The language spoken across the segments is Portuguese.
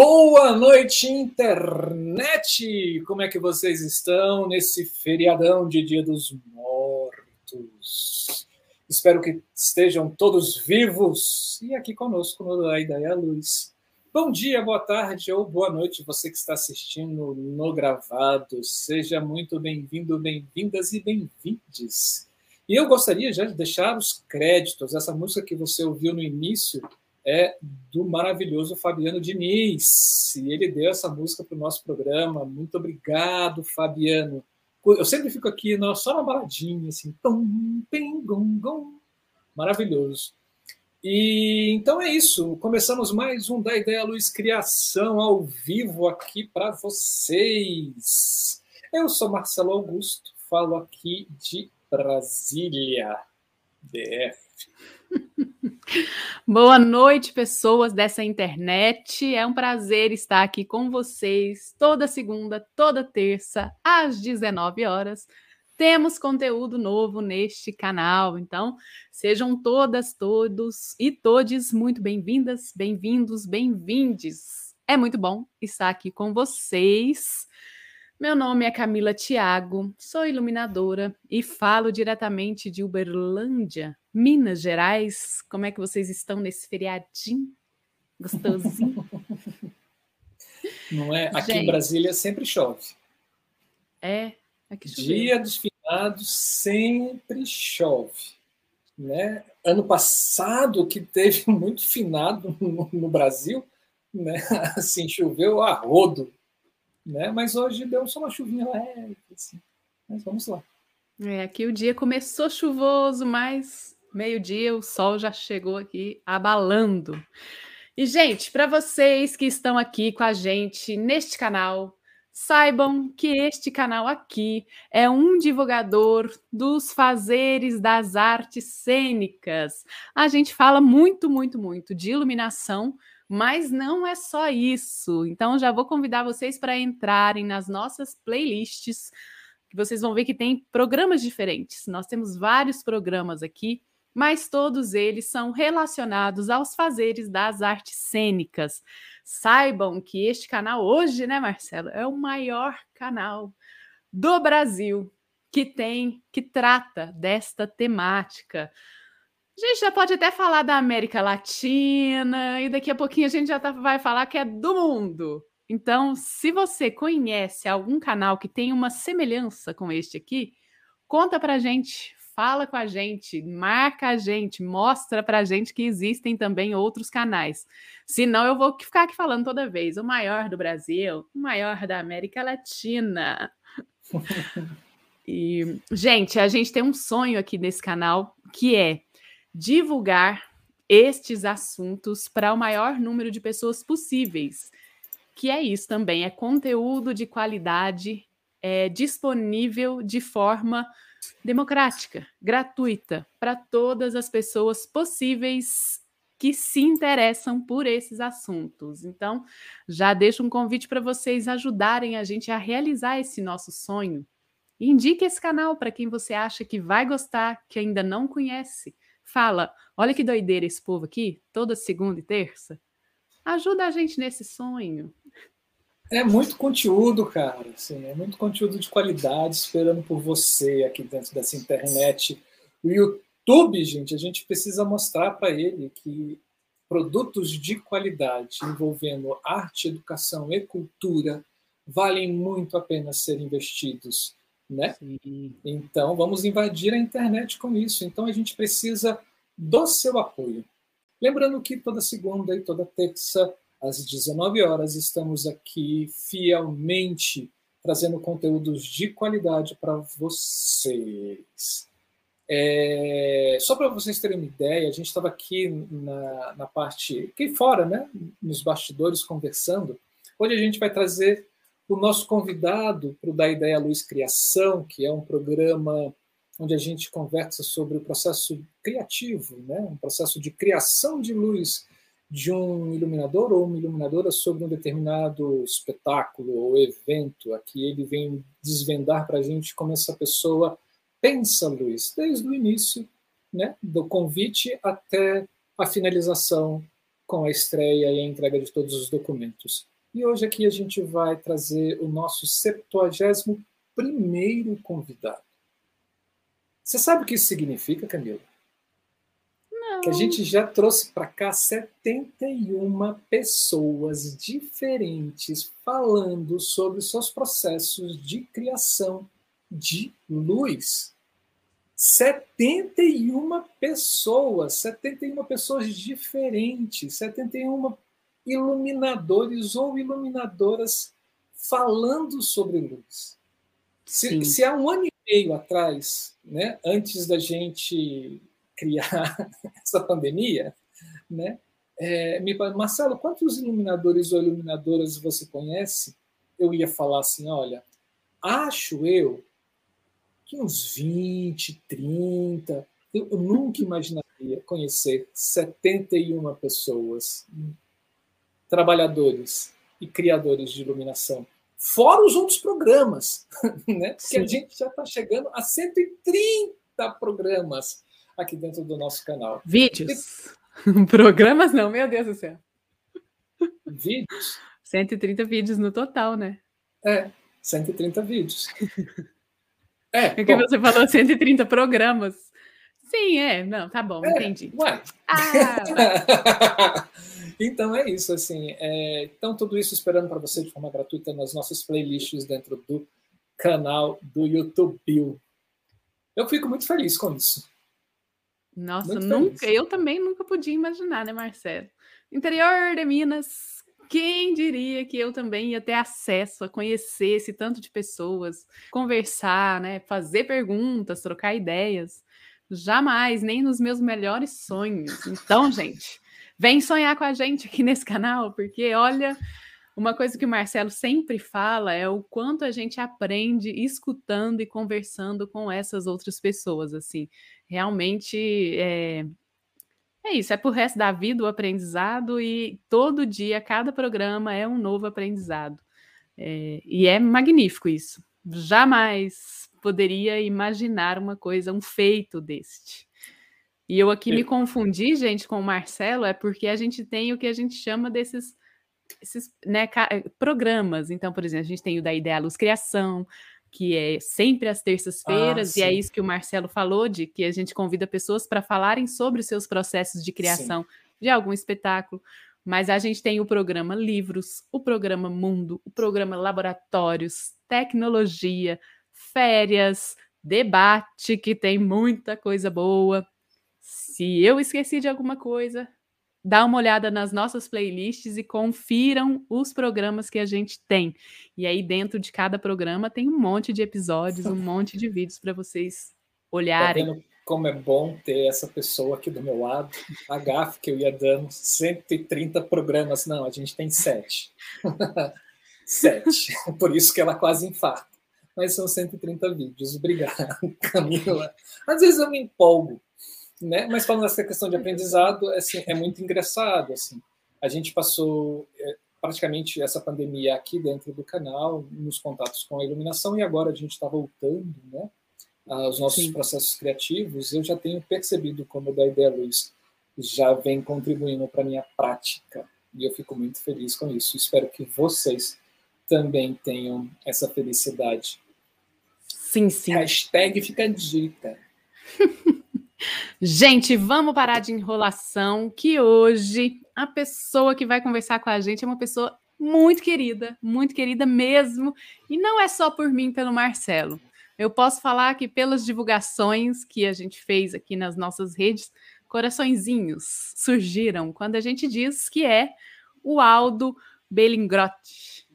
Boa noite, internet! Como é que vocês estão nesse feriadão de Dia dos Mortos? Espero que estejam todos vivos e aqui conosco no Ideia Luz. Bom dia, boa tarde ou boa noite, você que está assistindo no gravado. Seja muito bem-vindo, bem-vindas e bem-vindes. E eu gostaria já de deixar os créditos. Essa música que você ouviu no início é do maravilhoso Fabiano Diniz. E ele deu essa música para o nosso programa. Muito obrigado, Fabiano. Eu sempre fico aqui só na baladinha, assim, tom, pim, gum, gum. maravilhoso. E então é isso. Começamos mais um da Ideia Luz Criação ao vivo aqui para vocês. Eu sou Marcelo Augusto, falo aqui de Brasília, DF. Boa noite, pessoas dessa internet. É um prazer estar aqui com vocês toda segunda, toda terça, às 19 horas. Temos conteúdo novo neste canal, então sejam todas, todos e todes muito bem-vindas, bem-vindos, bem-vindes. É muito bom estar aqui com vocês. Meu nome é Camila Tiago, sou iluminadora e falo diretamente de Uberlândia, Minas Gerais. Como é que vocês estão nesse feriadinho? Gostosinho? Não é? Aqui Gente, em Brasília sempre chove. É, aqui chove. Dia dos finados sempre chove. Né? Ano passado, que teve muito finado no, no Brasil, né? assim, choveu a rodo né? Mas hoje deu só uma chuvinha leve, assim. Mas vamos lá. É, aqui o dia começou chuvoso, mas meio-dia o sol já chegou aqui abalando. E, gente, para vocês que estão aqui com a gente neste canal, saibam que este canal aqui é um divulgador dos fazeres das artes cênicas. A gente fala muito, muito, muito de iluminação, mas não é só isso. Então já vou convidar vocês para entrarem nas nossas playlists, que vocês vão ver que tem programas diferentes. Nós temos vários programas aqui, mas todos eles são relacionados aos fazeres das artes cênicas. Saibam que este canal hoje, né, Marcelo, é o maior canal do Brasil que tem, que trata desta temática. A gente já pode até falar da América Latina, e daqui a pouquinho a gente já tá, vai falar que é do mundo. Então, se você conhece algum canal que tem uma semelhança com este aqui, conta pra gente, fala com a gente, marca a gente, mostra pra gente que existem também outros canais. Senão eu vou ficar aqui falando toda vez, o maior do Brasil, o maior da América Latina. e, gente, a gente tem um sonho aqui nesse canal que é divulgar estes assuntos para o maior número de pessoas possíveis. Que é isso também, é conteúdo de qualidade é, disponível de forma democrática, gratuita, para todas as pessoas possíveis que se interessam por esses assuntos. Então, já deixo um convite para vocês ajudarem a gente a realizar esse nosso sonho. indique esse canal para quem você acha que vai gostar, que ainda não conhece fala: olha que doideira esse povo aqui, toda segunda e terça. Ajuda a gente nesse sonho. É muito conteúdo, cara. Assim, é muito conteúdo de qualidade esperando por você aqui dentro dessa internet. O YouTube, gente, a gente precisa mostrar para ele que produtos de qualidade envolvendo arte, educação e cultura valem muito a pena ser investidos né? Sim. Então, vamos invadir a internet com isso. Então, a gente precisa do seu apoio. Lembrando que toda segunda e toda terça, às 19 horas, estamos aqui fielmente trazendo conteúdos de qualidade para vocês. É, só para vocês terem uma ideia, a gente estava aqui na, na parte, aqui fora, né, nos bastidores, conversando. Hoje a gente vai trazer o nosso convidado para o Da Ideia Luz Criação, que é um programa onde a gente conversa sobre o processo criativo, né? um processo de criação de luz de um iluminador ou uma iluminadora sobre um determinado espetáculo ou evento. Aqui ele vem desvendar para a gente como essa pessoa pensa luz, desde o início, né? do convite até a finalização com a estreia e a entrega de todos os documentos. E hoje aqui a gente vai trazer o nosso 71 primeiro convidado. Você sabe o que isso significa, Camila? Não. Que a gente já trouxe para cá 71 pessoas diferentes falando sobre seus processos de criação de luz. 71 pessoas, 71 pessoas diferentes, 71 iluminadores ou iluminadoras falando sobre luz. Se, se, há um ano meio atrás, né, antes da gente criar essa pandemia, né, é, me Marcelo, quantos iluminadores ou iluminadoras você conhece? Eu ia falar assim, olha, acho eu que uns 20, 30. Eu, eu nunca imaginaria conhecer 71 pessoas, trabalhadores e criadores de iluminação. Fora os outros programas, né? Porque Sim. a gente já está chegando a 130 programas aqui dentro do nosso canal. Vídeos. E... Programas não, meu Deus do céu. Vídeos? 130 vídeos no total, né? É, 130 vídeos. É, Porque bom. você falou 130 programas. Sim, é. Não, tá bom, é, entendi. Ué. Ah, então é isso, assim. É, então, tudo isso esperando para você de forma gratuita nas nossas playlists dentro do canal do YouTube. Eu fico muito feliz com isso. Nossa, muito nunca, feliz. eu também nunca podia imaginar, né, Marcelo? Interior de Minas, quem diria que eu também ia ter acesso a conhecer esse tanto de pessoas, conversar, né, fazer perguntas, trocar ideias? Jamais, nem nos meus melhores sonhos. Então, gente, vem sonhar com a gente aqui nesse canal, porque olha, uma coisa que o Marcelo sempre fala é o quanto a gente aprende escutando e conversando com essas outras pessoas, assim. Realmente é, é isso, é pro resto da vida o aprendizado e todo dia, cada programa é um novo aprendizado. É, e é magnífico isso. Jamais poderia imaginar uma coisa, um feito deste. E eu aqui me confundi, gente, com o Marcelo, é porque a gente tem o que a gente chama desses esses, né, programas. Então, por exemplo, a gente tem o da Ideia Luz Criação, que é sempre às terças-feiras, ah, e é isso que o Marcelo falou, de que a gente convida pessoas para falarem sobre os seus processos de criação sim. de algum espetáculo. Mas a gente tem o programa Livros, o programa Mundo, o programa Laboratórios, Tecnologia, Férias, Debate, que tem muita coisa boa. Se eu esqueci de alguma coisa, dá uma olhada nas nossas playlists e confiram os programas que a gente tem. E aí, dentro de cada programa, tem um monte de episódios, um monte de vídeos para vocês olharem. Tá como é bom ter essa pessoa aqui do meu lado. A GAF que eu ia dando 130 programas. Não, a gente tem sete. sete. Por isso que ela quase infarta. Mas são 130 vídeos. Obrigado, Camila. Às vezes eu me empolgo né? Mas falando dessa questão de aprendizado, assim, é muito engraçado. Assim. A gente passou é, praticamente essa pandemia aqui dentro do canal, nos contatos com a iluminação, e agora a gente está voltando né, aos nossos Sim. processos criativos. Eu já tenho percebido como da Ideia Luz já vem contribuindo para a minha prática, e eu fico muito feliz com isso. Espero que vocês também tenham essa felicidade. Sim, sim. Hashtag fica a dica. Gente, vamos parar de enrolação, que hoje a pessoa que vai conversar com a gente é uma pessoa muito querida, muito querida mesmo, e não é só por mim, pelo Marcelo. Eu posso falar que pelas divulgações que a gente fez aqui nas nossas redes, coraçõezinhos surgiram quando a gente diz que é o Aldo Belingrotti,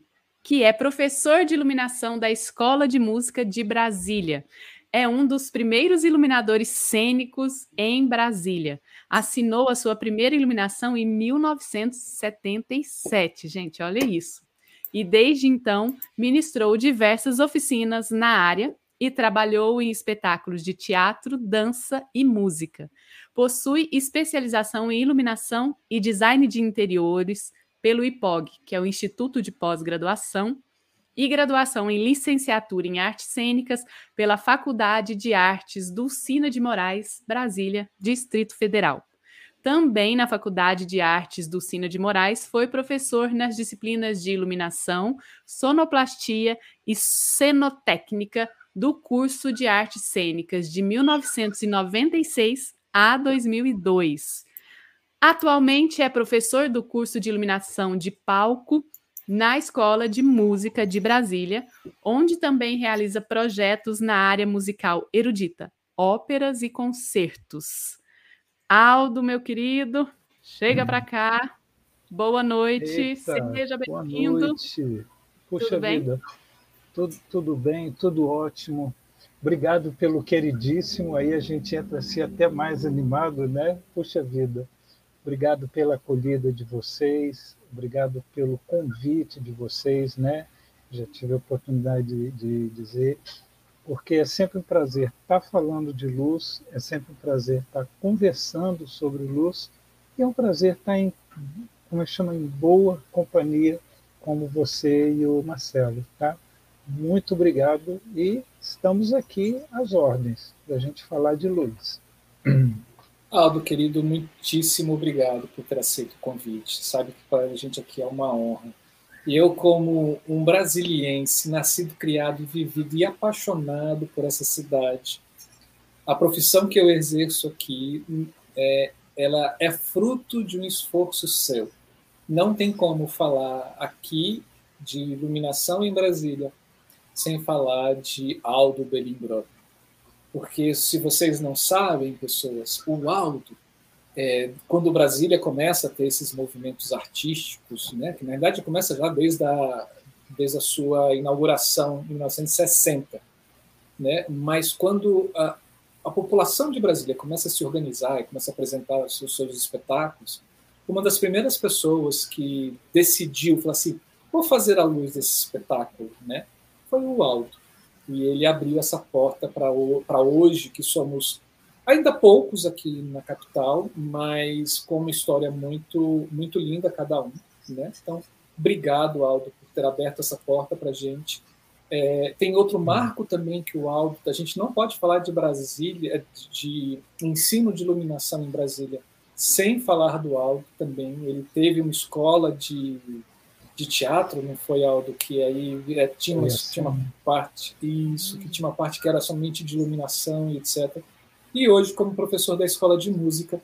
que é professor de iluminação da Escola de Música de Brasília é um dos primeiros iluminadores cênicos em Brasília. Assinou a sua primeira iluminação em 1977, gente, olha isso. E desde então ministrou diversas oficinas na área e trabalhou em espetáculos de teatro, dança e música. Possui especialização em iluminação e design de interiores pelo IPOG, que é o Instituto de Pós-Graduação e graduação em licenciatura em artes cênicas pela Faculdade de Artes Dulcina de Moraes, Brasília, Distrito Federal. também na Faculdade de Artes do Sina de Moraes, foi professor nas disciplinas de iluminação, sonoplastia e cenotécnica do curso de artes cênicas de 1996 a 2002. Atualmente é professor do curso de iluminação de palco na Escola de Música de Brasília, onde também realiza projetos na área musical erudita, óperas e concertos. Aldo, meu querido, chega para cá. Boa noite, Eita, seja bem-vindo. Boa noite. Puxa tudo vida, tudo, tudo bem, tudo ótimo. Obrigado pelo queridíssimo. Aí a gente entra assim até mais animado, né? Puxa vida. Obrigado pela acolhida de vocês, obrigado pelo convite de vocês, né? Já tive a oportunidade de, de dizer, porque é sempre um prazer estar falando de luz, é sempre um prazer estar conversando sobre luz, e é um prazer estar em, como é chama, em boa companhia, como você e o Marcelo, tá? Muito obrigado e estamos aqui às ordens para a gente falar de luz. Aldo, querido, muitíssimo obrigado por ter aceito o convite. Sabe que para a gente aqui é uma honra. E eu, como um brasiliense, nascido, criado, vivido e apaixonado por essa cidade, a profissão que eu exerço aqui, é, ela é fruto de um esforço seu. Não tem como falar aqui de iluminação em Brasília sem falar de Aldo Belimbro. Porque se vocês não sabem, pessoas, o Aldo, é, quando Brasília começa a ter esses movimentos artísticos, né, que na verdade começa já desde a, desde a sua inauguração em 1960, né, mas quando a, a população de Brasília começa a se organizar e começa a apresentar os seus, seus espetáculos, uma das primeiras pessoas que decidiu, falou assim, vou fazer a luz desse espetáculo, né, foi o Aldo. E ele abriu essa porta para hoje, que somos ainda poucos aqui na capital, mas com uma história muito, muito linda cada um. Né? Então, obrigado, Aldo, por ter aberto essa porta para a gente. É, tem outro marco também que o Aldo, a gente não pode falar de Brasília, de, de ensino de iluminação em Brasília, sem falar do Aldo também. Ele teve uma escola de de teatro, não foi algo que aí é, tinha, uma, tinha uma parte isso que tinha uma parte que era somente de iluminação e etc. E hoje, como professor da escola de música,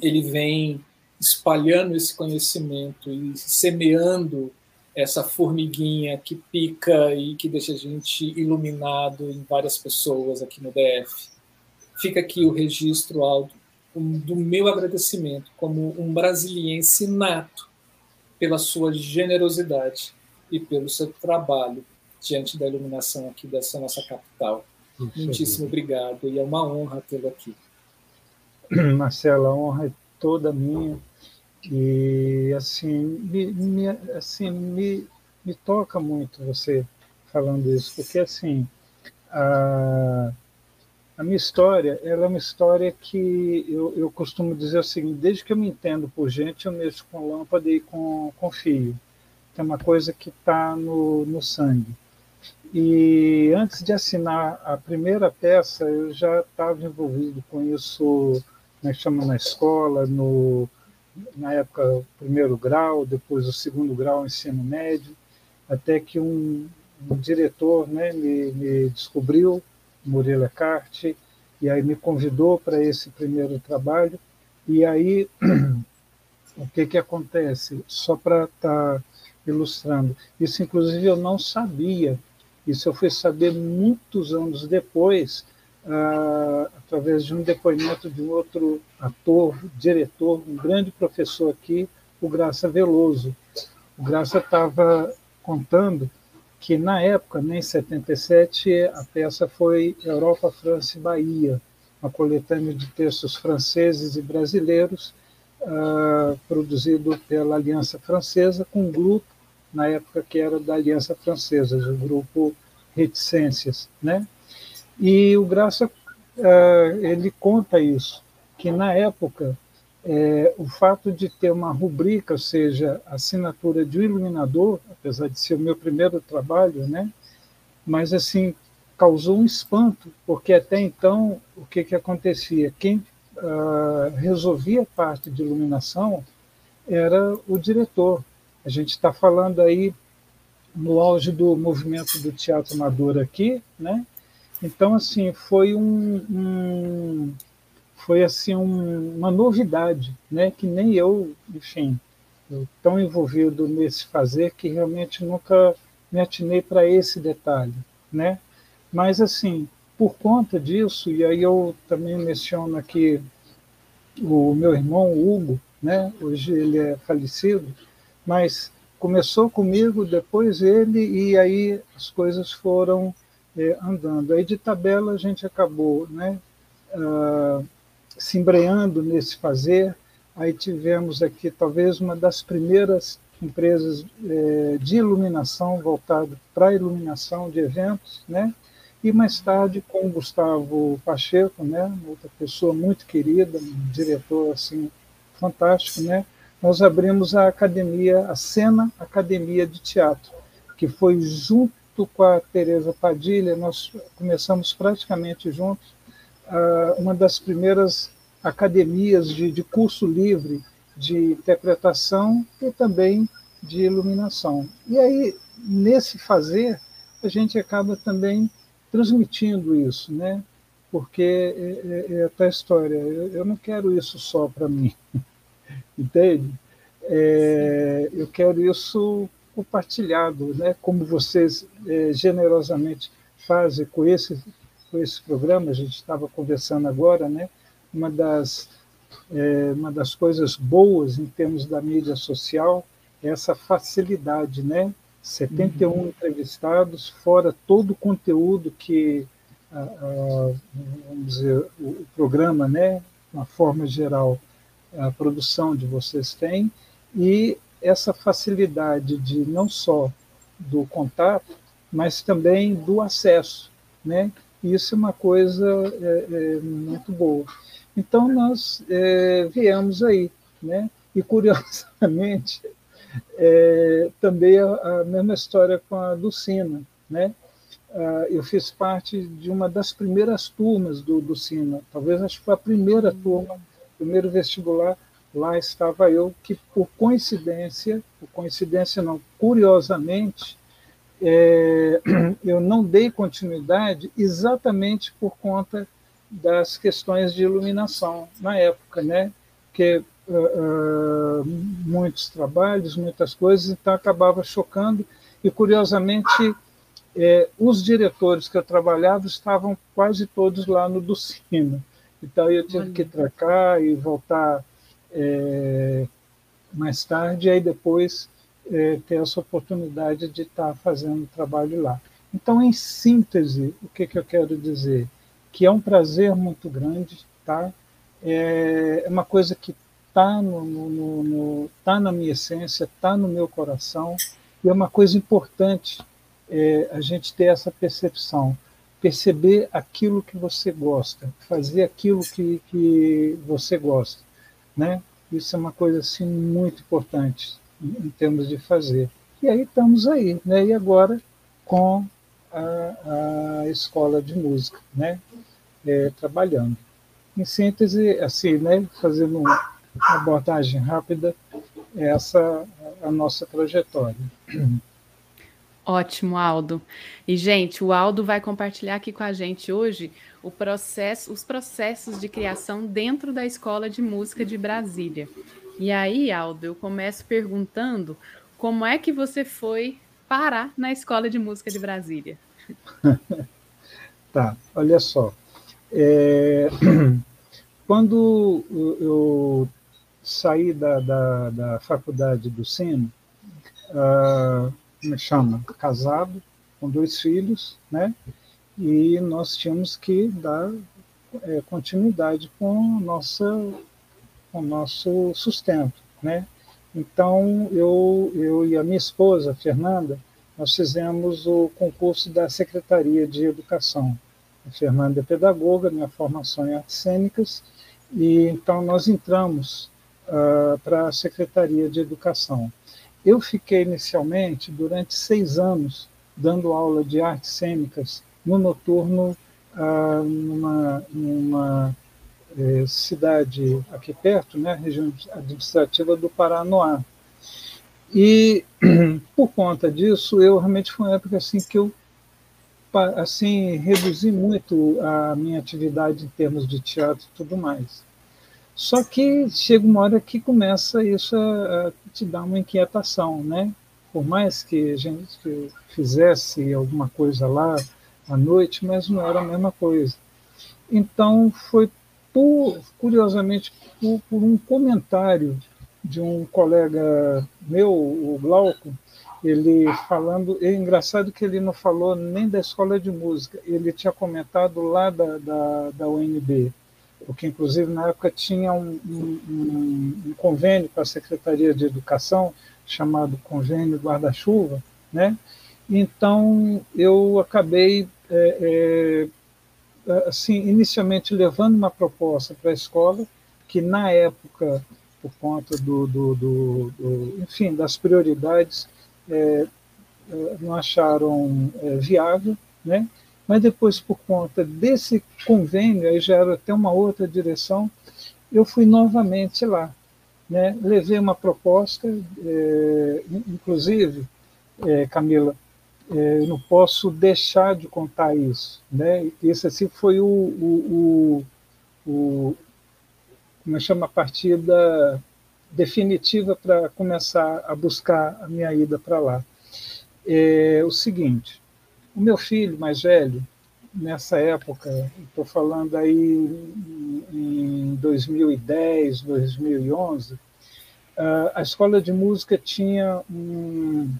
ele vem espalhando esse conhecimento e semeando essa formiguinha que pica e que deixa a gente iluminado em várias pessoas aqui no DF. Fica aqui o registro alto do meu agradecimento como um brasiliense nato pela sua generosidade e pelo seu trabalho diante da iluminação aqui dessa nossa capital. Muitíssimo obrigado e é uma honra tê-lo aqui. Marcela, a honra é toda minha e assim me, me, assim me, me toca muito você falando isso, porque assim a, a minha história, ela é uma história que eu, eu costumo dizer o seguinte: desde que eu me entendo por gente, eu mexo com lâmpada e com, com fio. é uma coisa que está no, no sangue. E antes de assinar a primeira peça, eu já estava envolvido com isso, é que chama, na escola, no, na época primeiro grau, depois o segundo grau, ensino médio, até que um, um diretor né, me, me descobriu Murilo Carte, e aí me convidou para esse primeiro trabalho. E aí, o que, que acontece? Só para estar tá ilustrando, isso inclusive eu não sabia, isso eu fui saber muitos anos depois, ah, através de um depoimento de um outro ator, diretor, um grande professor aqui, o Graça Veloso. O Graça estava contando que na época, né, em 77, a peça foi Europa, França e Bahia, uma coletânea de textos franceses e brasileiros, uh, produzido pela Aliança Francesa, com um grupo, na época que era da Aliança Francesa, o grupo Reticências. Né? E o Graça, uh, ele conta isso, que na época é, o fato de ter uma rubrica, ou seja, assinatura de um iluminador, apesar de ser o meu primeiro trabalho, né? mas assim causou um espanto, porque até então o que, que acontecia? Quem uh, resolvia parte de iluminação era o diretor. A gente está falando aí no auge do movimento do teatro amador aqui, né? Então, assim, foi um, um foi assim um, uma novidade, né? Que nem eu, enfim, eu tão envolvido nesse fazer que realmente nunca me atinei para esse detalhe, né? Mas assim, por conta disso, e aí eu também menciono aqui o meu irmão Hugo, né? Hoje ele é falecido, mas começou comigo, depois ele, e aí as coisas foram é, andando. Aí de tabela a gente acabou né, uh, se embreando nesse fazer. Aí tivemos aqui talvez uma das primeiras empresas é, de iluminação voltada para a iluminação de eventos, né? E mais tarde com o Gustavo Pacheco, né? Outra pessoa muito querida, um diretor assim fantástico, né? nós abrimos a academia, a Cena Academia de Teatro, que foi junto com a Teresa Padilha, nós começamos praticamente juntos, uma das primeiras academias de, de curso livre de interpretação e também de iluminação. E aí, nesse fazer, a gente acaba também transmitindo isso, né? Porque é, é, é história, eu, eu não quero isso só para mim, entende? É, eu quero isso compartilhado, né? como vocês é, generosamente fazem com esse, com esse programa, a gente estava conversando agora, né? uma, das, é, uma das coisas boas em termos da mídia social é essa facilidade, né? 71 uhum. entrevistados, fora todo o conteúdo que, a, a, vamos dizer, o, o programa, né, uma forma geral, a produção de vocês tem, e essa facilidade de não só do contato, mas também do acesso, né? Isso é uma coisa é, é, muito boa. Então nós é, viemos aí, né? E curiosamente é, também a, a, mesma história com a Lucina, né? Ah, eu fiz parte de uma das primeiras turmas do, Sina, talvez acho que foi a primeira turma primeiro vestibular, lá estava eu, que por coincidência, por coincidência não, curiosamente, é, eu não dei continuidade exatamente por conta das questões de iluminação na época, né? Que uh, uh, muitos trabalhos, muitas coisas, então acabava chocando e curiosamente é, os diretores que eu trabalhava estavam quase todos lá no Ducino. Então eu tive que trocar e voltar mais tarde, e aí depois é, ter essa oportunidade de estar fazendo trabalho lá. Então, em síntese, o que, que eu quero dizer? Que é um prazer muito grande, tá? É uma coisa que está no, no, no, tá na minha essência, está no meu coração, e é uma coisa importante é, a gente ter essa percepção perceber aquilo que você gosta, fazer aquilo que, que você gosta, né? Isso é uma coisa assim muito importante em, termos de fazer. E aí estamos aí, né? E agora com a, a escola de música, né? É, trabalhando. Em síntese, assim, né? Fazendo uma abordagem rápida, essa a nossa trajetória. Ótimo, Aldo. E, gente, o Aldo vai compartilhar aqui com a gente hoje o processo, os processos de criação dentro da Escola de Música de Brasília. E aí, Aldo, eu começo perguntando como é que você foi parar na Escola de Música de Brasília? tá, olha só. É... Quando eu saí da, da, da faculdade do Sino, uh, me chama, casado, com dois filhos, né? E nós tínhamos que dar é, continuidade com nossa com nosso sustento, né? Então eu eu e a minha esposa Fernanda nós fizemos o concurso da Secretaria de Educação. A Fernanda é pedagoga, minha formação é artes cênicas, e então nós entramos uh, para a Secretaria de Educação. Eu fiquei inicialmente, durante seis anos, dando aula de artes cênicas no noturno, ah, numa, numa é, cidade aqui perto, né, região administrativa do Paranoá. E por conta disso, eu realmente foi uma época assim que eu assim reduzi muito a minha atividade em termos de teatro e tudo mais. Só que chega uma hora que começa isso a, a te dar uma inquietação, né? Por mais que a gente fizesse alguma coisa lá à noite, mas não era a mesma coisa. Então foi por, curiosamente por, por um comentário de um colega meu, o Glauco, ele falando, é engraçado que ele não falou nem da escola de música, ele tinha comentado lá da, da, da UNB, porque inclusive na época tinha um, um, um convênio com a Secretaria de Educação, chamado Convênio Guarda-Chuva, né? Então eu acabei é, é, assim inicialmente levando uma proposta para a escola que na época por conta do, do, do, do enfim das prioridades é, não acharam é, viável, né? mas depois, por conta desse convênio, aí já era até uma outra direção, eu fui novamente lá. Né? Levei uma proposta, é, inclusive, Camila, eu não posso deixar de contar isso. Né? Esse assim, foi o, o, o, o como é chama, a partida definitiva para começar a buscar a minha ida para lá. É o seguinte, o meu filho mais velho, nessa época, estou falando aí em 2010, 2011, a escola de música tinha um,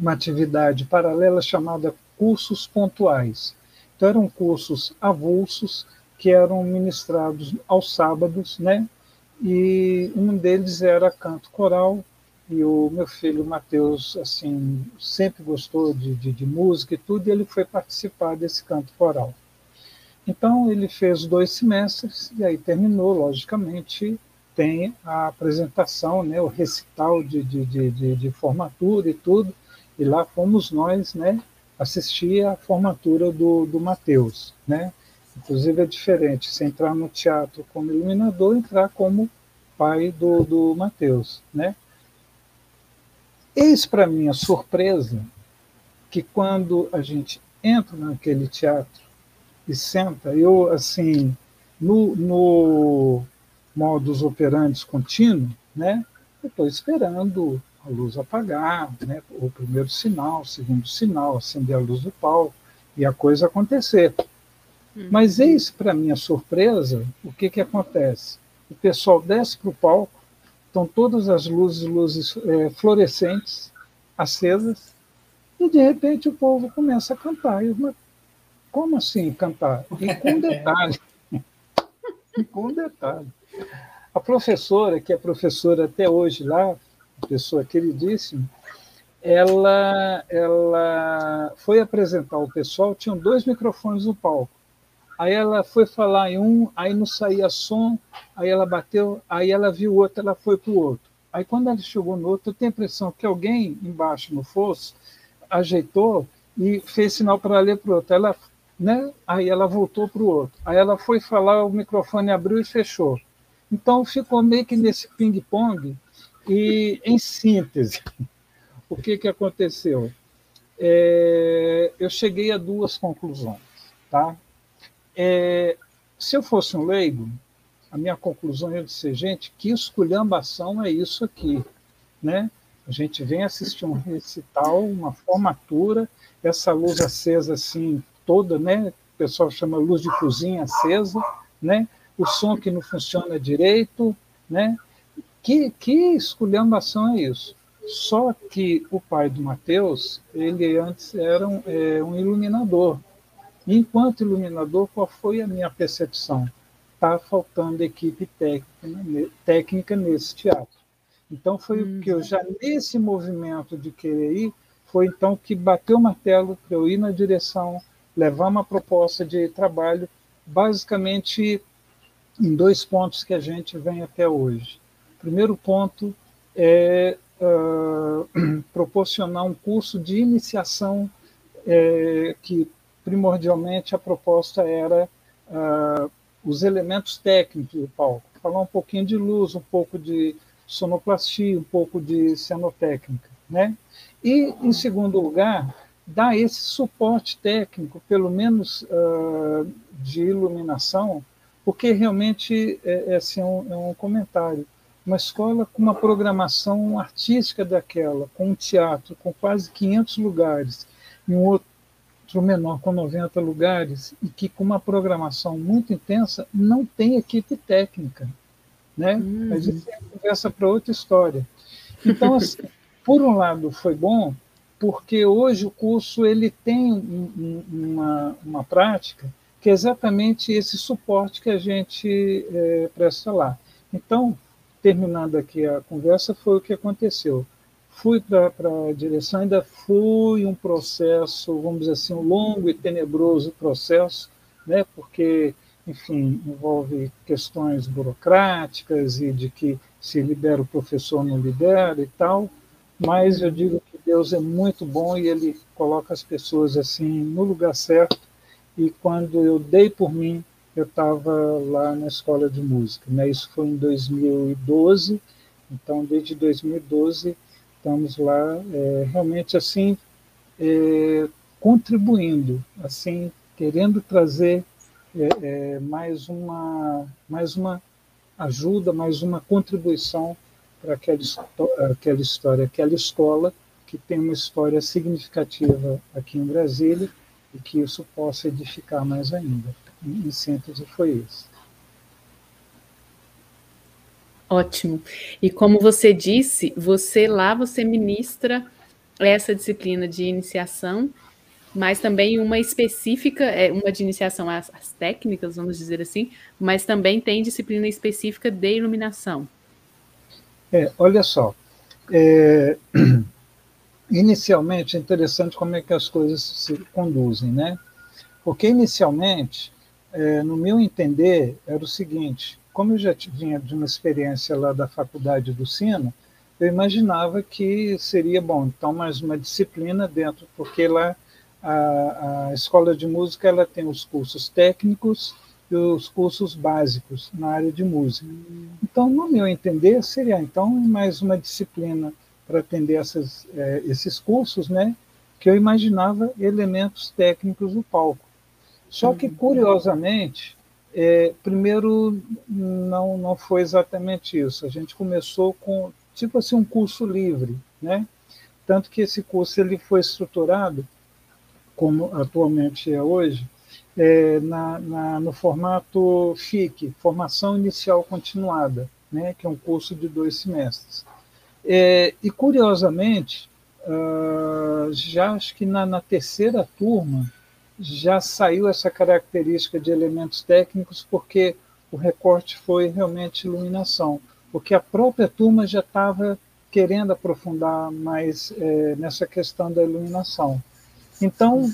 uma atividade paralela chamada cursos pontuais. Então, eram cursos avulsos que eram ministrados aos sábados, né? e um deles era canto coral, e o meu filho Mateus assim sempre gostou de, de, de, música e tudo, e ele foi participar desse canto coral. Então ele fez dois semestres e aí terminou, logicamente tem a apresentação, né, o recital de, de, de, de formatura e tudo, e lá fomos nós, né, assistir à formatura do, do Mateus, né, Inclusive é diferente se entrar no teatro como iluminador, entrar como pai do, do Mateus, né? Eis para minha surpresa que quando a gente entra naquele teatro e senta, eu assim, no, no modus operandi contínuo, né? Eu estou esperando a luz apagar, né? O primeiro sinal, o segundo sinal, acender a luz do palco e a coisa acontecer. Hum. Mas eis, para minha surpresa, o que, que acontece? O pessoal desce para o palco, estão todas as luzes, luzes é, fluorescentes, acesas, e de repente o povo começa a cantar. Eu, mas como assim cantar? E com detalhe. e com detalhe. A professora, que é professora até hoje lá, pessoa queridíssima, ela, ela foi apresentar o pessoal, tinham dois microfones no palco. Aí ela foi falar em um, aí não saía som, aí ela bateu, aí ela viu o outro, ela foi para o outro. Aí quando ela chegou no outro, eu tenho a impressão que alguém embaixo no fosso ajeitou e fez sinal para ler para o outro. Ela, né? Aí ela voltou para o outro. Aí ela foi falar, o microfone abriu e fechou. Então ficou meio que nesse ping-pong. E, em síntese, o que, que aconteceu? É, eu cheguei a duas conclusões. Tá? É, se eu fosse um leigo, a minha conclusão ia ser, gente, que esculhambação é isso aqui, né? A gente vem assistir um recital, uma formatura, essa luz acesa assim, toda, né? O pessoal chama luz de cozinha acesa, né? O som que não funciona direito, né? Que, que esculhambação é isso? Só que o pai do Mateus, ele antes era um, é, um iluminador, Enquanto iluminador, qual foi a minha percepção? Está faltando equipe técnica, técnica nesse teatro. Então foi o que eu já nesse movimento de querer ir, foi então que bateu o martelo para eu ir na direção, levar uma proposta de trabalho, basicamente em dois pontos que a gente vem até hoje. Primeiro ponto é uh, proporcionar um curso de iniciação é, que primordialmente a proposta era uh, os elementos técnicos do palco, falar um pouquinho de luz, um pouco de sonoplastia, um pouco de cenotécnica, né? E, em segundo lugar, dar esse suporte técnico, pelo menos uh, de iluminação, porque realmente é, é, assim, um, é um comentário. Uma escola com uma programação artística daquela, com um teatro com quase 500 lugares, e um outro menor com 90 lugares, e que com uma programação muito intensa não tem equipe técnica. Né? Uhum. Mas isso é conversa para outra história. Então, assim, por um lado, foi bom, porque hoje o curso ele tem uma, uma prática que é exatamente esse suporte que a gente é, presta lá. Então, terminando aqui a conversa, foi o que aconteceu. Fui para a direção, ainda fui um processo, vamos dizer assim, um longo e tenebroso processo, né, porque, enfim, envolve questões burocráticas e de que se libera o professor, não libera e tal, mas eu digo que Deus é muito bom e ele coloca as pessoas assim no lugar certo. E quando eu dei por mim, eu estava lá na escola de música. Né? Isso foi em 2012. Então, desde 2012, estamos lá é, realmente assim é, contribuindo, assim querendo trazer é, é mais uma mais uma ajuda, mais uma contribuição para aquela, aquela história, aquela escola que tem uma história significativa aqui em Brasília e que isso possa edificar mais ainda. Em síntese, foi isso. Ótimo. E como você disse, você lá você ministra essa disciplina de iniciação, mas também uma específica, é uma de iniciação às, às técnicas, vamos dizer assim, mas também tem disciplina específica de iluminação. É, olha só, é, inicialmente é interessante como é que as coisas se conduzem, né? Porque inicialmente, é, no meu entender, era o seguinte: como eu já vinha de uma experiência lá da faculdade do Sino, eu imaginava que seria bom, então mais uma disciplina dentro, porque lá a, a escola de música ela tem os cursos técnicos e os cursos básicos na área de música. Então, no meu entender, seria então mais uma disciplina para atender essas, é, esses cursos, né? Que eu imaginava elementos técnicos do palco. Só que, curiosamente, é, primeiro não não foi exatamente isso. A gente começou com tipo assim um curso livre, né? Tanto que esse curso ele foi estruturado como atualmente é hoje, é, na, na, no formato FIC, Formação Inicial Continuada, né, que é um curso de dois semestres. É, e, curiosamente, uh, já acho que na, na, terceira turma já saiu essa característica de elementos técnicos, porque o recorte foi realmente iluminação, porque a própria turma já estava querendo aprofundar mais é, nessa questão da iluminação. Então,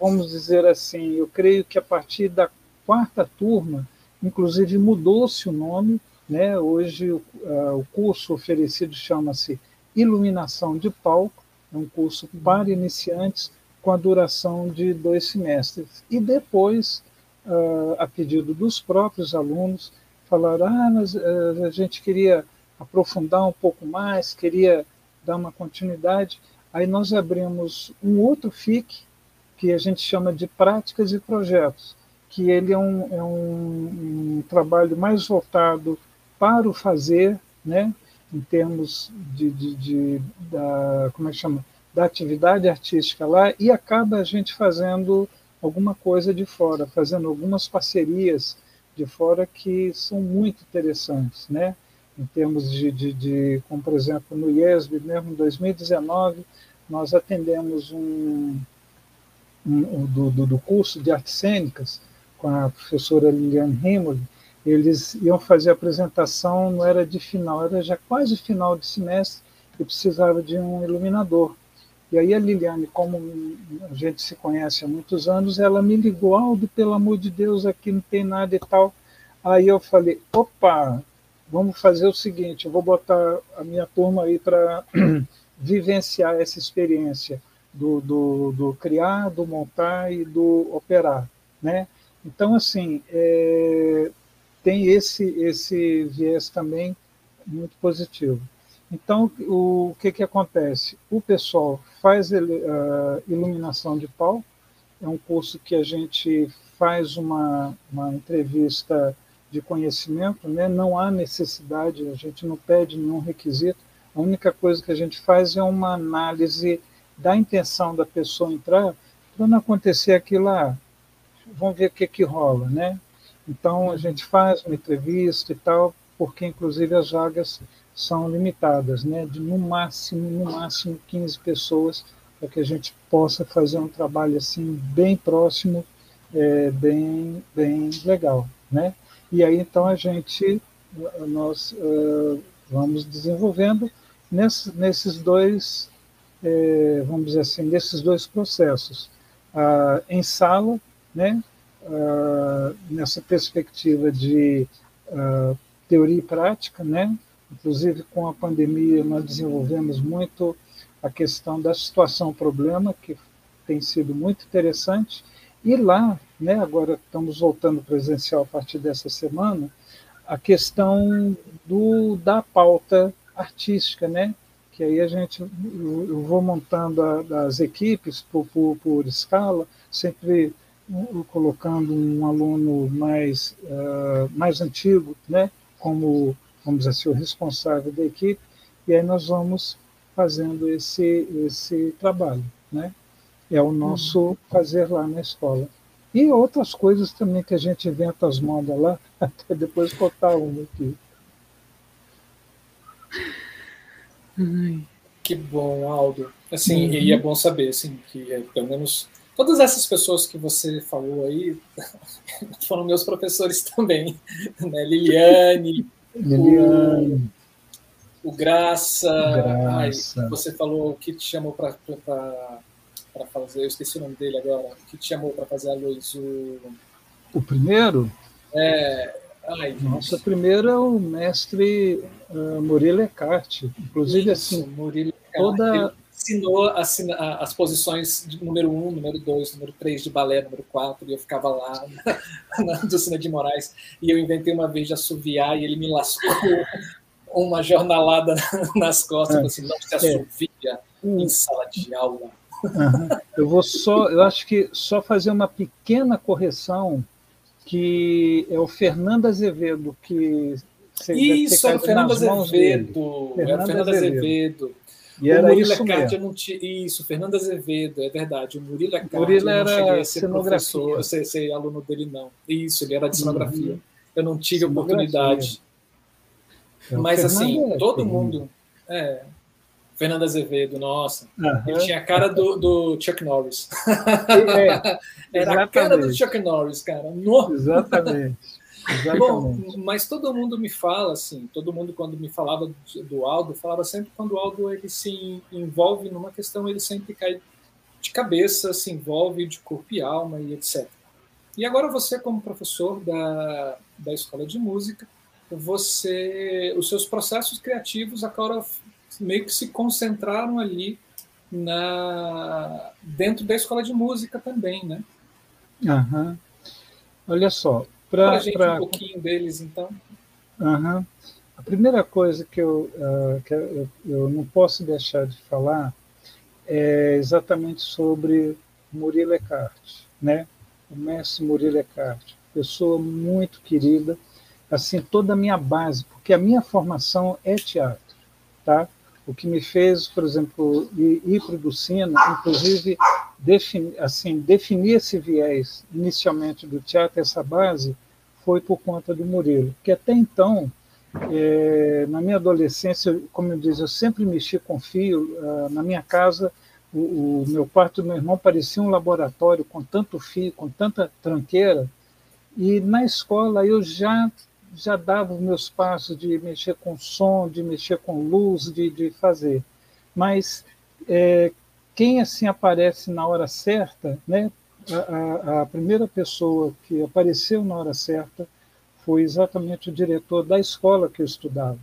vamos dizer assim, eu creio que a partir da quarta turma, inclusive mudou-se o nome, né? Hoje o, uh, o curso oferecido chama-se Iluminação de Palco, é um curso para iniciantes com a duração de dois semestres. E depois, uh, a pedido dos próprios alunos, falaram: ah, mas uh, a gente queria aprofundar um pouco mais, queria dar uma continuidade. Aí nós abrimos um outro FIC, que a gente chama de práticas e projetos, que ele é um, é um, um trabalho mais voltado para o fazer, né, em termos de, de, de, da, como é que chama, da atividade artística lá, e acaba a gente fazendo alguma coisa de fora, fazendo algumas parcerias de fora que são muito interessantes, né? Em termos de, de, de como por exemplo no IESB, mesmo em 2019, nós atendemos um, do, do, do, curso de artes cênicas com a professora Liliane Himmel, eles iam fazer a apresentação, não era de final, era já quase final de semestre, e precisava de um iluminador. E aí a Liliane, como a gente se conhece há muitos anos, ela me ligou, Aldo, pelo amor de Deus, aqui não tem nada e tal. Aí eu falei, opa, vamos fazer o seguinte, eu vou botar a minha turma aí para vivenciar essa experiência do, do, do criar, do montar e do operar, né? Então, assim, é, tem esse, esse viés também muito positivo. Então, o que, que acontece? O pessoal faz uh, iluminação de pau, é um curso que a gente faz uma, uma entrevista de conhecimento, né? não há necessidade, a gente não pede nenhum requisito, a única coisa que a gente faz é uma análise da intenção da pessoa entrar, para não acontecer aquilo lá, vamos ver o que, que rola, né? Então a gente faz uma entrevista e tal, porque inclusive as vagas são limitadas, né? De no máximo, no máximo 15 pessoas, para que a gente possa fazer um trabalho assim bem próximo, é, bem, bem legal, né? E aí então a gente nós uh, vamos desenvolvendo nesses, nesses dois, é, vamos dizer assim, nesses dois processos, ah, em sala, né? Ah, nessa perspectiva de ah, teoria e prática, né? Inclusive, com a pandemia, nós desenvolvemos muito a questão da situação-problema, que tem sido muito interessante. E lá, né, agora estamos voltando presencial a partir dessa semana, a questão do, da pauta artística, né? que aí a gente, eu vou montando a, as equipes por, por, por escala, sempre colocando um aluno mais, uh, mais antigo, né, como, vamos dizer assim, o responsável da equipe, e aí nós vamos fazendo esse, esse trabalho, né? É o nosso uhum. fazer lá na escola. E outras coisas também que a gente inventa as modas lá, até depois contar uma aqui. Que bom, Aldo. Assim, uhum. e é bom saber, assim, que é, pelo menos todas essas pessoas que você falou aí foram meus professores também, né? Liliane, Liliane. O, o Graça, Graça. Ai, você falou que te chamou para fazer, eu esqueci o nome dele agora, que te chamou para fazer a luz o o primeiro? É, Ai, Nossa, primeiro é o mestre uh, Murilo Eckhart. Inclusive, Isso, assim, Murilo toda... Ele ensinou as posições de número 1, um, número 2, número 3 de balé, número 4, e eu ficava lá na Dulcina de Moraes, e eu inventei uma vez de assoviar, e ele me lascou uma jornalada nas costas, é, assim, não se assovia é. em sala de aula. Uhum. Eu vou só, eu acho que só fazer uma pequena correção que é o Fernando Azevedo que isso é o Fernando Azevedo, é o Fernando Azevedo. E era o Murilo isso Eckhart, não tinha, isso, Fernando Azevedo, é verdade. O Murilo Eckhart, Murilo eu não cheguei a ser professor, ser, ser aluno dele, não. Isso, ele era de cenografia. Uhum. Eu não tive oportunidade. É, Mas, assim, é todo mundo... É, Fernando Azevedo, nossa. Uhum. Ele tinha a cara do, do Chuck Norris. É, Era a cara do Chuck Norris, cara. No... Exatamente. Exatamente. Bom, mas todo mundo me fala assim, todo mundo quando me falava do Aldo, falava sempre quando o Aldo ele se envolve numa questão, ele sempre cai de cabeça, se envolve de corpo e alma e etc. E agora você como professor da, da escola de música, você os seus processos criativos agora meio que se concentraram ali na dentro da escola de música também, né? Uhum. Olha só, para a gente pra... um pouquinho deles, então. Uhum. A primeira coisa que, eu, uh, que eu, eu, não posso deixar de falar é exatamente sobre Murilo Eckhart, né? O mestre Murilo Eckhart, pessoa muito querida, assim toda a minha base, porque a minha formação é teatro, tá? O que me fez, por exemplo, ir, ir para o Ducino, inclusive defini, assim, definir esse viés inicialmente do teatro, essa base, foi por conta do Murilo, que até então, é, na minha adolescência, como eu disse, eu sempre mexi com fio. Uh, na minha casa, o, o, meu quarto do meu irmão parecia um laboratório com tanto fio, com tanta tranqueira. E na escola eu já já dava os meus passos de mexer com som, de mexer com luz, de, de fazer. Mas é, quem assim aparece na hora certa, né? A, a, a, primeira pessoa que apareceu na hora certa foi exatamente o diretor da escola que eu estudava,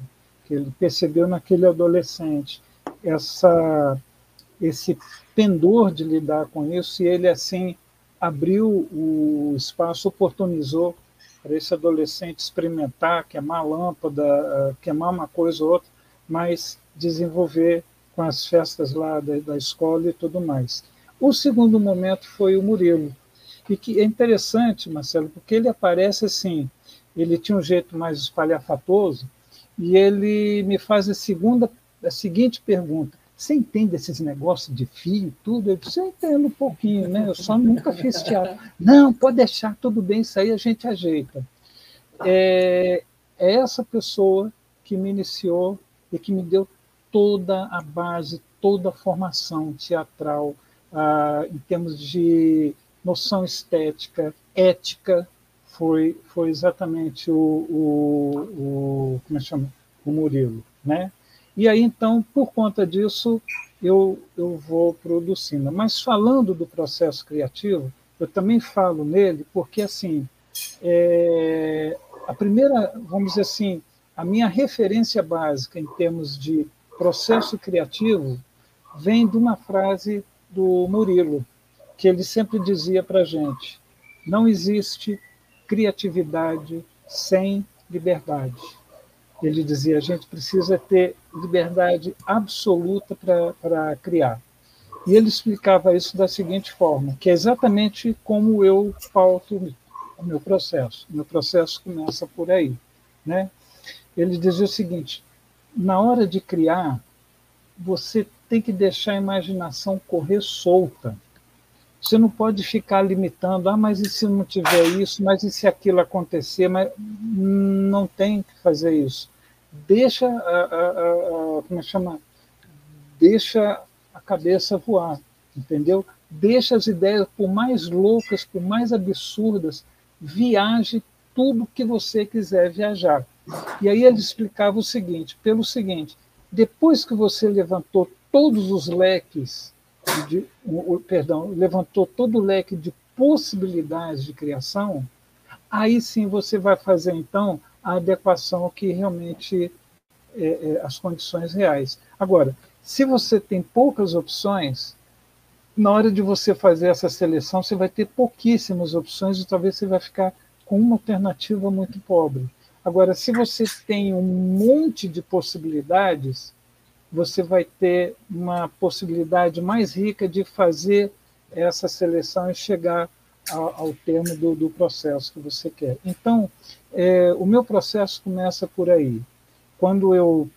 que ele percebeu naquele adolescente essa esse pendor de lidar com isso e ele assim abriu o espaço, oportunizou para esse adolescente experimentar, queimar lâmpada, ah, queimar uma coisa ou outra, mas desenvolver com as festas lá da, da escola e tudo mais. O segundo momento foi o Murilo, e que é interessante, Marcelo, porque ele aparece assim, ele tinha um jeito mais espalhafatoso, e ele me faz a segunda, a seguinte pergunta: você entende esses negócios de fio, tudo? Eu disse, eu entendo um pouquinho, né? Eu só nunca fiz teatro. Não, pode deixar, tudo bem, isso aí a gente ajeita. É, é essa pessoa que me iniciou e que me deu toda a base, toda a formação teatral, ah, em termos de noção estética, ética, foi, foi exatamente o, o, o como é chama? O Murilo, né? E aí, então, por conta disso, eu, eu vou para o. Mas falando do processo criativo, eu também falo nele porque, assim, é, a primeira, vamos dizer assim, a minha referência básica em termos de processo criativo vem de uma frase do Murilo, que ele sempre dizia para a gente: não existe criatividade sem liberdade ele dizia: a gente precisa ter liberdade absoluta para criar. E ele explicava isso da seguinte forma, que é exatamente como eu pauto o meu processo. Meu processo começa por aí. Né? Ele dizia o seguinte: na hora de criar, você tem que deixar a imaginação correr solta. Você não pode ficar limitando, ah, mas e se não tiver isso, mas e se aquilo acontecer? Mas não tem que fazer isso. Deixa a, a, a, como é chama? Deixa a cabeça voar, entendeu? Deixa as ideias, por mais loucas, por mais absurdas, viaje tudo que você quiser viajar. E aí ele explicava o seguinte, pelo seguinte, depois que você levantou todos os leques de, perdão, levantou todo o leque de possibilidades de criação, aí sim você vai fazer então a adequação que realmente é, é, as condições reais. Agora, se você tem poucas opções, na hora de você fazer essa seleção, você vai ter pouquíssimas opções e talvez você vai ficar com uma alternativa muito pobre. Agora, se você tem um monte de possibilidades, você vai ter uma possibilidade mais rica de fazer essa seleção e chegar ao, ao termo do, do, processo que você quer. Então, é, o meu processo começa por aí. Quando eu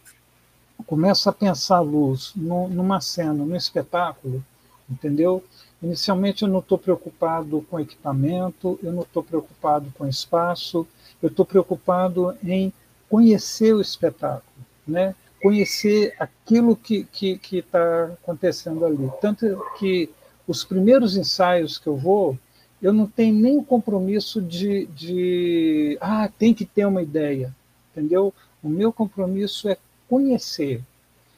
começo a pensar luz no, numa cena, num espetáculo, entendeu? Inicialmente eu não estou preocupado com equipamento, eu não estou preocupado com espaço, eu estou preocupado em conhecer o espetáculo, né? conhecer aquilo que está acontecendo ali. Tanto que os primeiros ensaios que eu vou, eu não tenho nem o compromisso de, de ah, tem que ter uma ideia, entendeu? O meu compromisso é conhecer,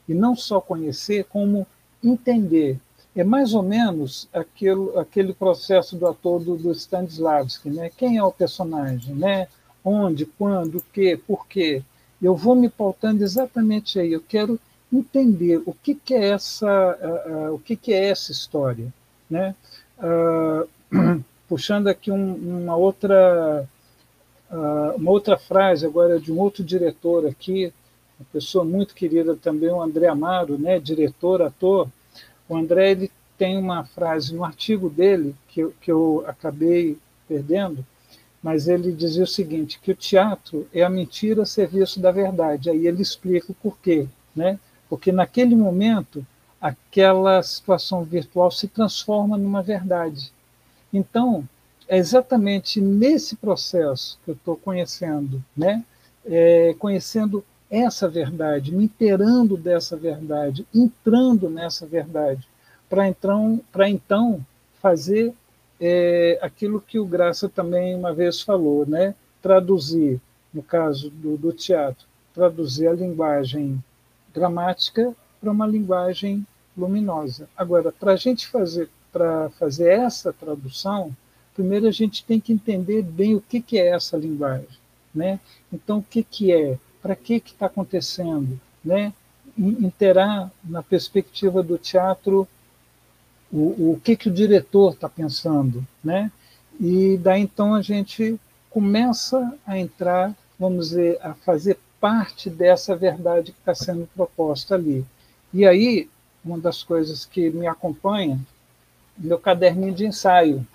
e não só conhecer, como entender. É mais ou menos aquele, aquele processo do ator do, do Stanislavski, né? Quem é o personagem, né? Onde, quando, o que, por quê? eu vou me pautando exatamente aí. Eu quero entender o que, que é essa, uh, uh, o que, que é essa história, né? Uh, puxando aqui um, uma outra uma outra frase agora de um outro diretor aqui, uma pessoa muito querida também, o André Amaro, né? Diretor, ator. O André ele tem uma frase no artigo dele que que eu acabei perdendo, mas ele dizia o seguinte, que o teatro é a mentira a serviço da verdade. Aí ele explica o porquê, né? Porque naquele momento aquela situação virtual se transforma numa verdade. Então, é exatamente nesse processo que eu estou conhecendo, né? É, conhecendo essa verdade, me inteirando dessa verdade, entrando nessa verdade, para então, então fazer é aquilo que o Graça também uma vez falou, né? traduzir, no caso do, do teatro, traduzir a linguagem dramática para uma linguagem luminosa. Agora, para a gente fazer, para fazer essa tradução, primeiro a gente tem que entender bem o que, que é essa linguagem. Né? Então, o que, que é? Para que está acontecendo? Né? Interar, na perspectiva do teatro, o, o que, que o diretor está pensando, né? E daí então a gente começa a entrar, vamos dizer, a fazer parte dessa verdade que está sendo proposta ali. E aí, uma das coisas que me acompanha, meu caderninho de ensaio.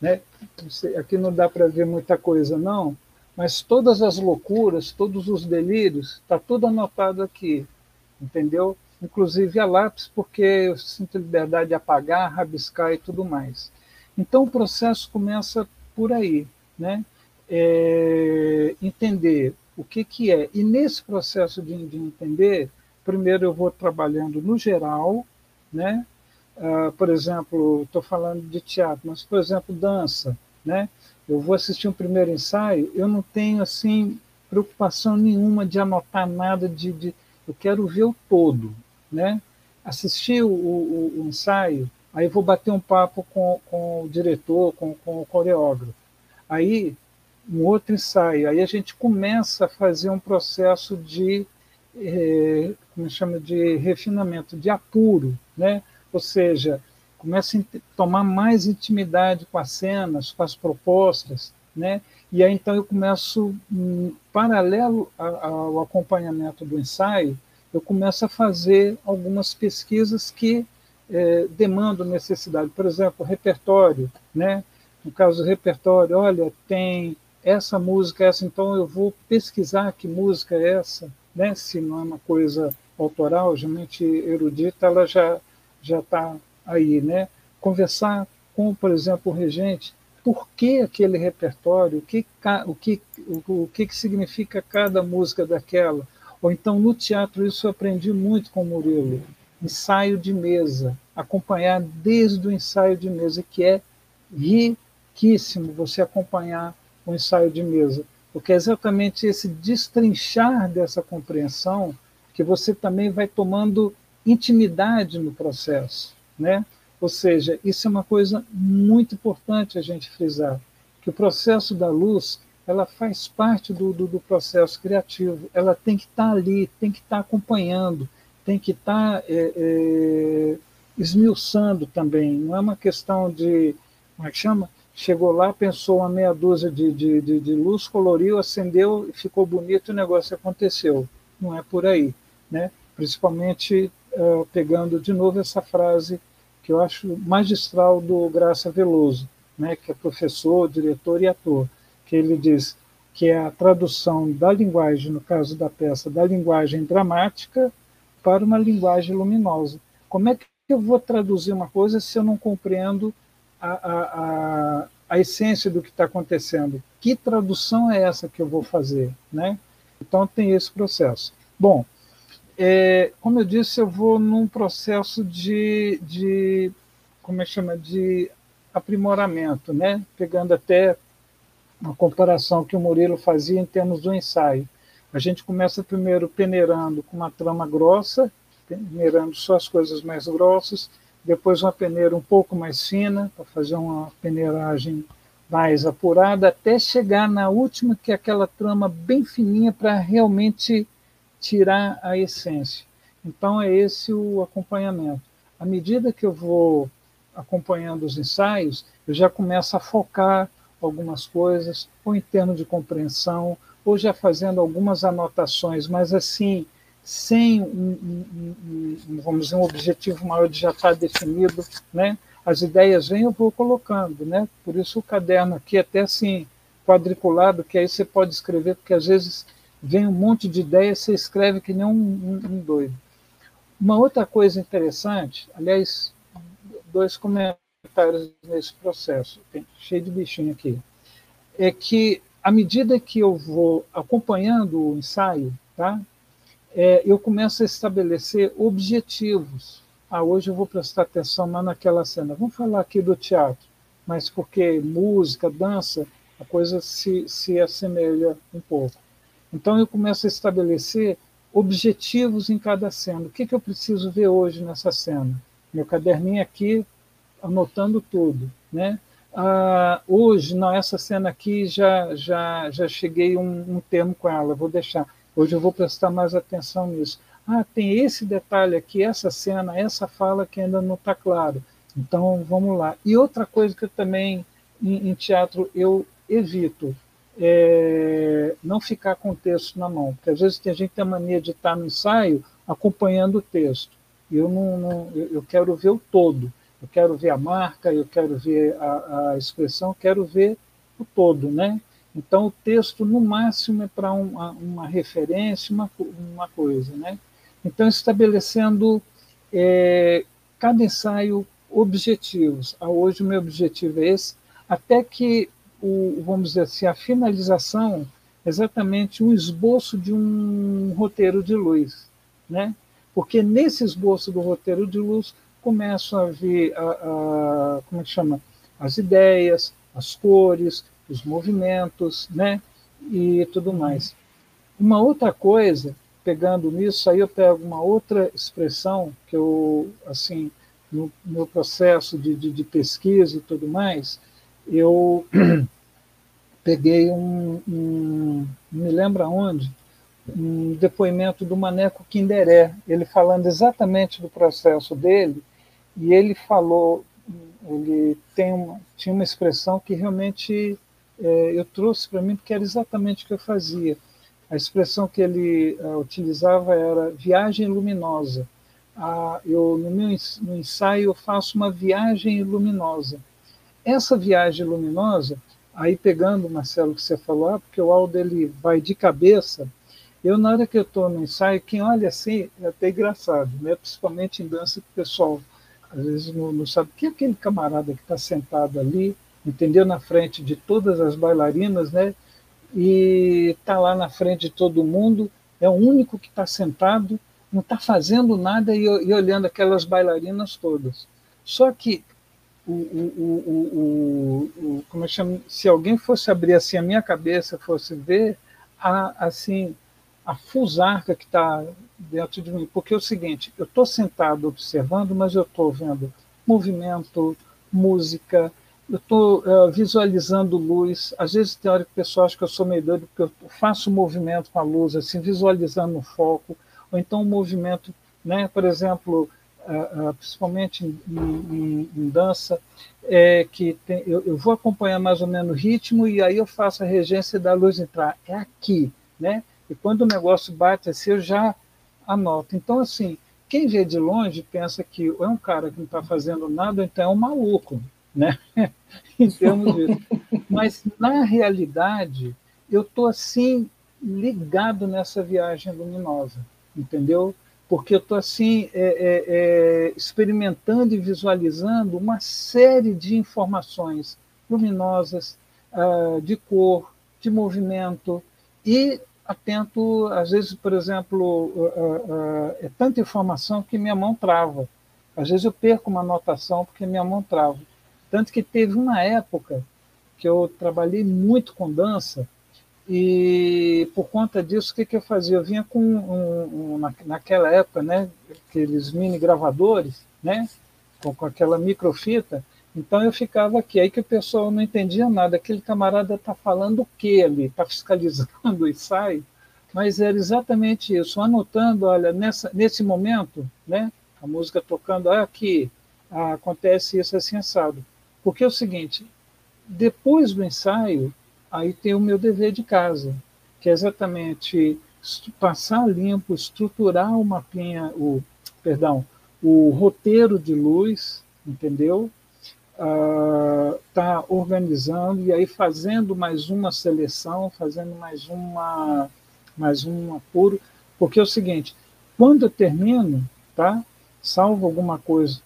Né? Aqui não dá para ver muita coisa, não, mas todas as loucuras, todos os delírios, está tudo anotado aqui, entendeu? Inclusive a lápis, porque eu sinto liberdade de apagar, rabiscar e tudo mais. Então o processo começa por aí, né? É, entender o que, que é. E nesse processo de, de entender, primeiro eu vou trabalhando no geral, né? Uh, por exemplo, estou falando de teatro, mas, por exemplo, dança, né? Eu vou assistir um primeiro ensaio, eu não tenho, assim, preocupação nenhuma de anotar nada de... de eu quero ver o todo, né? Assistir o, o, o ensaio, aí vou bater um papo com, com o diretor, com, com o coreógrafo. Aí, um outro ensaio, aí a gente começa a fazer um processo de, é, como chama, de refinamento, de apuro, né? Ou seja, começa a tomar mais intimidade com as cenas, com as propostas, né? E aí então eu começo, um, paralelo ao acompanhamento do ensaio, eu começo a fazer algumas pesquisas que é, demandam necessidade. Por exemplo, repertório, né? No caso do repertório, olha, tem essa música, essa, então eu vou pesquisar que música é essa, né? Se não é uma coisa autoral, geralmente erudita, ela já já está aí, né? Conversar com, por exemplo, o regente, por que aquele repertório, o que, o que, o, que, que significa cada música daquela. Ou então, no teatro, isso eu aprendi muito com o Murilo. Ensaio de mesa, acompanhar desde o ensaio de mesa, que é riquíssimo você acompanhar o ensaio de mesa, porque é exatamente esse destrinchar dessa compreensão que você também vai tomando intimidade no processo, né? Ou seja, isso é uma coisa muito importante a gente frisar, que o processo da luz ela faz parte do, do, do processo criativo, ela tem que estar ali, tem que estar acompanhando, tem que estar é, é, esmiuçando também. Não é uma questão de, como é que chama? Chegou lá, pensou uma meia dúzia de, de, de, de luz, coloriu, acendeu, ficou bonito, o negócio aconteceu. Não é por aí, né? Principalmente uh, pegando de novo essa frase que eu acho magistral do Graça Veloso, né, que é professor, diretor e ator, que ele diz que é a tradução da linguagem, no caso da peça, da linguagem dramática para uma linguagem luminosa. Como é que eu vou traduzir uma coisa se eu não compreendo a, a, a, a essência do que está acontecendo? Que tradução é essa que eu vou fazer? Né? Então, tem esse processo. Bom, é, como eu disse, eu vou num processo de, de como é que chama, de aprimoramento, né? pegando até uma comparação que o Murilo fazia em termos do ensaio. A gente começa primeiro peneirando com uma trama grossa, peneirando só as coisas mais grossas, depois uma peneira um pouco mais fina, para fazer uma peneiragem mais apurada, até chegar na última, que é aquela trama bem fininha para realmente tirar a essência. Então, é esse o acompanhamento. À medida que eu vou acompanhando os ensaios, eu já começo a focar algumas coisas, ou em termos de compreensão, ou já fazendo algumas anotações, mas assim, sem um, um, um, vamos dizer, um objetivo maior de já estar definido, né? As ideias vêm, eu vou colocando, né? Por isso o caderno aqui até assim quadriculado, que aí você pode escrever, porque às vezes vem um monte de ideias, você escreve que nem um, um, um doido. Uma outra coisa interessante, aliás, dois comentários nesse processo, tem cheio de bichinho aqui, é que à medida que eu vou acompanhando o ensaio, tá, é, eu começo a estabelecer objetivos. Ah, hoje eu vou prestar atenção mais naquela cena. Vamos falar aqui do teatro, mas porque música, dança, a coisa se, se assemelha um pouco. Então eu começo a estabelecer objetivos em cada cena. O que, que eu preciso ver hoje nessa cena? Meu caderninho aqui, anotando tudo. Né? Ah, hoje, não, essa cena aqui já, já, já cheguei um, um termo com ela, vou deixar. Hoje eu vou prestar mais atenção nisso. Ah, tem esse detalhe aqui, essa cena, essa fala que ainda não está claro. Então, vamos lá. E outra coisa que eu também, em, em teatro, eu evito, é não ficar com o texto na mão, porque às vezes tem gente tem a mania de estar no ensaio acompanhando o texto. Eu não, não eu quero ver o todo, eu quero ver a marca, eu quero ver a, a expressão, quero ver o todo, né? Então o texto no máximo é para uma, uma referência, uma, uma coisa, né? Então estabelecendo é, cada ensaio objetivos. Ah, hoje o meu objetivo é esse, até que o, vamos dizer assim, a finalização é exatamente um esboço de um roteiro de luz, né? Porque nesse esboço do roteiro de luz começam a vir a, a como é que chama as ideias, as cores, os movimentos, né? E tudo mais. Uma outra coisa, pegando nisso, aí eu pego uma outra expressão que eu assim no meu processo de, de, de pesquisa e tudo mais, eu peguei um, um, me lembro aonde, um depoimento do Maneco Quinderé, ele falando exatamente do processo dele, e ele falou, ele tem uma, tinha uma expressão que realmente é, eu trouxe para mim porque era exatamente o que eu fazia. A expressão que ele uh, utilizava era viagem luminosa. Ah, eu no meu no ensaio eu faço uma viagem luminosa. Essa viagem luminosa Aí pegando, Marcelo, que você falou, ah, porque o Aldo ele vai de cabeça, eu na hora que eu estou no ensaio, quem olha assim é até engraçado, né? principalmente em dança que o pessoal às vezes não, não sabe quem é aquele camarada que está sentado ali, entendeu? Na frente de todas as bailarinas, né? E está lá na frente de todo mundo, é o único que está sentado, não está fazendo nada e, e olhando aquelas bailarinas todas. Só que o, o, o, como é chama? se alguém fosse abrir assim a minha cabeça, fosse ver a, assim a fusarca que está dentro de mim, porque é o seguinte, eu estou sentado observando, mas eu estou vendo movimento, música, eu estou uh, visualizando luz. Às vezes tem hora que o pessoal acha que eu sou meio doido, porque eu faço movimento com a luz, assim, visualizando o foco, ou então um movimento, né? por exemplo, principalmente em, em, em dança, é que tem, eu, eu, vou acompanhar mais ou menos o ritmo e aí eu faço a regência da luz entrar. É aqui, né? E quando o negócio bate assim, eu já anoto. Então, assim, quem vê de longe pensa que é um cara que não está fazendo nada, então é um maluco, né? em termos disso. Mas, na realidade, eu estou assim, ligado nessa viagem luminosa, entendeu? porque eu estou assim é, é, é, experimentando e visualizando uma série de informações luminosas, uh, de cor, de movimento e atento, às vezes, por exemplo, uh, uh, é tanta informação que minha mão trava. Às vezes eu perco uma anotação porque minha mão trava. Tanto que teve uma época que eu trabalhei muito com dança e por conta disso, o que, que eu fazia? Eu vinha com, um, um, naquela época, né, aqueles mini gravadores, né, com, com aquela microfita. Então eu ficava aqui, aí que o pessoal não entendia nada. Aquele camarada está falando o que ali? Está fiscalizando e sai? Mas era exatamente isso, anotando, olha, nessa, nesse momento, né, a música tocando, ah, aqui ah, acontece isso assim assado. Porque é o seguinte, depois do ensaio, aí tem o meu dever de casa, que é exatamente passar limpo, estruturar o mapinha, o perdão, o roteiro de luz, entendeu? Uh, tá organizando e aí fazendo mais uma seleção, fazendo mais uma mais um apuro, porque é o seguinte, quando eu termino, tá? Salvo alguma coisa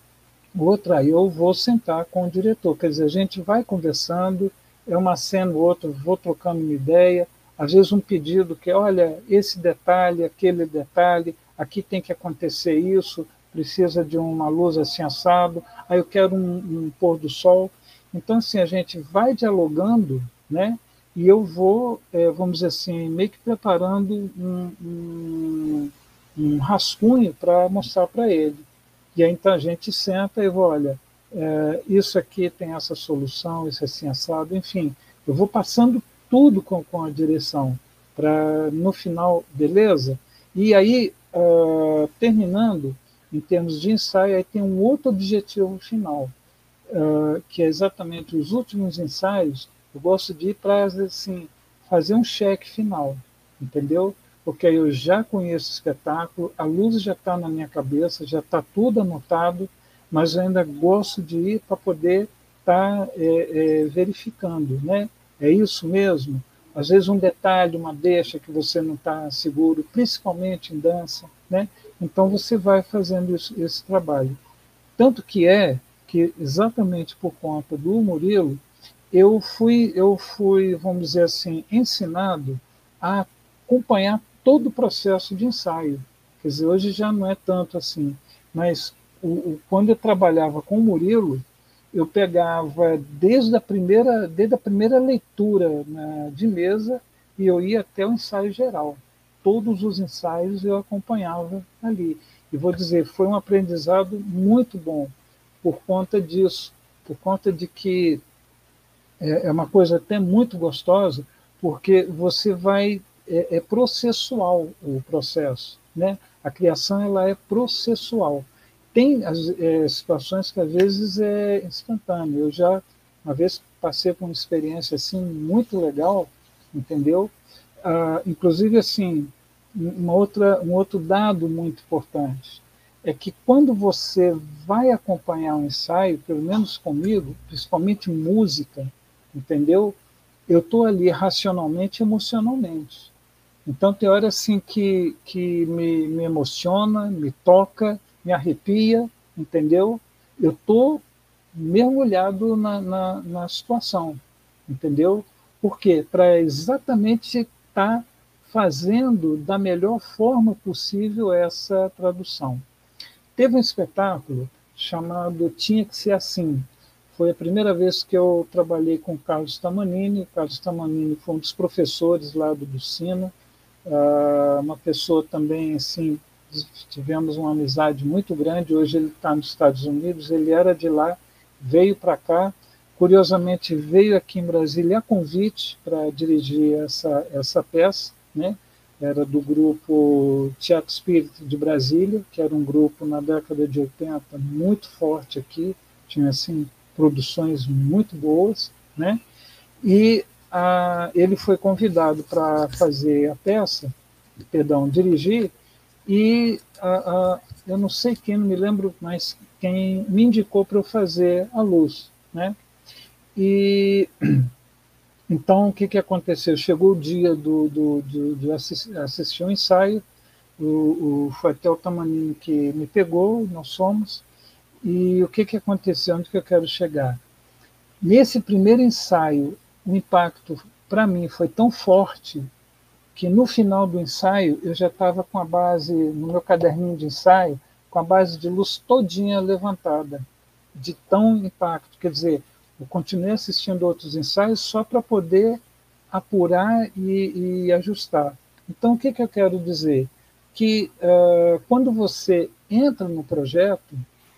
outra, eu vou sentar com o diretor, quer dizer, a gente vai conversando, é uma cena ou outra, vou trocando uma ideia, às vezes um pedido que, olha, esse detalhe, aquele detalhe, aqui tem que acontecer isso, precisa de uma luz assim assado, aí eu quero um, um pôr do sol. Então, assim, a gente vai dialogando, né? E eu vou, é, vamos dizer assim, meio que preparando um, um, um rascunho para mostrar para ele. E aí então a gente senta e vou, olha, é, isso aqui tem essa solução, isso é assim assado, enfim, eu vou passando tudo com, com a direção para no final, beleza? E aí uh, terminando, em termos de ensaio, aí tem um outro objetivo final, uh, que é exatamente os últimos ensaios. Eu gosto de ir para assim, fazer um cheque final, entendeu? Porque aí eu já conheço o espetáculo, a luz já está na minha cabeça, já está tudo anotado, mas eu ainda gosto de ir para poder estar tá, é, é, verificando, né? É isso mesmo? Às vezes um detalhe, uma deixa que você não está seguro, principalmente em dança, né? Então você vai fazendo isso, esse trabalho. Tanto que é que exatamente por conta do Murilo, eu fui, eu fui, vamos dizer assim, ensinado a acompanhar todo o processo de ensaio. Quer dizer, hoje já não é tanto assim, mas o, o, quando eu trabalhava com o Murilo, eu pegava desde a primeira, desde a primeira leitura né, de mesa e eu ia até o ensaio geral. Todos os ensaios eu acompanhava ali. E vou dizer, foi um aprendizado muito bom por conta disso, por conta de que é, é uma coisa até muito gostosa, porque você vai é, é processual o processo, né? A criação ela é processual tem as, é, situações que às vezes é instantâneo. Eu já uma vez passei por uma experiência assim muito legal, entendeu? Ah, inclusive assim, uma outra, um outro dado muito importante é que quando você vai acompanhar um ensaio, pelo menos comigo, principalmente música, entendeu? Eu estou ali racionalmente emocionalmente. Então tem hora assim que, que me, me emociona, me toca, me arrepia, entendeu? Eu estou mergulhado na, na, na, situação, entendeu? Por quê? Para exatamente estar tá fazendo da melhor forma possível essa tradução. Teve um espetáculo chamado Tinha que Ser Assim. Foi a primeira vez que eu trabalhei com Carlos Tamanini. Carlos Tamanini foi um dos professores lá do Bucina, ah, uma pessoa também assim tivemos uma amizade muito grande. Hoje ele está nos Estados Unidos, ele era de lá, veio para cá. Curiosamente, veio aqui em Brasília a convite para dirigir essa, essa peça, né? Era do grupo Teatro Espírito de Brasília, que era um grupo na década de 80 muito forte aqui, tinha assim produções muito boas, né? E a, ele foi convidado para fazer a peça, perdão, dirigir, e eu não sei quem, não me lembro mais quem me indicou para eu fazer a luz, né? E então o que, que aconteceu? Chegou o dia do, do, do de assistir, o um ensaio, o, o, foi até o Tamanino que me pegou, nós somos, e o que, que aconteceu? Onde que eu quero chegar? Nesse primeiro ensaio, o impacto para mim foi tão forte que no final do ensaio eu já estava com a base, no meu caderninho de ensaio, com a base de luz todinha levantada, de tão impacto. Quer dizer, eu continuei assistindo outros ensaios só para poder apurar e, e, ajustar. Então, o que, que eu quero dizer? Que uh, quando você entra no projeto,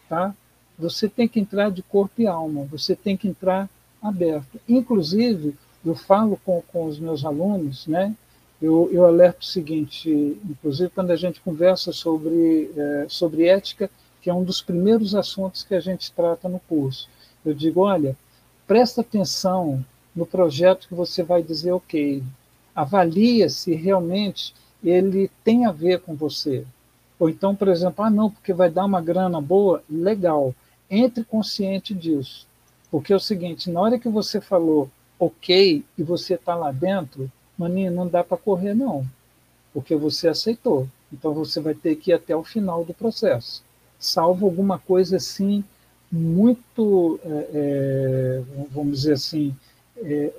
tá, você tem que entrar de corpo e alma, você tem que entrar aberto. Inclusive, eu falo com, com os meus alunos, né, eu, eu alerto o seguinte, inclusive quando a gente conversa sobre, é, sobre ética, que é um dos primeiros assuntos que a gente trata no curso, eu digo, olha, presta atenção no projeto que você vai dizer ok, avalia se realmente ele tem a ver com você. Ou então, por exemplo, ah, não, porque vai dar uma grana boa, legal. Entre consciente disso. Porque é o seguinte, na hora que você falou ok e você está lá dentro, Maninho, não dá para correr, não, porque você aceitou. Então você vai ter que ir até o final do processo. Salvo alguma coisa assim, muito, é, é, vamos dizer assim, é,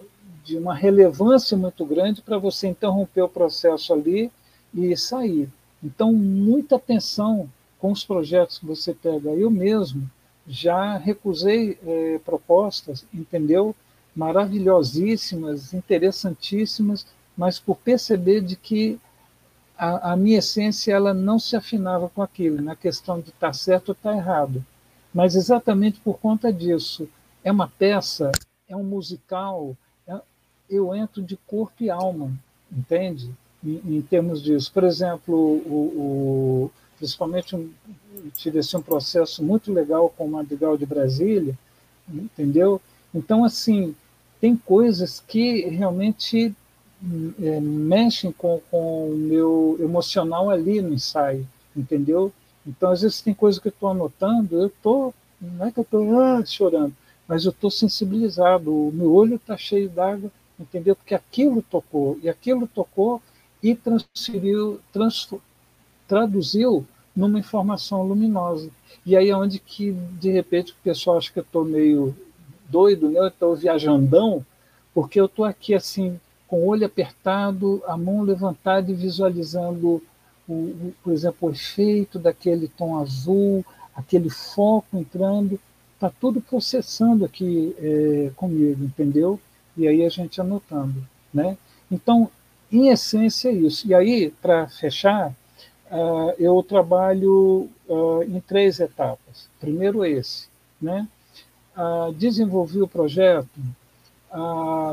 de uma relevância muito grande para você interromper o processo ali e sair. Então, muita atenção com os projetos que você pega. Eu mesmo já recusei é, propostas, entendeu? maravilhosíssimas, interessantíssimas, mas por perceber de que a, a, minha essência ela não se afinava com aquilo, na questão de estar tá certo ou estar tá errado. Mas exatamente por conta disso, é uma peça, é um musical, é, eu entro de corpo e alma, entende? em, em termos disso. Por exemplo, o, o principalmente um, tive assim, um processo muito legal com o Madrigal de Brasília, entendeu? Então, assim, tem coisas que realmente é, mexem com, com o meu emocional ali no ensaio, entendeu? Então, às vezes tem coisa que eu estou anotando, eu estou, não é que eu estou ah, chorando, mas eu estou sensibilizado, o meu olho está cheio d'água, entendeu? Porque aquilo tocou, e aquilo tocou e transferiu, trans, traduziu numa informação luminosa. E aí é onde que, de repente, o pessoal acha que eu estou meio doido, né? eu estou viajandão, porque eu estou aqui assim, com o olho apertado, a mão levantada e visualizando, o, o, por exemplo, o efeito daquele tom azul, aquele foco entrando, está tudo processando aqui é, comigo, entendeu? E aí a gente anotando, né? Então, em essência, é isso. E aí, para fechar, uh, eu trabalho uh, em três etapas. Primeiro esse, né? Uh, desenvolvi o projeto,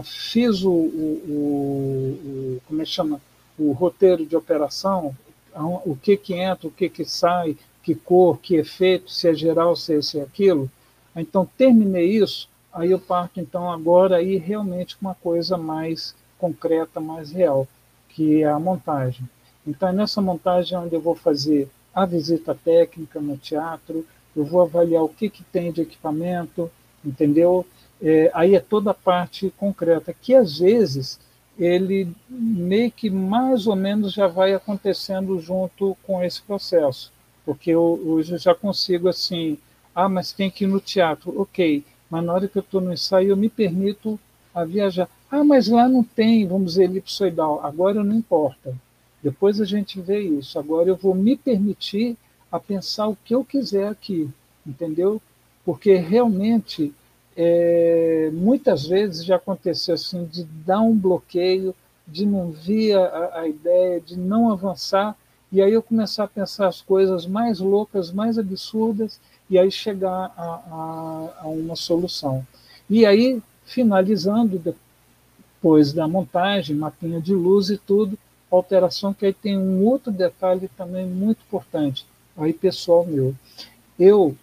fiz o, o, o, como é que chama, o roteiro de operação, o que que entra, o que que sai, que cor, que efeito, se é geral, se é isso e aquilo. Então terminei isso, aí eu parto então agora aí realmente com uma coisa mais concreta, mais real, que é a montagem. Então, é nessa montagem onde eu vou fazer a visita técnica no teatro, eu vou avaliar o que, que tem de equipamento, entendeu? É, aí é toda a parte concreta, que às vezes ele meio que mais ou menos já vai acontecendo junto com esse processo, porque eu, hoje eu já consigo assim, ah, mas tem que ir no teatro, ok, mas na hora que eu estou no ensaio eu me permito a viajar. Ah, mas lá não tem, vamos dizer, elipsoidal, agora não importa, depois a gente vê isso. Agora eu vou me permitir a pensar o que eu quiser aqui, entendeu? Porque realmente é, muitas vezes já aconteceu assim de dar um bloqueio, de não vir a, a, ideia, de não avançar, e aí eu começar a pensar as coisas mais loucas, mais absurdas, e aí chegar a, a, a uma solução. E aí, finalizando, depois da montagem, mapinha de luz e tudo, alteração, que aí tem um outro detalhe também muito importante, aí pessoal meu. Eu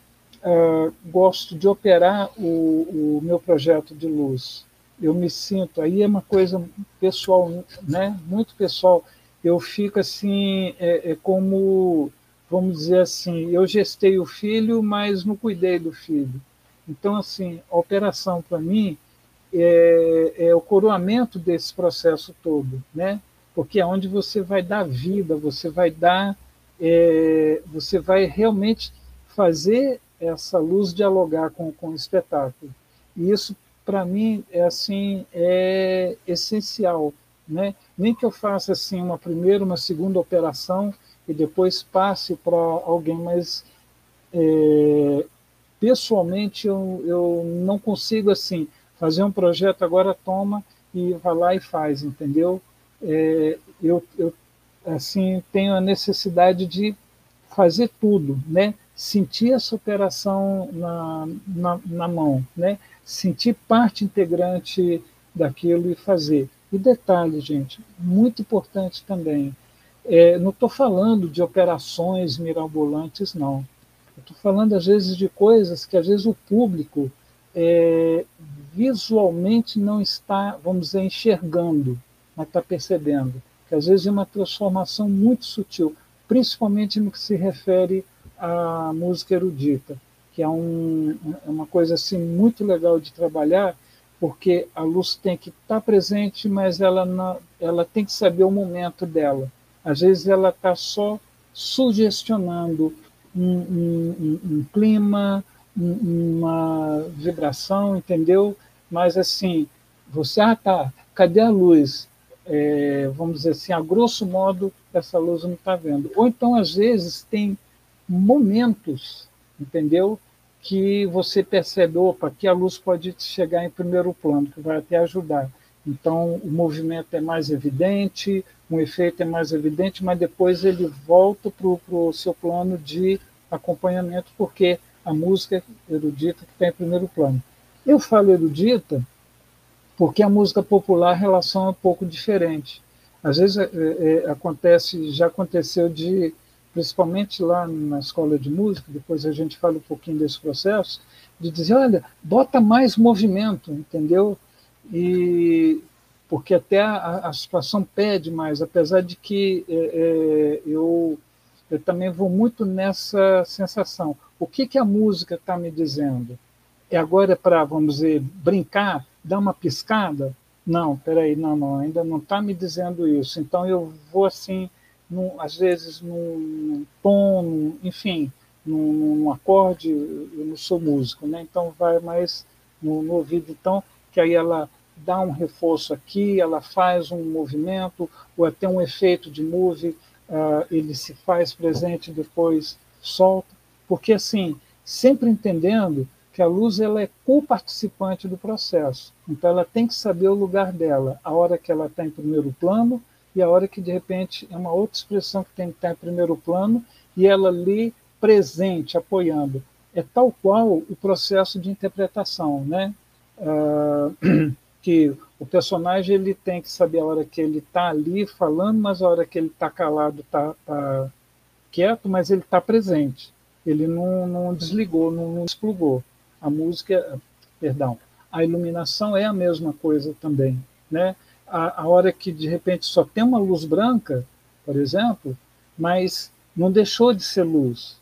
uh, gosto de operar o, o, meu projeto de luz. Eu me sinto, aí é uma coisa pessoal, né? muito pessoal. Eu fico assim, é, é como, vamos dizer assim, eu gestei o filho, mas não cuidei do filho. Então, assim, a operação para mim é, é, o coroamento desse processo todo, né? porque é onde você vai dar vida, você vai dar, é, você vai realmente fazer essa luz dialogar com, com o espetáculo. E isso, para mim, é assim, é essencial. Né? Nem que eu faça assim uma primeira, uma segunda operação e depois passe para alguém, mas é, pessoalmente eu, eu não consigo assim fazer um projeto agora toma e vai lá e faz, entendeu? é, eu, eu assim tenho a necessidade de fazer tudo, né? Sentir essa operação na, na, na mão, né? Sentir parte integrante daquilo e fazer. E detalhe, gente, muito importante também. É, não estou falando de operações mirabolantes, não. Estou falando, às vezes, de coisas que, às vezes, o público é, visualmente não está, vamos dizer, enxergando mas está percebendo que às vezes é uma transformação muito sutil, principalmente no que se refere à música erudita, que é, um, é uma coisa assim muito legal de trabalhar, porque a luz tem que estar presente, mas ela, não, ela tem que saber o momento dela. Às vezes ela está só sugestionando um, um, um clima, uma vibração, entendeu? Mas assim, você, ah tá, cadê a luz? é, vamos dizer assim, a grosso modo, essa luz não está vendo. Ou então, às vezes, tem momentos, entendeu? Que você percebe, opa, que a luz pode chegar em primeiro plano, que vai até ajudar. Então, o movimento é mais evidente, um efeito é mais evidente, mas depois ele volta para o seu plano de acompanhamento, porque a música erudita está em primeiro plano. Eu falo erudita porque a música popular a relação é um pouco diferente. Às vezes é, é, acontece, já aconteceu de, principalmente lá na escola de música, depois a gente fala um pouquinho desse processo, de dizer, olha, bota mais movimento, entendeu? E porque até a, a situação pede mais, apesar de que é, é, eu, eu também vou muito nessa sensação. O que, que a música está me dizendo? É agora para, vamos dizer, brincar, dar uma piscada? Não, peraí, não, não, ainda não está me dizendo isso. Então eu vou assim, num, às vezes num tom, enfim, num, num, acorde, eu não sou músico, né? Então vai mais no, no ouvido, então, que aí ela dá um reforço aqui, ela faz um movimento, ou até um efeito de move, uh, ele se faz presente depois solta, porque assim, sempre entendendo que a luz ela é co-participante do processo, então ela tem que saber o lugar dela, a hora que ela está em primeiro plano e a hora que de repente é uma outra expressão que tem que estar em primeiro plano e ela ali presente, apoiando. É tal qual o processo de interpretação, né? Uh, que o personagem ele tem que saber a hora que ele está ali falando, mas a hora que ele está calado, está tá quieto, mas ele está presente. Ele não, não desligou, não, não desplugou. A música, perdão, a iluminação é a mesma coisa também, né? A, a hora que de repente só tem uma luz branca, por exemplo, mas não deixou de ser luz,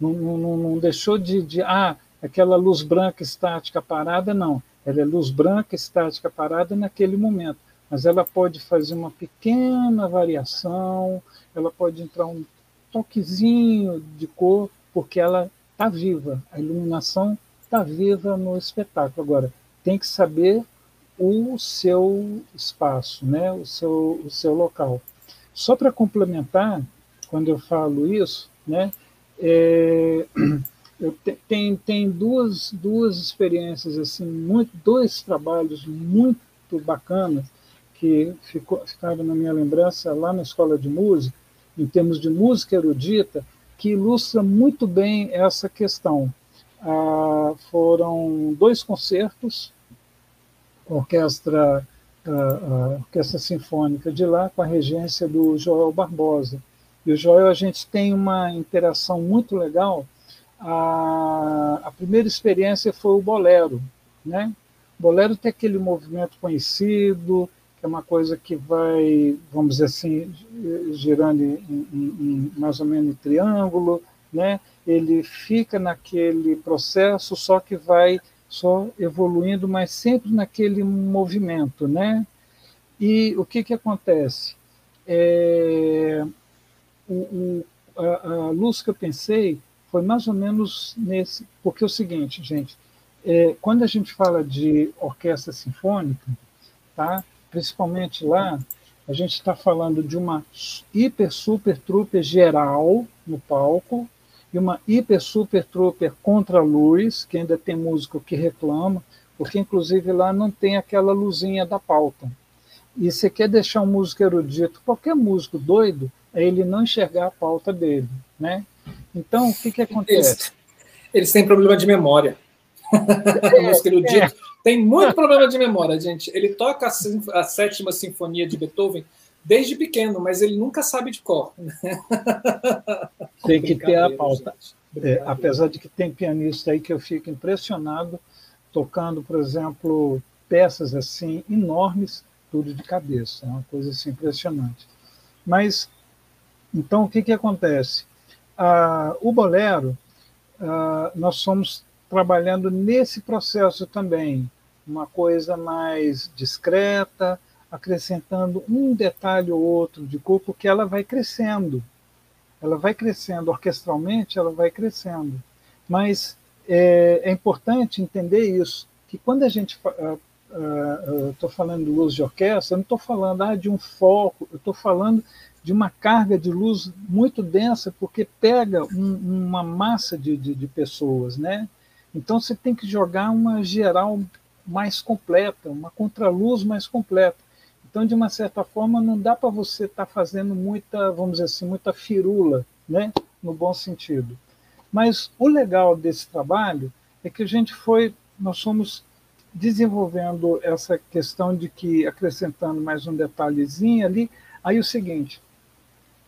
não, não, não deixou de, de ah, aquela luz branca estática parada, não. Ela é luz branca estática parada naquele momento, mas ela pode fazer uma pequena variação, ela pode entrar um toquezinho de cor, porque ela está viva, a iluminação está viva no espetáculo. Agora, tem que saber o seu espaço, né? o, seu, o seu local. Só para complementar, quando eu falo isso, né? É, te, tem, tem duas, duas experiências, assim, muito, dois trabalhos muito bacanas que ficou, ficaram na minha lembrança lá na escola de música, em termos de música erudita, que ilustra muito bem essa questão. Ah, foram dois concertos, orquestra, a, a orquestra sinfônica de lá, com a regência do Joel Barbosa. E o Joel, a gente tem uma interação muito legal, a, a primeira experiência foi o bolero, né? O bolero tem aquele movimento conhecido, que é uma coisa que vai, vamos dizer assim, girando em, em, em mais ou menos em triângulo, né? Ele fica naquele processo, só que vai só evoluindo, mas sempre naquele movimento, né? E o que que acontece? É, o, o, a, a luz que eu pensei foi mais ou menos nesse. Porque é o seguinte, gente, é, quando a gente fala de orquestra sinfônica, tá? principalmente lá, a gente está falando de uma hiper super trooper geral no palco e uma hiper super trooper contra luz, que ainda tem músico que reclama, porque inclusive lá não tem aquela luzinha da pauta. E você quer deixar um músico erudito, qualquer músico doido, é ele não enxergar a pauta dele, né? Então, o que, que acontece? Eles, eles têm problema de memória. É, música erudita. É. Tem muito problema de memória, gente. Ele toca a, a, sétima sinfonia de Beethoven desde pequeno, mas ele nunca sabe de cor. Tem que ter a pauta. É, apesar de que tem pianista aí que eu fico impressionado tocando, por exemplo, peças assim enormes, tudo de cabeça, é uma coisa assim impressionante. Mas então o que que acontece? ah, o bolero, ah, nós somos trabalhando nesse processo também, uma coisa mais discreta, acrescentando um detalhe ou outro de corpo que ela vai crescendo. Ela vai crescendo orquestralmente, ela vai crescendo. Mas é, é importante entender isso, que quando a gente estou uh, uh, falando de luz de orquestra, eu não estou falando ah, de um foco, eu estou falando de uma carga de luz muito densa, porque pega um, uma massa de, de, de, pessoas, né? Então você tem que jogar uma geral mais completa, uma contraluz mais completa. Então, de uma certa forma, não dá para você estar tá fazendo muita, vamos dizer assim, muita firula, né? No bom sentido. Mas o legal desse trabalho é que a gente foi, nós fomos desenvolvendo essa questão de que acrescentando mais um detalhezinho ali, Aí o seguinte,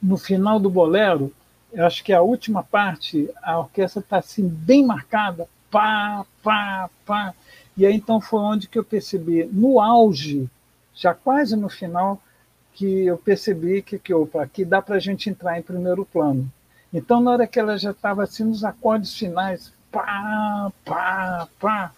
no final do bolero, eu acho que a última parte, a orquestra está assim bem marcada, pá, pá, pá. E aí então foi onde que eu percebi, no auge, já quase no final, que eu percebi que, que opa, aqui dá para a gente entrar em primeiro plano. Então, na hora que ela já estava assim nos acordes finais, pá, pá, pá,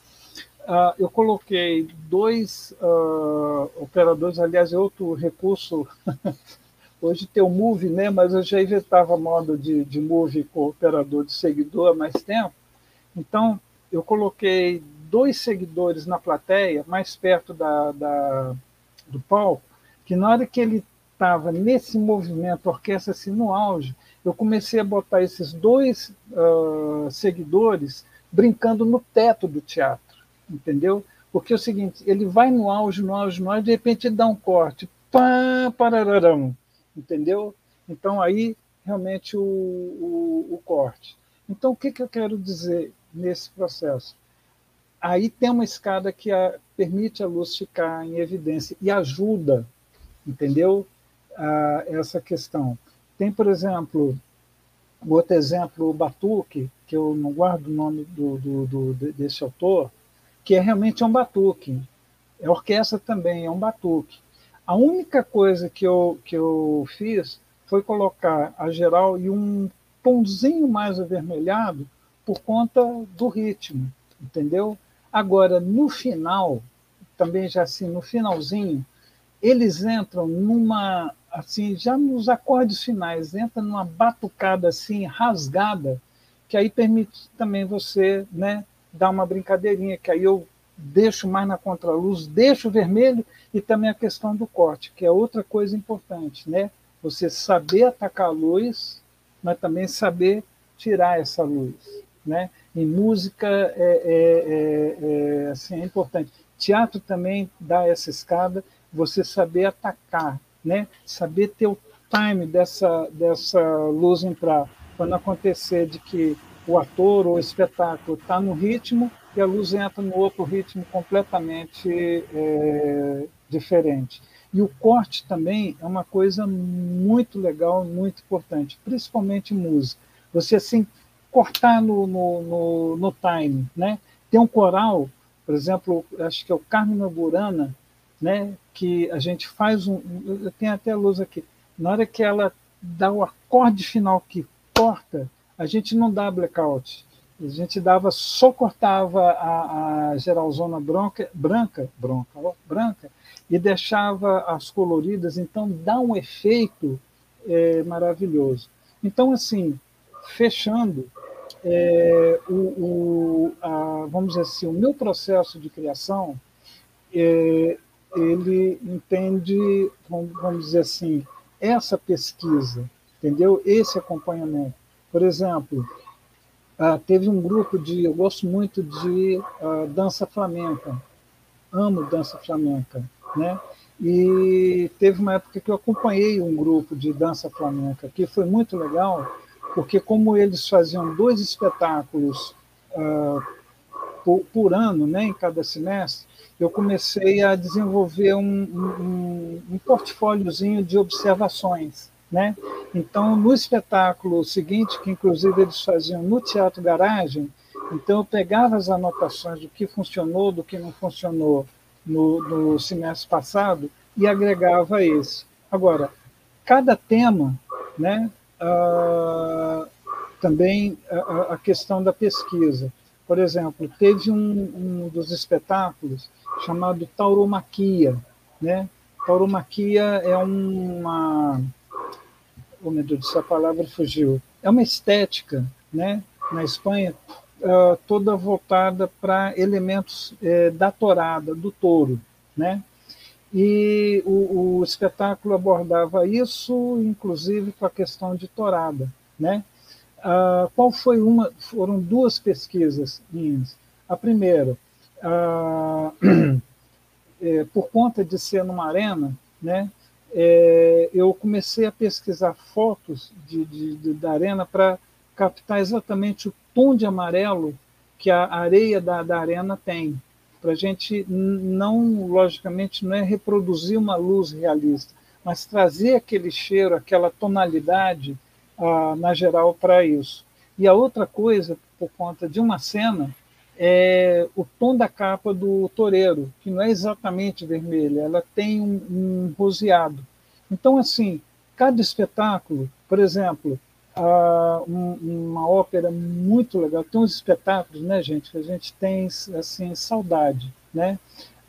uh, eu coloquei dois uh, operadores, aliás, é outro recurso. Hoje tem o Move, né? mas eu já inventava modo de, de Move com operador de seguidor há mais tempo. Então, eu coloquei dois seguidores na plateia, mais perto da, da do palco, que na hora que ele estava nesse movimento, orquestra assim no auge, eu comecei a botar esses dois uh, seguidores brincando no teto do teatro, entendeu? Porque é o seguinte, ele vai no auge, no auge, no auge, de repente ele dá um corte, pá, parararão, entendeu? Então aí realmente o, o, o corte. Então o que, que eu quero dizer nesse processo? Aí tem uma escada que a, permite a luz ficar em evidência e ajuda entendeu? Ah, essa questão. Tem, por exemplo, outro exemplo, o Batuque, que eu não guardo o nome do, do, do, desse autor, que é realmente um batuque. É orquestra também, é um batuque. A única coisa que eu, que eu fiz foi colocar a geral e um tomzinho mais avermelhado por conta do ritmo, entendeu? Agora, no final, também já assim, no finalzinho, eles entram numa assim já nos acordes finais entram numa batucada assim rasgada que aí permite também você né dar uma brincadeirinha que aí eu deixo mais na contraluz deixo vermelho e também a questão do corte que é outra coisa importante né? Você saber atacar a luz mas também saber tirar essa luz né em música é, é, é, é assim é importante teatro também dá essa escada você saber atacar, né? saber ter o time dessa, dessa luz entrar, quando acontecer de que o ator ou o espetáculo está no ritmo e a luz entra no outro ritmo completamente é, diferente. E o corte também é uma coisa muito legal, muito importante, principalmente música. Você assim cortar no, no, no, no time, né? Tem um coral, por exemplo, acho que é o Carmen Burana, né, que a gente faz um. Eu tenho até a luz aqui. Na hora que ela dá o acorde final que corta, a gente não dá blackout. A gente dava, só cortava a, a geralzona branca, branca, branca, branca, e deixava as coloridas, então dá um efeito é, maravilhoso. Então, assim, fechando, é, o, o a, vamos dizer assim, o meu processo de criação, é, ele entende, vamos dizer assim, essa pesquisa, entendeu? Esse acompanhamento. Por exemplo, uh, teve um grupo de, eu gosto muito de uh, dança flamenca, amo dança flamenca, né? E teve uma época que eu acompanhei um grupo de dança flamenca, que foi muito legal, porque como eles faziam dois espetáculos uh, por, por ano, né, em cada semestre, eu comecei a desenvolver um, um, um portfóliozinho de observações. Né? Então, no espetáculo seguinte, que inclusive eles faziam no Teatro Garagem, então eu pegava as anotações do que funcionou, do que não funcionou no, no semestre passado e agregava esse. Agora, cada tema, né, uh, também a, a, questão da pesquisa. Por exemplo, teve um, um dos espetáculos chamado tauromaquia. Né? Tauromaquia é uma. Oh, meu Deus, essa palavra fugiu. É uma estética né? na Espanha uh, toda voltada para elementos uh, da torada, do touro. Né? E o, o, espetáculo abordava isso, inclusive com a questão de torada. Né? Uh, qual foi uma? Foram duas pesquisas minhas. A primeira, ah, é, por conta de ser numa arena, né, é, eu comecei a pesquisar fotos de, de, de da arena para captar exatamente o tom de amarelo que a areia da, da arena tem, para a gente não, logicamente, não é reproduzir uma luz realista, mas trazer aquele cheiro, aquela tonalidade ah, na geral para isso. E a outra coisa, por conta de uma cena, é o tom da capa do toureiro, que não é exatamente vermelha, ela tem um, um roseado. Então, assim, cada espetáculo, por exemplo, uh, um, uma ópera muito legal, tem uns espetáculos, né, gente, que a gente tem assim saudade, né?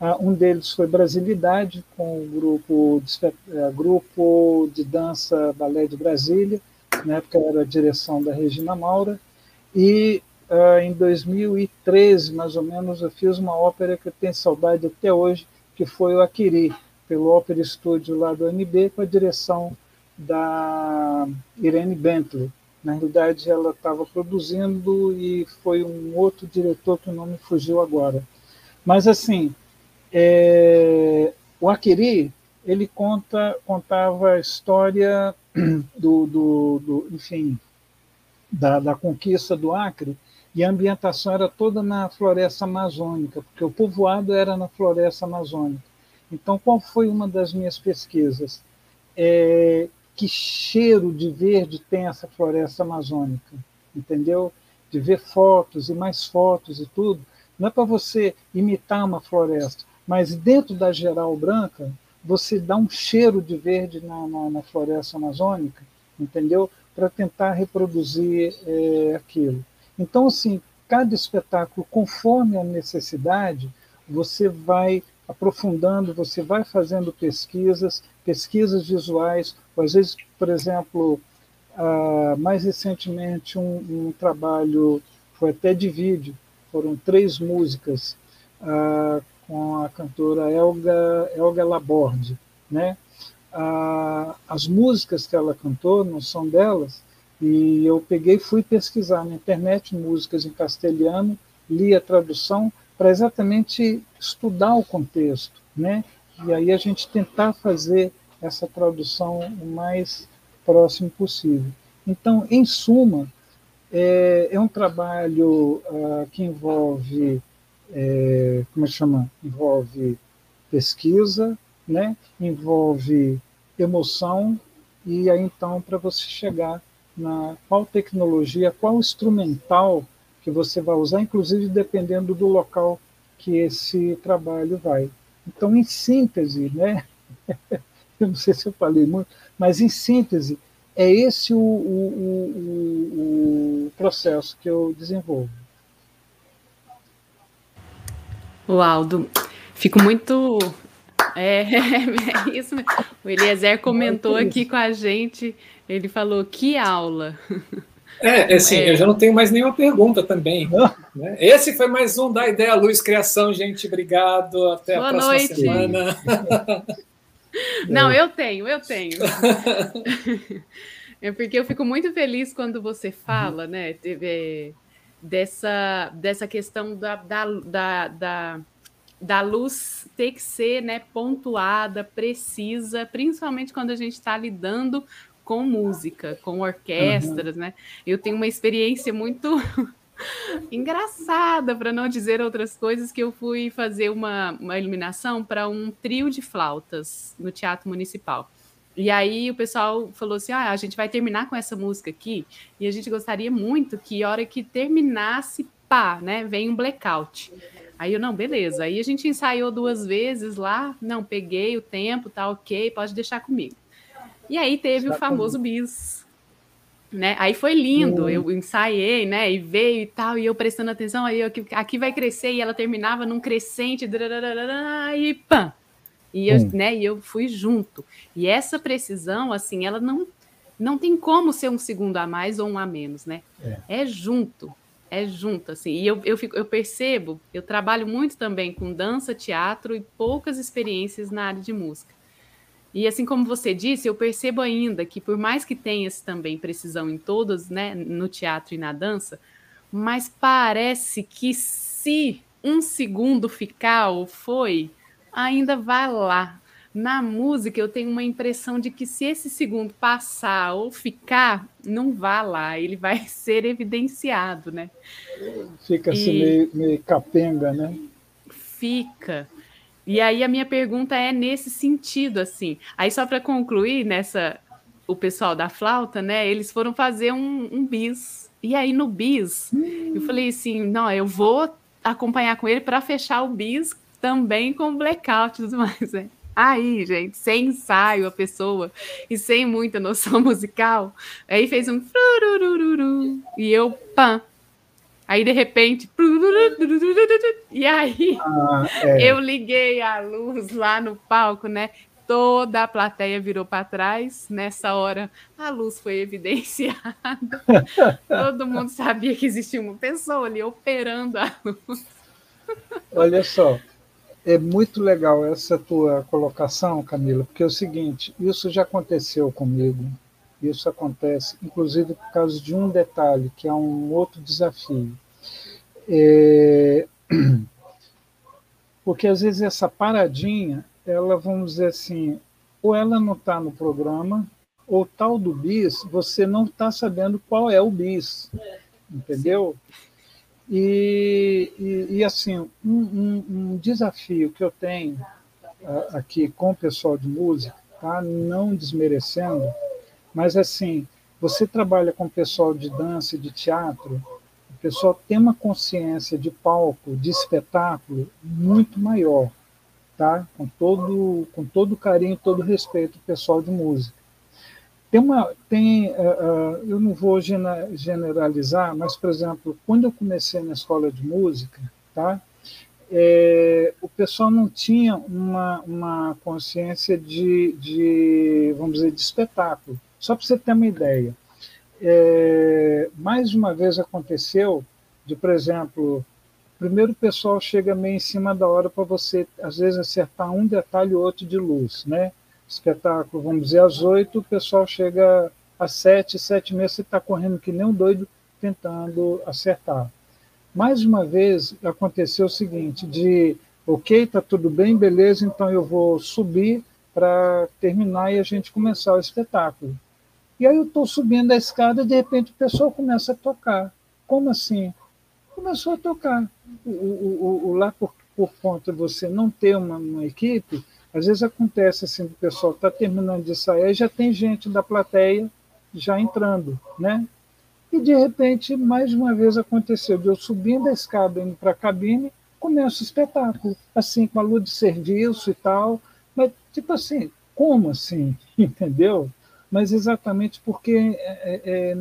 Uh, um deles foi Brasilidade, com o grupo de, uh, grupo de dança Balé de Brasília, na época era a direção da Regina Maura, e uh, em 2013, mais ou menos, eu fiz uma ópera que eu tenho saudade até hoje, que foi o Aquiri, pelo Opera Studio lá do MB, com a direção da Irene Bentley. Na realidade, ela estava produzindo e foi um outro diretor que o nome fugiu agora. Mas, assim, é, o Aquiri, ele conta, contava a história do, do, do enfim, da, da, conquista do Acre e a ambientação era toda na floresta amazônica, porque o povoado era na floresta amazônica. Então, qual foi uma das minhas pesquisas? É, que cheiro de verde tem essa floresta amazônica? Entendeu? De ver fotos e mais fotos e tudo. Não é para você imitar uma floresta, mas dentro da geral branca, você dá um cheiro de verde na, na, na floresta amazônica, entendeu? Para tentar reproduzir é, aquilo. Então, assim, cada espetáculo, conforme a necessidade, você vai aprofundando, você vai fazendo pesquisas, pesquisas visuais, ou às vezes, por exemplo, uh, mais recentemente um, um, trabalho, foi até de vídeo, foram três músicas uh, com a cantora Elga, Elga Laborde, né? Uh, as músicas que ela cantou não são delas, e eu peguei fui pesquisar na internet músicas em castelhano, li a tradução para exatamente estudar o contexto, né? E aí a gente tentar fazer essa tradução o mais próximo possível. Então, em suma, é, é um trabalho uh, que envolve, é, como é que chama? Envolve pesquisa, né? envolve emoção, e aí então para você chegar na qual tecnologia, qual instrumental que você vai usar, inclusive dependendo do local que esse trabalho vai. Então, em síntese, né? eu não sei se eu falei muito, mas em síntese, é esse o, o, o, o processo que eu desenvolvo. O Aldo, fico muito. É, é isso mesmo. O Eliezer comentou aqui com a gente, ele falou: que aula. É, é, assim, é. eu já não tenho mais nenhuma pergunta também. Né? Esse foi mais um da Ideia Luz Criação, gente. Obrigado. Até Boa a próxima noite. semana. Não, eu tenho, eu tenho. É porque eu fico muito feliz quando você fala, né, dessa, dessa questão da, da, da, da, da luz ter que ser né, pontuada, precisa, principalmente quando a gente está lidando com música, com orquestras, uhum. né? Eu tenho uma experiência muito engraçada, para não dizer outras coisas, que eu fui fazer uma, uma iluminação para um trio de flautas no Teatro Municipal. E aí o pessoal falou assim: ah, a gente vai terminar com essa música aqui, e a gente gostaria muito que a hora que terminasse, pá, né? Vem um blackout. Aí eu, não, beleza. Aí a gente ensaiou duas vezes lá, não, peguei o tempo, tá ok, pode deixar comigo. E aí teve o famoso bis. Né? Aí foi lindo, uhum. eu ensaiei, né? E veio e tal, e eu prestando atenção, aí eu, aqui vai crescer, e ela terminava num crescente, e pã! E eu, uhum. né, e eu fui junto. E essa precisão, assim, ela não, não tem como ser um segundo a mais ou um a menos, né? É, é junto, é junto, assim. E eu, eu, fico, eu percebo, eu trabalho muito também com dança, teatro e poucas experiências na área de música. E assim como você disse, eu percebo ainda que por mais que tenha também precisão em todos, né, no teatro e na dança, mas parece que se um segundo ficar ou foi, ainda vai lá. Na música eu tenho uma impressão de que se esse segundo passar ou ficar, não vá lá, ele vai ser evidenciado, né? Fica assim meio, meio capenga, né? Fica. E aí a minha pergunta é nesse sentido, assim. Aí só para concluir nessa o pessoal da flauta, né? Eles foram fazer um, um bis. E aí no bis, hum. eu falei assim, não, eu vou acompanhar com ele para fechar o bis também com blackout e tudo mais, né? Aí, gente, sem ensaio a pessoa e sem muita noção musical, aí fez um e eu pam. Aí de repente, e aí ah, é. eu liguei a luz lá no palco, né? Toda a plateia virou para trás. Nessa hora, a luz foi evidenciada. Todo mundo sabia que existia uma pessoa ali operando a luz. Olha só, é muito legal essa tua colocação, Camila, porque é o seguinte: isso já aconteceu comigo. Isso acontece, inclusive, por causa de um detalhe, que é um outro desafio. É... Porque às vezes essa paradinha, ela, vamos dizer assim, ou ela não está no programa, ou tal do bis, você não está sabendo qual é o bis, entendeu? E, e, e assim, um, um, um, desafio que eu tenho uh, aqui com o pessoal de música, tá? não desmerecendo, mas assim, você trabalha com o pessoal de dança e de teatro, pessoal tem uma consciência de palco, de espetáculo muito maior, tá? Com todo, com todo carinho, todo respeito pessoal de música. Tem uma, tem, uh, eu não vou generalizar, mas, por exemplo, quando eu comecei na escola de música, tá? É, o pessoal não tinha uma, uma consciência de, de, vamos dizer, de espetáculo. Só para você ter uma ideia. É, mais uma vez aconteceu de, por exemplo, primeiro o pessoal chega meio em cima da hora para você, às vezes, acertar um detalhe ou outro de luz, né? espetáculo, vamos dizer, às oito, o pessoal chega às sete, sete e meia, você está correndo que nem um doido tentando acertar. Mais uma vez aconteceu o seguinte, de ok, está tudo bem, beleza, então eu vou subir para terminar e a gente começar o espetáculo. E aí eu estou subindo a escada e de repente o pessoal começa a tocar. Como assim? Começou a tocar. O, o, o, lá por, por conta de você não ter uma, uma equipe, às vezes acontece assim, o pessoal está terminando de sair, já tem gente da plateia já entrando, né? E de repente, mais uma vez aconteceu, de eu subindo a escada, indo para a cabine, começa o espetáculo, assim, com a luz de serviço e tal, mas tipo assim, como assim? Entendeu? Mas exatamente porque é, é, é,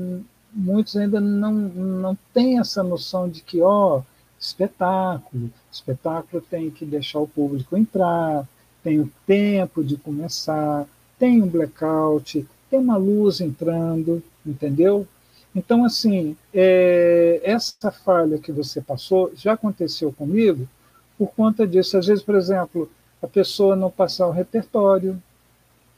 muitos ainda não, não têm essa noção de que, ó, espetáculo, espetáculo tem que deixar o público entrar, tem o tempo de começar, tem um blackout, tem uma luz entrando, entendeu? Então, assim, é, essa falha que você passou já aconteceu comigo por conta disso. Às vezes, por exemplo, a pessoa não passar o repertório.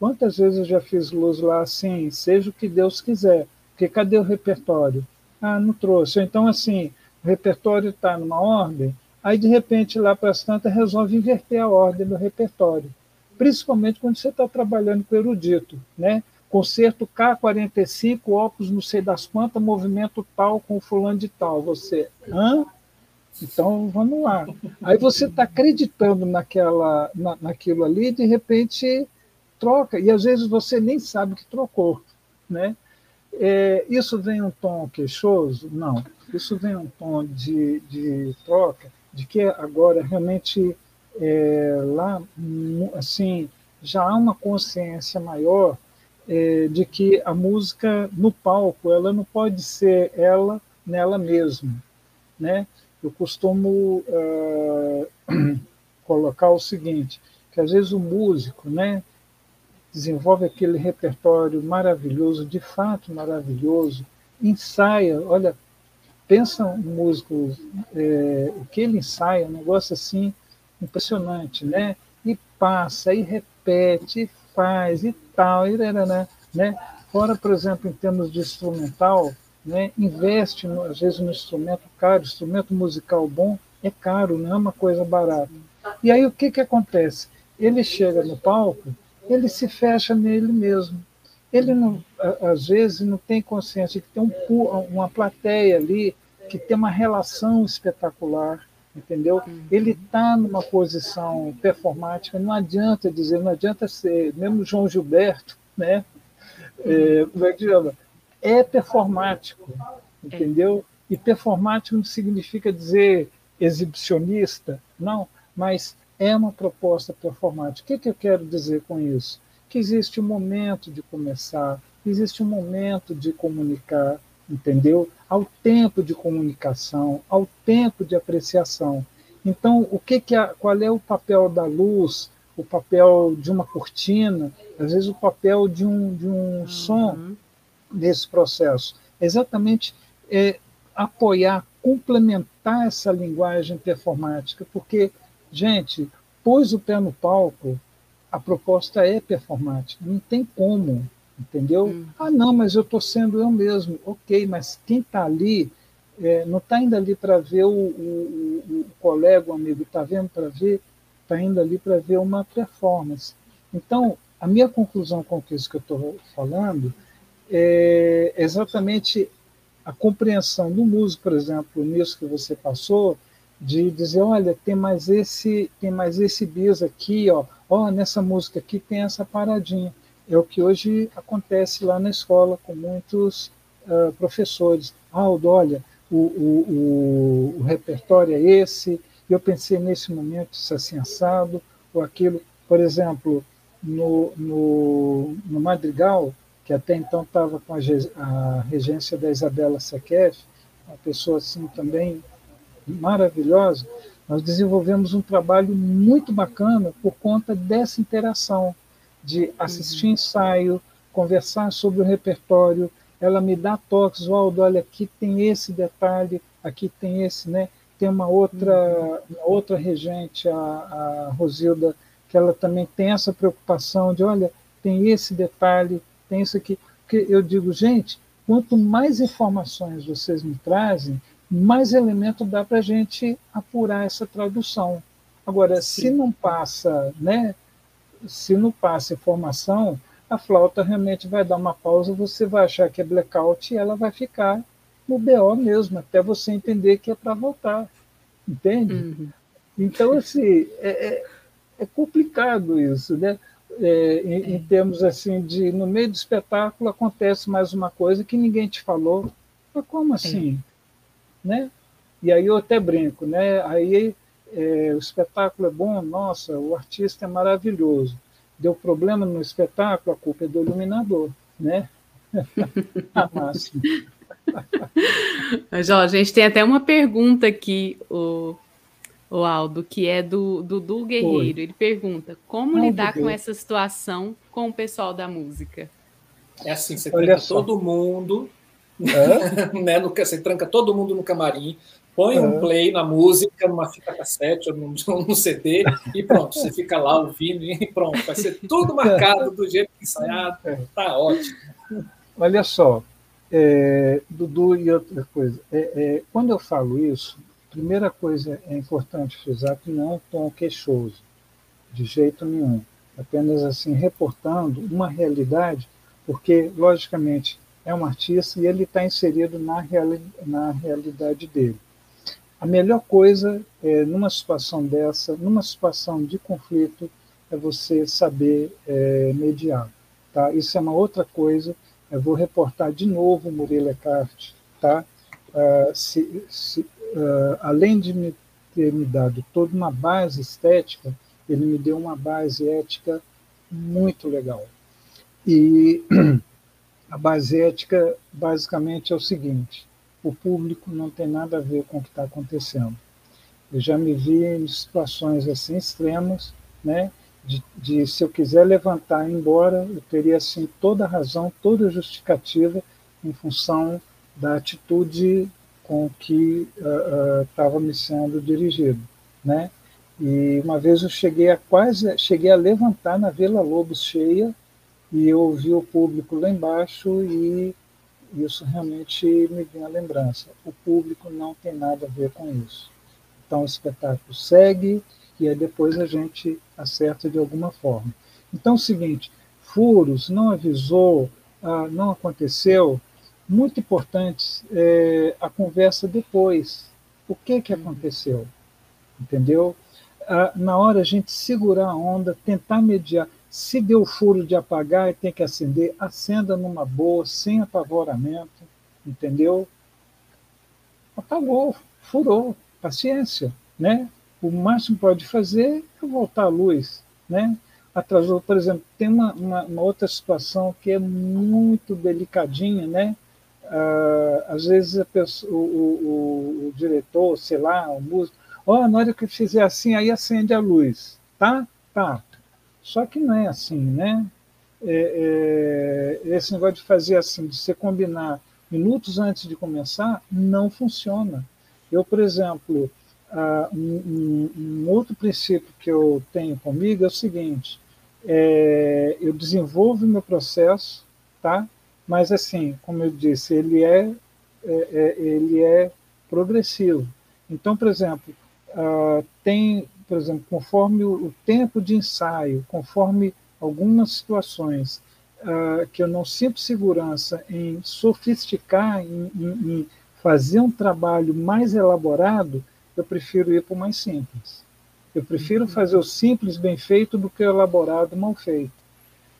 Quantas vezes eu já fiz luz lá assim, seja o que Deus quiser, porque cadê o repertório? Ah, não trouxe. Então, assim, o repertório está numa ordem, Aí, de repente, lá para as tantas, resolve inverter a ordem do repertório, principalmente quando você está trabalhando com erudito, né? Concerto K45, opus não sei das quantas, movimento tal com fulano de tal. Você, hã? Então, vamos lá. Aí você está acreditando naquela, na, naquilo ali de repente, troca. E, às vezes, você nem sabe que trocou, né? É, isso vem um tom queixoso? Não. Isso vem um tom de, de troca de que agora realmente é, lá assim já há uma consciência maior é, de que a música no palco ela não pode ser ela nela mesma, né? Eu costumo uh, colocar o seguinte, que às vezes o músico, né, desenvolve aquele repertório maravilhoso, de fato maravilhoso, ensaia, olha, pensa um músico, é, o que ele ensaia, um negócio assim impressionante, né? E passa, e repete, e faz, e tal, e né? né? Fora, por exemplo, em termos de instrumental, né? investe, às vezes, no instrumento caro, instrumento musical bom é caro, não é uma coisa barata. E aí o que, que acontece? Ele chega no palco, ele se fecha nele mesmo. Ele, não, às vezes, não tem consciência de que tem um, uma plateia ali que tem uma relação espetacular, entendeu? Uhum. Ele está numa posição performática, não adianta dizer, não adianta ser, mesmo João Gilberto, né? É, como é que chama? É performático, entendeu? E performático não significa dizer exibicionista, não, mas é uma proposta performática. O que, que eu quero dizer com isso? Que existe um momento de começar, existe um momento de comunicar, entendeu? Ao tempo de comunicação, ao tempo de apreciação. Então, o que, que é, qual é o papel da luz, o papel de uma cortina, às vezes o papel de um, de um uhum. som nesse processo? Exatamente é, apoiar, complementar essa linguagem performática, porque, gente, pôs o pé no palco, a proposta é performática, não tem como entendeu? Hum. Ah, não, mas eu estou sendo eu mesmo. Ok, mas quem está ali é, não está indo ali para ver o, o, o, colega, o amigo, está vendo para ver, está indo ali para ver uma performance. Então, a minha conclusão com isso que eu estou falando é exatamente a compreensão do músico, por exemplo, nisso que você passou, de dizer, olha, tem mais esse, tem mais esse bis aqui, ó, ó, nessa música aqui tem essa paradinha é o que hoje acontece lá na escola com muitos uh, professores. Aldo, olha, o, o, o, o, repertório é esse, eu pensei nesse momento, isso assim assado, ou aquilo. Por exemplo, no, no, no Madrigal, que até então estava com a, a, regência da Isabela Sequef, uma pessoa assim também maravilhosa, nós desenvolvemos um trabalho muito bacana por conta dessa interação de assistir uhum. ensaio, conversar sobre o repertório, ela me dá toques, Waldo, olha, aqui tem esse detalhe, aqui tem esse, né? Tem uma outra, uhum. uma outra regente, a, a Rosilda, que ela também tem essa preocupação de, olha, tem esse detalhe, tem isso aqui. Porque eu digo, gente, quanto mais informações vocês me trazem, mais elemento dá para a gente apurar essa tradução. Agora, Sim. se não passa né, se não passa informação, a flauta realmente vai dar uma pausa, você vai achar que é blackout e ela vai ficar no BO mesmo, até você entender que é para voltar. Entende? Uhum. Então, assim, é, é, é, complicado isso, né? É, em, em, é. termos assim de no meio do espetáculo acontece mais uma coisa que ninguém te falou. Mas como assim? Né? E aí eu até brinco, né? Aí é, o espetáculo é bom, nossa, o artista é maravilhoso. Deu problema no espetáculo, a culpa é do iluminador, né? a máxima. Mas, ó, a gente tem até uma pergunta aqui, o, o Aldo, que é do Dudu Guerreiro. Oi. Ele pergunta: como ah, lidar com essa situação com o pessoal da música? É assim, você Olha todo mundo? né, no, você tranca todo mundo no camarim, põe um play na música, numa fita cassete ou num, num, CD, e pronto, você fica lá ouvindo e pronto, vai ser tudo marcado do jeito ensaiado, é. tá ótimo. Olha só, é, Dudu e outra coisa, é, é, quando eu falo isso, primeira coisa é importante frisar que não é um tom queixoso, de jeito nenhum, apenas assim, reportando uma realidade, porque, logicamente, é um artista e ele está inserido na, reali na realidade dele. A melhor coisa é, numa situação dessa, numa situação de conflito, é você saber é, mediar. Tá? Isso é uma outra coisa. Eu vou reportar de novo o Murilo Eckhart. Tá? Uh, se, se, uh, além de me ter me dado toda uma base estética, ele me deu uma base ética muito legal. E a base ética, basicamente, é o seguinte: o público não tem nada a ver com o que está acontecendo. Eu já me vi em situações assim extremas, né? De, de, se eu quiser levantar e ir embora, eu teria assim toda a razão, toda a justificativa em função da atitude com que estava uh, uh, me sendo dirigido, né? E uma vez eu cheguei a quase cheguei a levantar na Vila Lobos cheia e eu ouvi o público lá embaixo e isso realmente me vem à lembrança. O público não tem nada a ver com isso. Então o espetáculo segue e aí depois a gente acerta de alguma forma. Então é o seguinte, furos, não avisou, ah, não aconteceu, muito importante é, a conversa depois. O que, que aconteceu? entendeu? Ah, na hora a gente segurar a onda, tentar mediar. Se deu furo de apagar e tem que acender, acenda numa boa, sem apavoramento, entendeu? Apagou, furou, paciência, né? O máximo que pode fazer é voltar à luz, né? Atrasou, por exemplo, tem uma, uma, uma outra situação que é muito delicadinha, né? Uh, às vezes pessoa, o, o, o, diretor, sei lá, o músico, ó, oh, na hora que eu fizer assim, aí acende a luz, tá? Tá. Só que não é assim, né? É, é, esse negócio de fazer assim, de você combinar minutos antes de começar, não funciona. Eu, por exemplo, uh, um, um, outro princípio que eu tenho comigo é o seguinte: é, eu desenvolvo meu processo, tá? mas assim, como eu disse, ele é, é, é ele é progressivo. Então, por exemplo, uh, tem, por exemplo, conforme o, tempo de ensaio, conforme algumas situações uh, que eu não sinto segurança em sofisticar, em, em, em fazer um trabalho mais elaborado, eu prefiro ir para o mais simples. Eu prefiro uhum. fazer o simples bem feito do que o elaborado mal feito.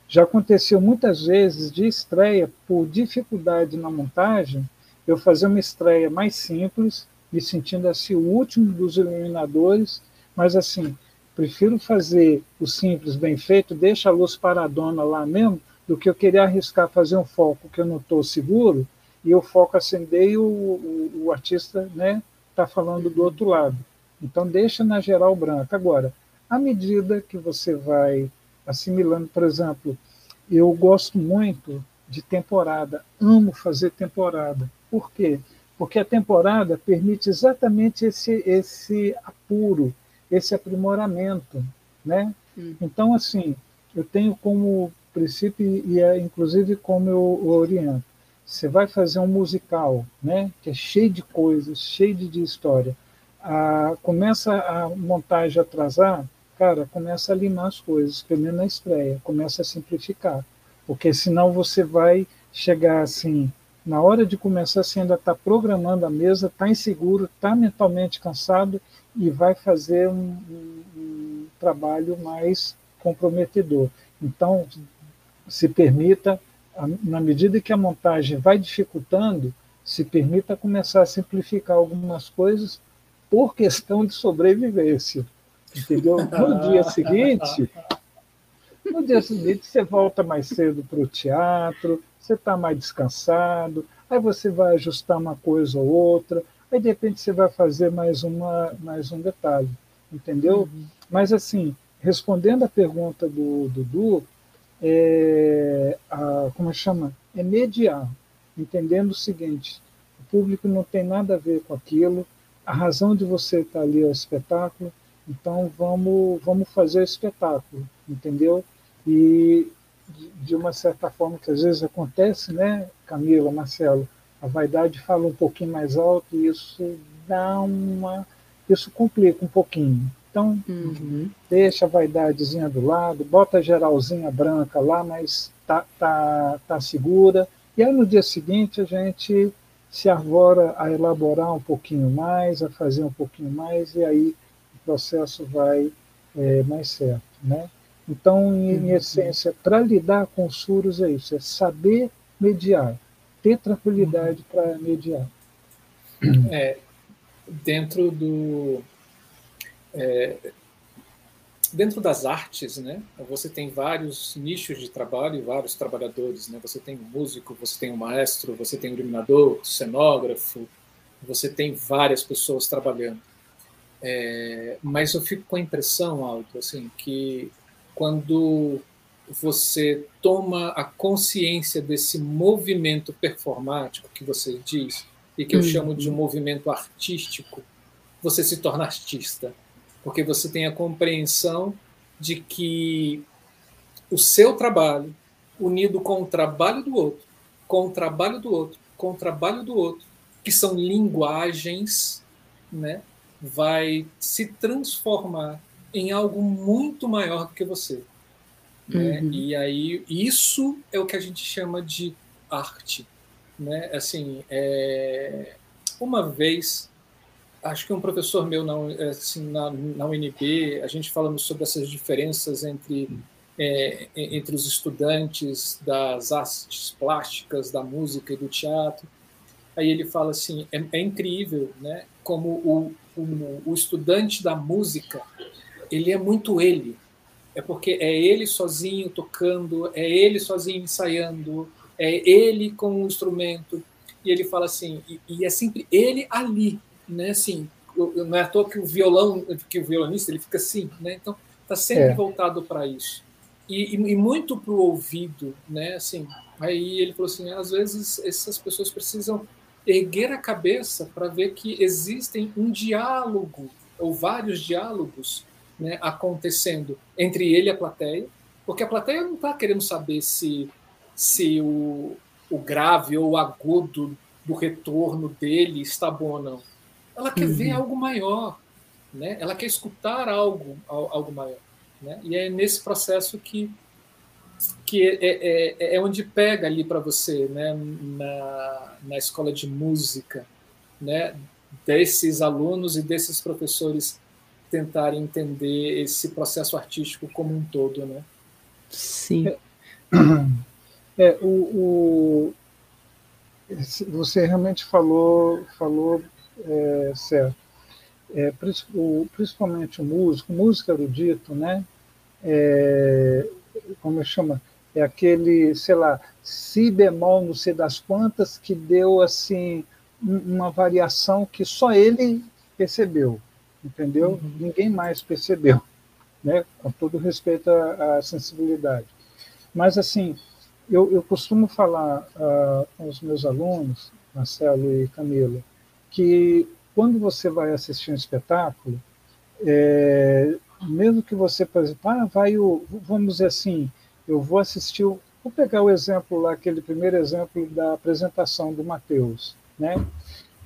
Já aconteceu muitas vezes de estreia, por dificuldade na montagem, eu fazer uma estreia mais simples, me sentindo assim o último dos iluminadores, mas assim, prefiro fazer o simples bem feito, deixa a luz paradona lá mesmo, do que eu querer arriscar fazer um foco que eu não estou seguro e o foco acender e o, o, o artista né, está falando do outro lado. Então deixa na geral branca. Agora, à medida que você vai assimilando, por exemplo, eu gosto muito de temporada, amo fazer temporada. Por quê? Porque a temporada permite exatamente esse, esse apuro, esse aprimoramento, né? Hum. Então, assim, eu tenho como princípio, e é inclusive como eu oriento, você vai fazer um musical, né, que é cheio de coisas, cheio de, história, a, começa a montagem atrasar, cara, começa a limar as coisas, pelo menos na estreia, começa a simplificar, porque senão você vai chegar assim, na hora de começar, você ainda está programando a mesa, está inseguro, está mentalmente cansado e vai fazer um, um, um trabalho mais comprometedor. Então, se permita, na medida que a montagem vai dificultando, se permita começar a simplificar algumas coisas por questão de sobrevivência. Entendeu? No dia seguinte, no dia seguinte você volta mais cedo para o teatro, você está mais descansado, aí você vai ajustar uma coisa ou outra, aí de repente você vai fazer mais, uma, mais um detalhe, entendeu? Uhum. Mas assim, respondendo a pergunta do Dudu, é, a, como é chama? É mediar, entendendo o seguinte, o público não tem nada a ver com aquilo, a razão de você estar ali é o espetáculo, então vamos, vamos fazer o espetáculo, entendeu? E de uma certa forma que às vezes acontece, né, Camila, Marcelo, a vaidade fala um pouquinho mais alto e isso dá uma, isso complica um pouquinho. Então uhum. deixa a vaidadezinha do lado, bota a geralzinha branca lá, mas tá, tá, tá segura. E aí no dia seguinte a gente se arvora a elaborar um pouquinho mais, a fazer um pouquinho mais, e aí processo vai é, mais certo. Né? Então, em, uhum. essência, para lidar com os furos é isso, é saber mediar, ter tranquilidade para mediar. É, dentro do é, dentro das artes, né, você tem vários nichos de trabalho e vários trabalhadores. Né? Você tem um músico, você tem um maestro, você tem um iluminador, cenógrafo, você tem várias pessoas trabalhando. É, mas eu fico com a impressão, Alto, assim, que quando você toma a consciência desse movimento performático que você diz, e que eu uhum. chamo de um movimento artístico, você se torna artista. Porque você tem a compreensão de que o seu trabalho, unido com o trabalho do outro, com o trabalho do outro, com o trabalho do outro, que são linguagens, né, vai se transformar em algo muito maior do que você. Né? Uhum. E aí isso é o que a gente chama de arte, né? Assim, é... uma vez acho que um professor meu na, assim, na, na UNB, a gente falando sobre essas diferenças entre, é, entre os estudantes das artes plásticas, da música e do teatro. Aí ele fala assim, é, é incrível, né? Como o, o, o estudante da música, ele é muito ele. É porque é ele sozinho tocando, é ele sozinho ensaiando, é ele com o instrumento. E ele fala assim, e, e é sempre ele ali, né? Assim, não é à toa que o violão, que o violonista, ele fica assim, né? Então, está sempre é. voltado para isso. E, e, e muito para o ouvido, né? Assim, aí ele falou assim, às vezes essas pessoas precisam erguer a cabeça para ver que existem um diálogo ou vários diálogos né, acontecendo entre ele e a plateia, porque a plateia não está querendo saber se, se o, o grave ou o agudo do retorno dele está bom ou não. Ela quer uhum. ver algo maior, né? ela quer escutar algo, algo maior. Né? E é nesse processo que, que é, é, é, é onde pega ali para você, né? na, na escola de música, né? desses alunos e desses professores tentarem entender esse processo artístico como um todo, né? Sim. É, é o, o, você realmente falou, falou é, certo. É, principalmente o músico, música erudito, né? É, como chama? É aquele, sei lá, si bemol, não sei das quantas, que deu assim uma variação que só ele percebeu, entendeu? Uhum. Ninguém mais percebeu, né? Com todo respeito à, à sensibilidade. Mas assim, eu, eu costumo falar uh, com os meus alunos, Marcelo e Camila, que quando você vai assistir um espetáculo, é, mesmo que você, por exemplo, ah, vai o, vamos dizer assim, eu vou assistir, vou pegar o exemplo lá, aquele primeiro exemplo da apresentação do Mateus, né?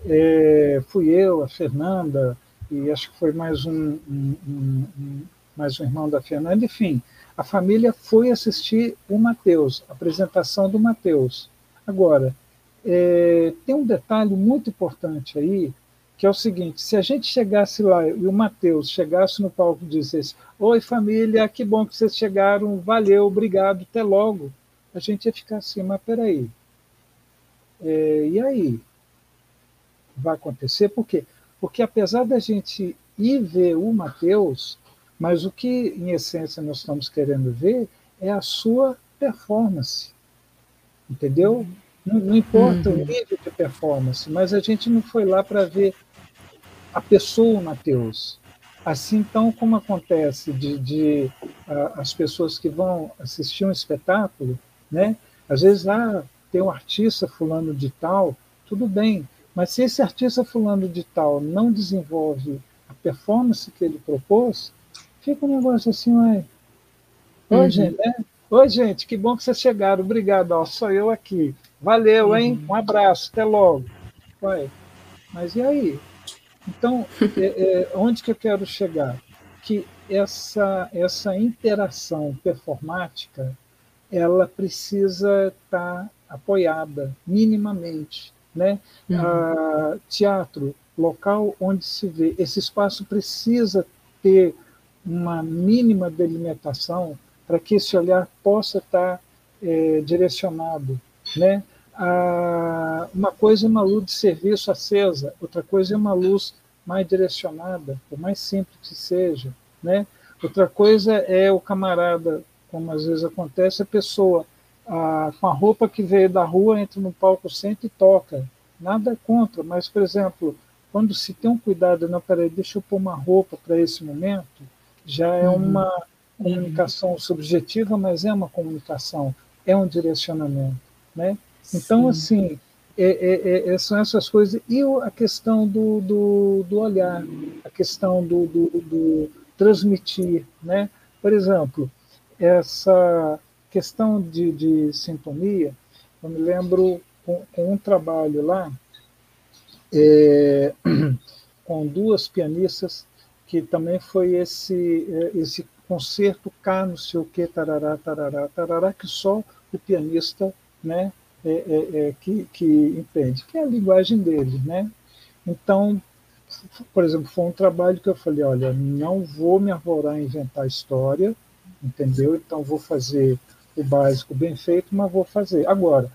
É, fui eu, a Fernanda, e acho que foi mais um, um, um, mais um irmão da Fernanda, enfim, a família foi assistir o Mateus, a apresentação do Mateus. Agora, é, tem um detalhe muito importante aí, que é o seguinte: se a gente chegasse lá e o Mateus chegasse no palco e dissesse: Oi, família, que bom que vocês chegaram, valeu, obrigado, até logo, a gente ia ficar assim, mas peraí. É, e aí? Vai acontecer? Por quê? Porque apesar da gente ir ver o Mateus, mas o que em essência nós estamos querendo ver é a sua performance. Entendeu? Não, não importa uhum. o nível de performance, mas a gente não foi lá para ver a pessoa Mateus. Assim, então, como acontece de, de uh, as pessoas que vão assistir um espetáculo, né? Às vezes lá ah, tem um artista fulano de tal, tudo bem, mas se esse artista fulano de tal não desenvolve a performance que ele propôs, fica um negócio assim, ué. Oi, uhum. gente, né? Oi, gente, que bom que vocês chegaram. Obrigado, ó, sou eu aqui. Valeu, hein? Uhum. Um abraço, até logo. Ué, mas e aí? Então, é, é, onde que eu quero chegar? Que essa, essa interação performática ela precisa estar tá apoiada minimamente. Né? Uhum. Ah, teatro, local onde se vê, esse espaço precisa ter uma mínima delimitação para que esse olhar possa estar é, direcionado. Né? ah, uma coisa é uma luz de serviço acesa, outra coisa é uma luz mais direcionada, por mais simples que seja, né? Outra coisa é o camarada, como às vezes acontece, a pessoa ah, com a roupa que veio da rua entra no palco, senta e toca. Nada contra, mas, por exemplo, quando se tem um cuidado, não, peraí, deixa eu pôr uma roupa para esse momento, já é uhum. uma comunicação subjetiva, mas é uma comunicação, é um direcionamento, né? Então, Sim. assim, é, é, é, são essas coisas. E a questão do, do, do olhar, a questão do, do, do, transmitir. Né? Por exemplo, essa questão de, de sintonia, eu me lembro com, com um trabalho lá, é, com duas pianistas, que também foi esse, é, esse concerto K, não sei o que, tarará, tarará, tarará, que só o pianista né, é, é, é, que, que entende, que é a linguagem dele. Né? Então, por exemplo, foi um trabalho que eu falei, olha, não vou me arvorar a inventar história, entendeu? Então vou fazer o básico bem feito, mas vou fazer. Agora,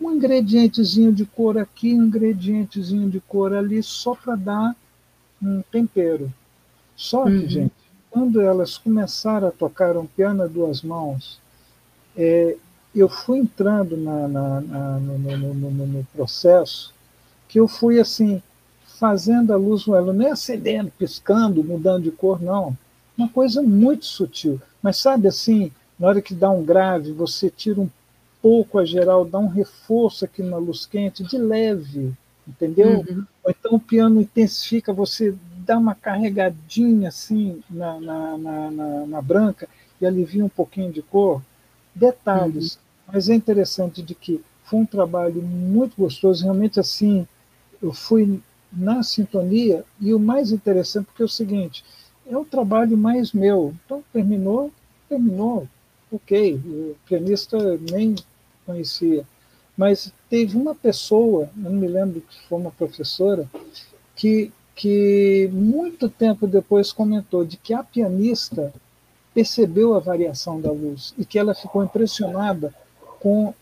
um ingredientezinho de cor aqui, um ingredientezinho de cor ali, só para dar um tempero. Só que, uhum. gente, quando elas começaram a tocar um piano a duas mãos, é, eu fui entrando na, na, na, no, no, no, no, processo que eu fui assim, fazendo a luz, ela não é acendendo, piscando, mudando de cor, não. Uma coisa muito sutil. Mas sabe assim, na hora que dá um grave, você tira um pouco a geral, dá um reforço aqui na luz quente, de leve, entendeu? Uhum. Ou então o piano intensifica, você dá uma carregadinha assim na, na, na, na, na branca e alivia um pouquinho de cor. Detalhes. Uhum. Mas é interessante de que foi um trabalho muito gostoso, realmente assim, eu fui na sintonia, e o mais interessante, porque é o seguinte, é o trabalho mais meu. Então, terminou, terminou, ok, o pianista nem conhecia. Mas teve uma pessoa, eu não me lembro que foi uma professora, que, que muito tempo depois comentou de que a pianista percebeu a variação da luz e que ela ficou impressionada com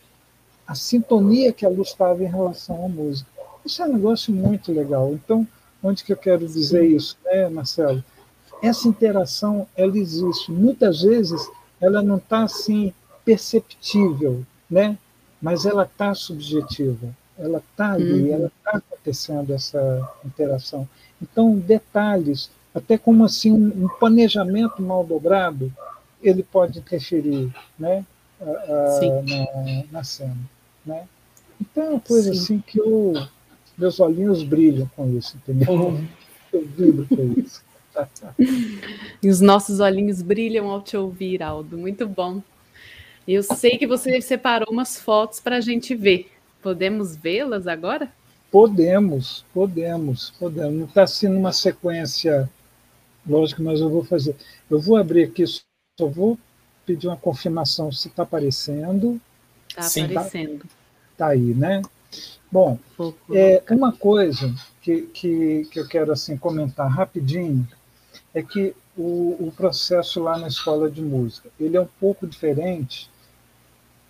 a sintonia que a luz estava em relação à música. Isso é um negócio muito legal. Então, onde que eu quero dizer isso, né, Marcelo? Essa interação, ela existe. Muitas vezes, ela não está assim perceptível, né? Mas ela está subjetiva. Ela está ali, uhum. ela está acontecendo essa interação. Então, detalhes, até como assim um, um planejamento mal dobrado, ele pode interferir, né? A, a, na, na, cena, né? Então, é uma coisa Sim. assim que eu meus olhinhos brilham com isso, entendeu? Uhum. Eu vibro com isso. E os nossos olhinhos brilham ao te ouvir, Aldo. Muito bom. Eu sei que você separou umas fotos para a gente ver. Podemos vê-las agora? Podemos, podemos, podemos. Não está assim numa sequência lógica, mas eu vou fazer. Eu vou abrir aqui, só vou pedir uma confirmação se está aparecendo. Está aparecendo. Está tá aí, né? Bom, é, uma coisa que, que, que eu quero assim comentar rapidinho é que o, o processo lá na escola de música ele é um pouco diferente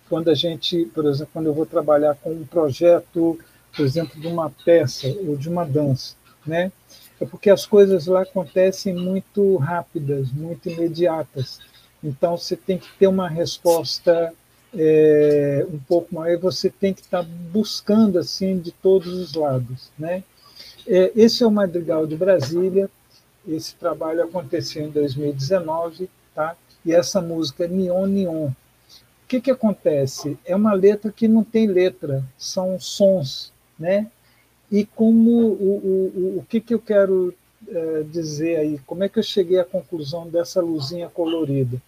quando a gente, por exemplo, quando eu vou trabalhar com um projeto, por exemplo, de uma peça ou de uma dança, né? É porque as coisas lá acontecem muito rápidas, muito imediatas. Então você tem que ter uma resposta é, um pouco maior, você tem que estar tá buscando assim de todos os lados, né? É, esse é o Madrigal de Brasília. Esse trabalho aconteceu em 2019, tá? E essa música é Neon Neon. O que que acontece? É uma letra que não tem letra, são sons, né? E como o, o, o que que eu quero é, dizer aí? Como é que eu cheguei à conclusão dessa luzinha colorida?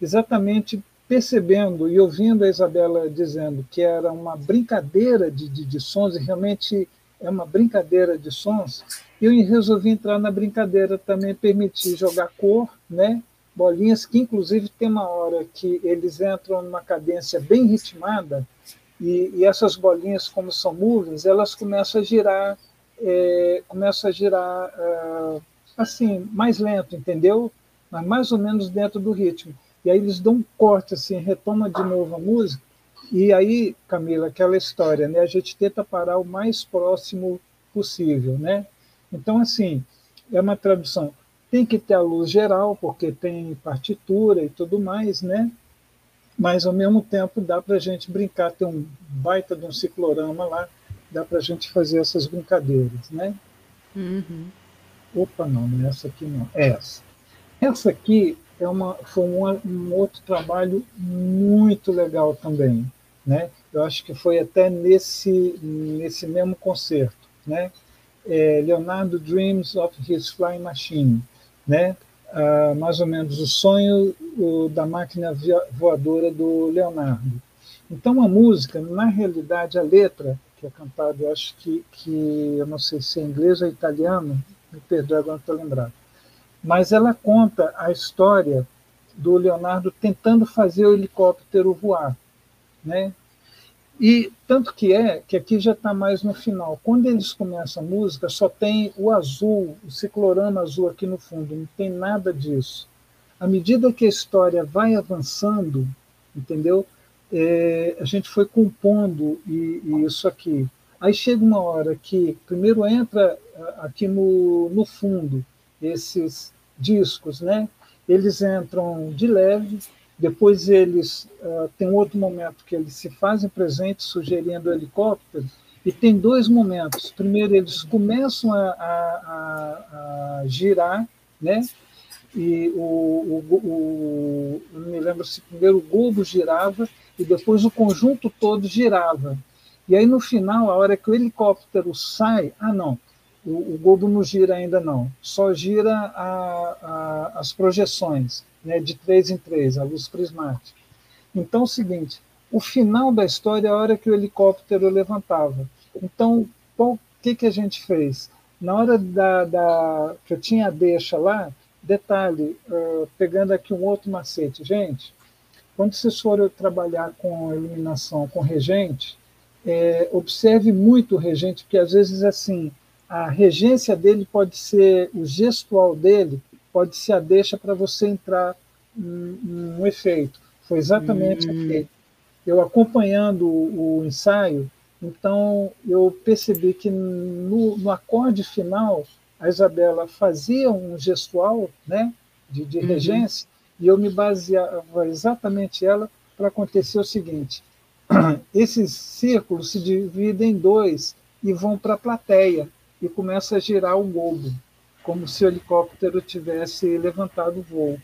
Exatamente percebendo e ouvindo a Isabela dizendo que era uma brincadeira de, de, de sons, e realmente é uma brincadeira de sons, eu resolvi entrar na brincadeira também, permitir jogar cor, né? bolinhas, que inclusive tem uma hora que eles entram numa cadência bem ritmada, e, e essas bolinhas, como são movies, elas começam a girar, é, começam a girar é, assim, mais lento, entendeu? Mas mais ou menos dentro do ritmo. E aí eles dão um corte, assim, retoma de novo a música. E aí, Camila, aquela história, né? A gente tenta parar o mais próximo possível, né? Então, assim, é uma tradução. Tem que ter a luz geral, porque tem partitura e tudo mais, né? Mas, ao mesmo tempo, dá para a gente brincar. Tem um baita de um ciclorama lá, dá para a gente fazer essas brincadeiras, né? Uhum. Opa, não, não é essa aqui não. É essa. Essa aqui é uma, foi um, um outro trabalho muito legal também. Né? Eu acho que foi até nesse, nesse mesmo concerto. Né? É, Leonardo Dreams of His Flying Machine. Né? Ah, mais ou menos o sonho o, da máquina voadora do Leonardo. Então, a música, na realidade, a letra, que é cantada, eu acho que, que eu não sei se é inglês ou italiano, me perdoe, agora estou lembrado mas ela conta a história do Leonardo tentando fazer o helicóptero voar, né? E tanto que é que aqui já está mais no final. Quando eles começam a música, só tem o azul, o ciclorama azul aqui no fundo, não tem nada disso. À medida que a história vai avançando, entendeu? É, a gente foi compondo e, e isso aqui. Aí chega uma hora que primeiro entra aqui no, no fundo esses discos, né? Eles entram de leve, depois eles uh, tem outro momento que eles se fazem presentes sugerindo o helicóptero e tem dois momentos. Primeiro eles começam a, a, a girar, né? E o, o, o, não me lembro se primeiro o globo girava e depois o conjunto todo girava. E aí no final, a hora que o helicóptero sai, ah não, o, o globo não gira ainda não, só gira a, as projeções né, de três em três, a luz prismática. Então, é o seguinte: o final da história é a hora que o helicóptero levantava. Então, o que, que a gente fez? Na hora da, da que eu tinha a deixa lá, detalhe, uh, pegando aqui um outro macete, gente, quando vocês forem trabalhar com iluminação com regente, é, observe muito o regente, porque às vezes assim a regência dele pode ser o gestual dele pode ser a deixa para você entrar um efeito. Foi exatamente hum. aqui. Eu acompanhando o, o, ensaio, então eu percebi que no, no, acorde final a Isabela fazia um gestual, né, de, de uhum. regência, e eu me baseava exatamente ela para acontecer o seguinte: esses círculos se dividem em dois e vão para a plateia e começa a girar o globo como se o helicóptero tivesse levantado o voo.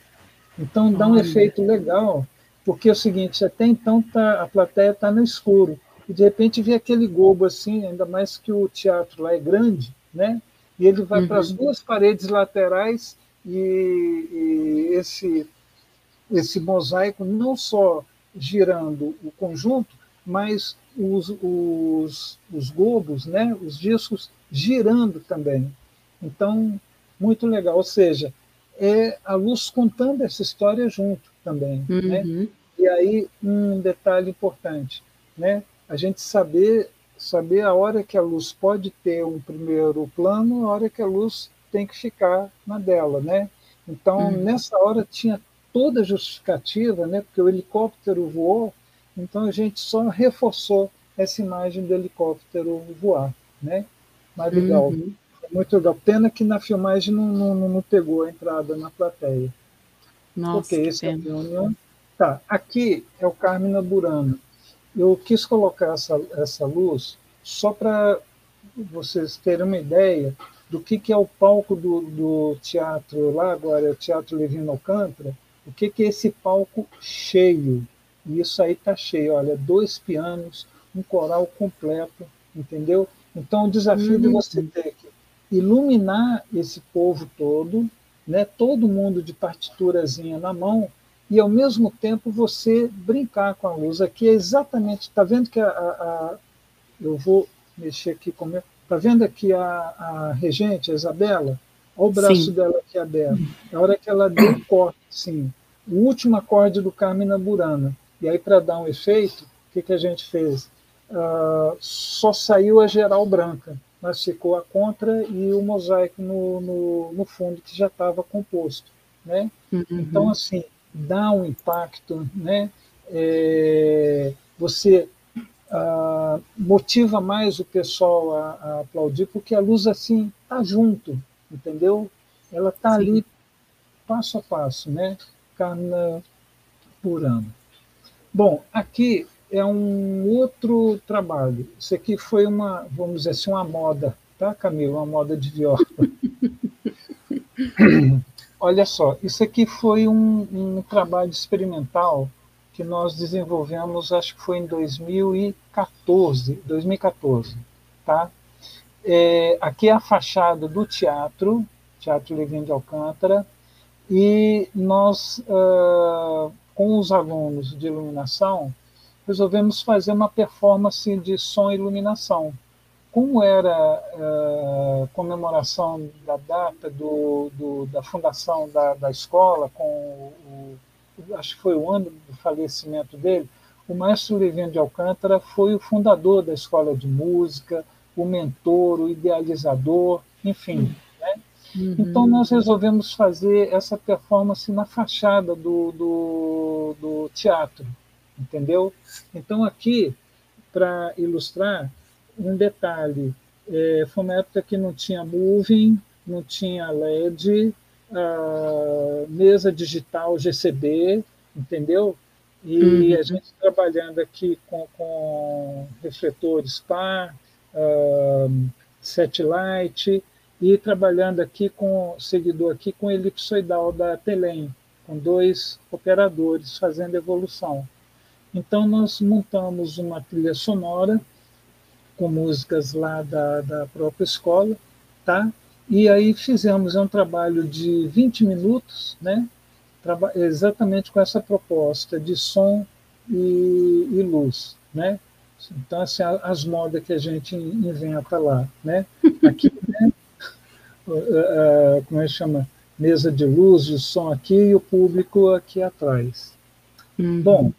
Então dá um efeito legal, porque é o seguinte, até então tá, a plateia está no escuro, e de repente vê aquele globo assim, ainda mais que o teatro lá é grande, né? E ele vai uhum. para as duas paredes laterais e, e esse esse mosaico não só girando o conjunto, mas os, os, os globos, né, os discos girando também. Então, muito legal. Ou seja, é a luz contando essa história junto também. Né? Uhum. Né? E aí, um detalhe importante, né? a gente saber, saber a hora que a luz pode ter um primeiro plano, a hora que a luz tem que ficar na dela. Né? Então, uhum. nessa hora tinha toda a justificativa, né? porque o helicóptero voou, então a gente só reforçou essa imagem do helicóptero voar. Né? Mas legal. Uhum. Muito legal. Pena que na filmagem não, não, não pegou a entrada na plateia. Nossa, ok, esse é a reunião. Tá, aqui é o Carmina Burano. Eu quis colocar essa, essa luz só para vocês terem uma ideia do que, que é o palco do, do teatro lá, agora é o Teatro Levino Alcântara, o que, que é esse palco cheio. E isso aí está cheio, olha, dois pianos, um coral completo, entendeu? Então, o desafio uhum. de você ter que iluminar esse povo todo, né, todo mundo de partiturazinha na mão, e ao mesmo tempo você brincar com a luz. Aqui é exatamente, está vendo que a, a, a, eu vou mexer aqui com meu, está vendo aqui a, a regente, a Isabela? Olha o braço sim. dela aqui aberto. Na hora que ela deu o corte, sim, o último acorde do Carmina Burana. E aí, para dar um efeito, o que, que a gente fez? Uh, só saiu a geral branca mas ficou a contra e o mosaico no, no, no fundo que já estava composto, né? Uhum. Então assim dá um impacto, né? É, você ah, motiva mais o pessoal a, a, aplaudir porque a luz assim tá junto, entendeu? Ela tá Sim. ali passo a passo, né? Carna por ano. Bom, aqui é um outro trabalho. Isso aqui foi uma, vamos dizer assim, uma moda, tá, Camila? Uma moda de viola. Olha só, isso aqui foi um, um, trabalho experimental que nós desenvolvemos, acho que foi em 2014, 2014, tá? É, aqui é a fachada do teatro, Teatro Levin de Alcântara, e nós, uh, com os alunos de iluminação, resolvemos fazer uma performance de som e iluminação. Como era a é, comemoração da data do, do, da fundação da, da escola, com o, acho que foi o ano do falecimento dele, o maestro Levino de Alcântara foi o fundador da escola de música, o mentor, o idealizador, enfim. Né? Uhum. Então, nós resolvemos fazer essa performance na fachada do, do, do teatro, entendeu? Então, aqui, para ilustrar, um detalhe: é, foi uma época que não tinha moving, não tinha LED, mesa digital GCB, entendeu? E uhum. a gente trabalhando aqui com, com refletores PAR, uh, satellite, e trabalhando aqui com seguidor aqui com elipsoidal da Telem, com dois operadores fazendo evolução. Então nós montamos uma trilha sonora com músicas lá da, da própria escola, tá? E aí fizemos um trabalho de 20 minutos, né? exatamente com essa proposta de som e, e luz, né? Então, assim, as modas que a gente inventa lá, né? Aqui, né? como é que chama? Mesa de luz, de som aqui e o público aqui atrás. Uhum. Bom,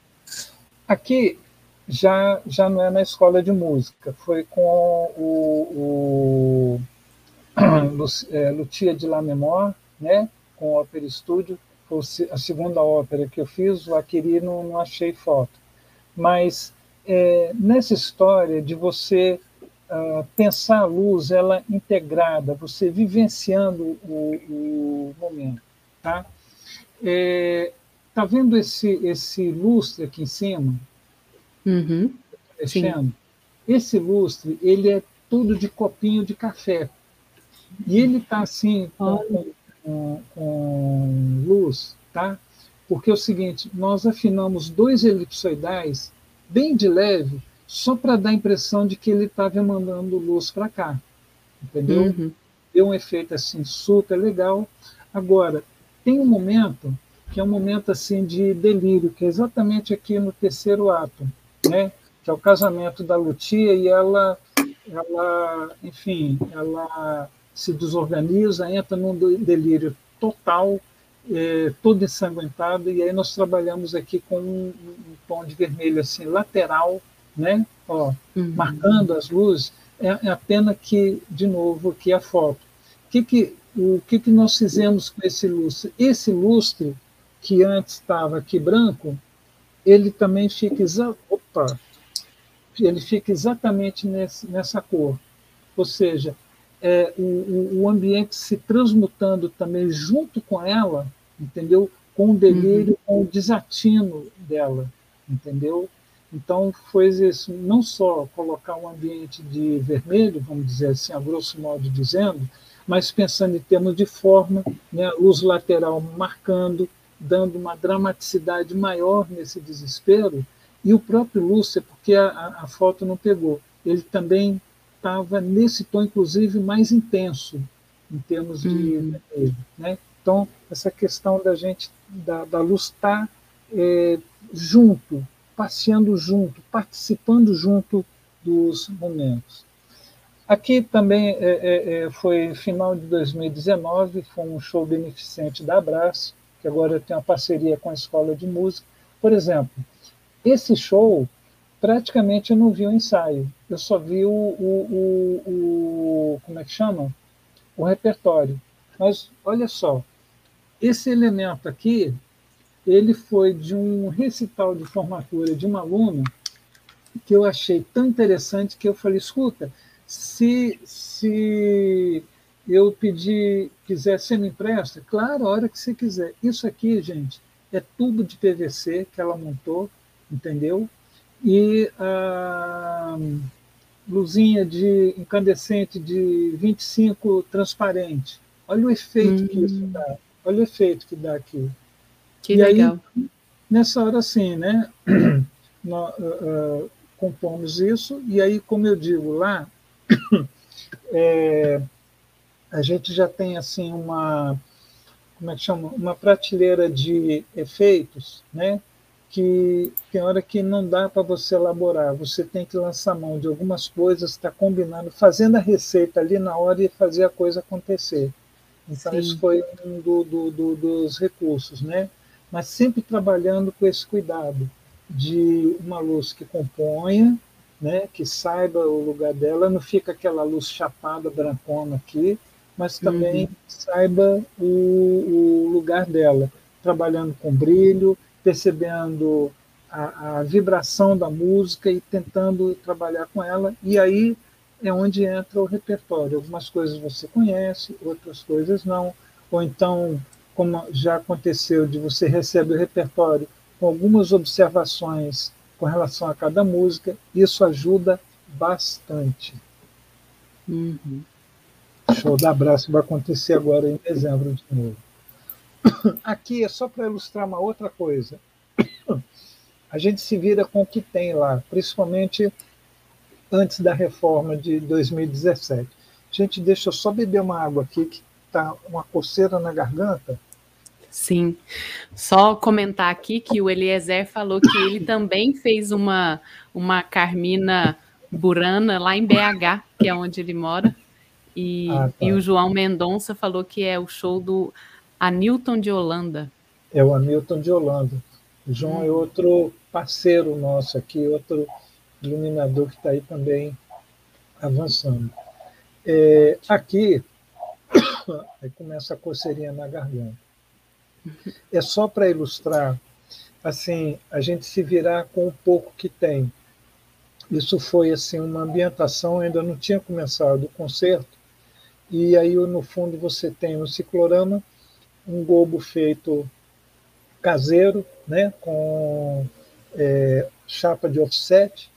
aqui já, já não é na escola de música, foi com o, o é, Lutia de La Mémoire, né? com o Ópera Estúdio, foi a segunda ópera que eu fiz, o Aquiri não, não achei foto. Mas é, nessa história de você uh, pensar a luz, ela integrada, você vivenciando o, o momento. Tá? É, tá vendo esse, esse lustre aqui em cima? Uhum. Mexendo? Esse lustre, ele é tudo de copinho de café. E ele está assim, com, com, com luz, tá? Porque é o seguinte, nós afinamos dois elipsoidais bem de leve, só para dar a impressão de que ele estava mandando luz para cá, entendeu? Uhum. Deu um efeito assim super legal. Agora, tem um momento que é um momento assim de delírio, que é exatamente aqui no terceiro ato, né? Que é o casamento da Lutia e ela, ela, enfim, ela se desorganiza, entra num delírio total, é, todo ensanguentado, e aí nós trabalhamos aqui com um, um tom de vermelho assim lateral, né? Ó, uhum. marcando as luzes. É, é a pena que, de novo, aqui a foto. O que, que, o que, que nós fizemos com esse lustre? Esse lustre, que antes estava aqui branco, ele também fica, Opa! ele fica exatamente nesse, nessa cor. Ou seja, é, o, o ambiente se transmutando também junto com ela, entendeu? Com o delírio, uhum. com o desatino dela, entendeu? Então, foi isso, não só colocar um ambiente de vermelho, vamos dizer assim, a grosso modo dizendo, mas pensando em termos de forma, né, luz lateral marcando, dando uma dramaticidade maior nesse desespero, e o próprio Lúcia, porque a, a foto não pegou, ele também estava nesse tom, inclusive, mais intenso, em termos de uhum. Né? Então, essa questão da gente, da, da luz estar tá, é, junto, passeando junto, participando junto dos momentos. Aqui também é, é, é foi final de 2019, foi um show beneficente da Abraço, que agora tem uma parceria com a Escola de Música. Por exemplo, esse show praticamente eu não vi o ensaio. Eu só vi o, o, o, o como é que chama? O repertório. Mas olha só, esse elemento aqui, ele foi de um recital de formatura de uma aluna que eu achei tão interessante que eu falei, escuta, se, se eu pedir, quiser, você me empresta? Claro, a hora que você quiser. Isso aqui, gente, é tubo de PVC que ela montou, entendeu? e a luzinha de incandescente de 25 transparente. Olha o efeito hum. que isso hum. dá. Olha o efeito que dá aqui. Que e legal. Aí, nessa hora, sim, né? Nós, uh, uh, compomos isso, e aí, como eu digo lá, é, a gente já tem assim uma como é que chama uma prateleira de efeitos, né? que tem hora que não dá para você elaborar, você tem que lançar mão de algumas coisas, está combinando, fazendo a receita ali na hora e fazer a coisa acontecer. Então, Sim. isso foi um do, do, do, dos recursos, né? Mas sempre trabalhando com esse cuidado. de uma luz que componha, né, que saiba o lugar dela, não fica aquela luz chapada, brancona aqui, mas também uhum. saiba o, o, lugar dela, trabalhando com brilho, percebendo a, a, vibração da música e tentando trabalhar com ela, e aí é onde entra o repertório. Algumas coisas você conhece, outras coisas não, ou então, como já aconteceu, de você recebe o repertório com algumas observações com relação a cada música, isso ajuda bastante. Uhum. Show da abraço vai acontecer agora em dezembro de novo. Aqui é só para ilustrar uma outra coisa. A gente se vira com o que tem lá, principalmente antes da reforma de 2017. Gente, deixa eu só beber uma água aqui, que está uma coceira na garganta. Sim. Só comentar aqui que o Eliezer falou que ele também fez uma, uma Carmina Burana lá em BH, que é onde ele mora. E, ah, tá. e o João Mendonça falou que é o show do Anilton de Holanda. É o Anilton de Holanda. O João hum. é outro parceiro nosso aqui, outro iluminador que está aí também avançando. É, aqui, aí começa a coceirinha na garganta. É só para ilustrar, assim, a gente se virar com o pouco que tem. Isso foi assim uma ambientação, ainda não tinha começado o concerto, e aí no fundo você tem um ciclorama, um gobo feito caseiro, né, com é, chapa de offset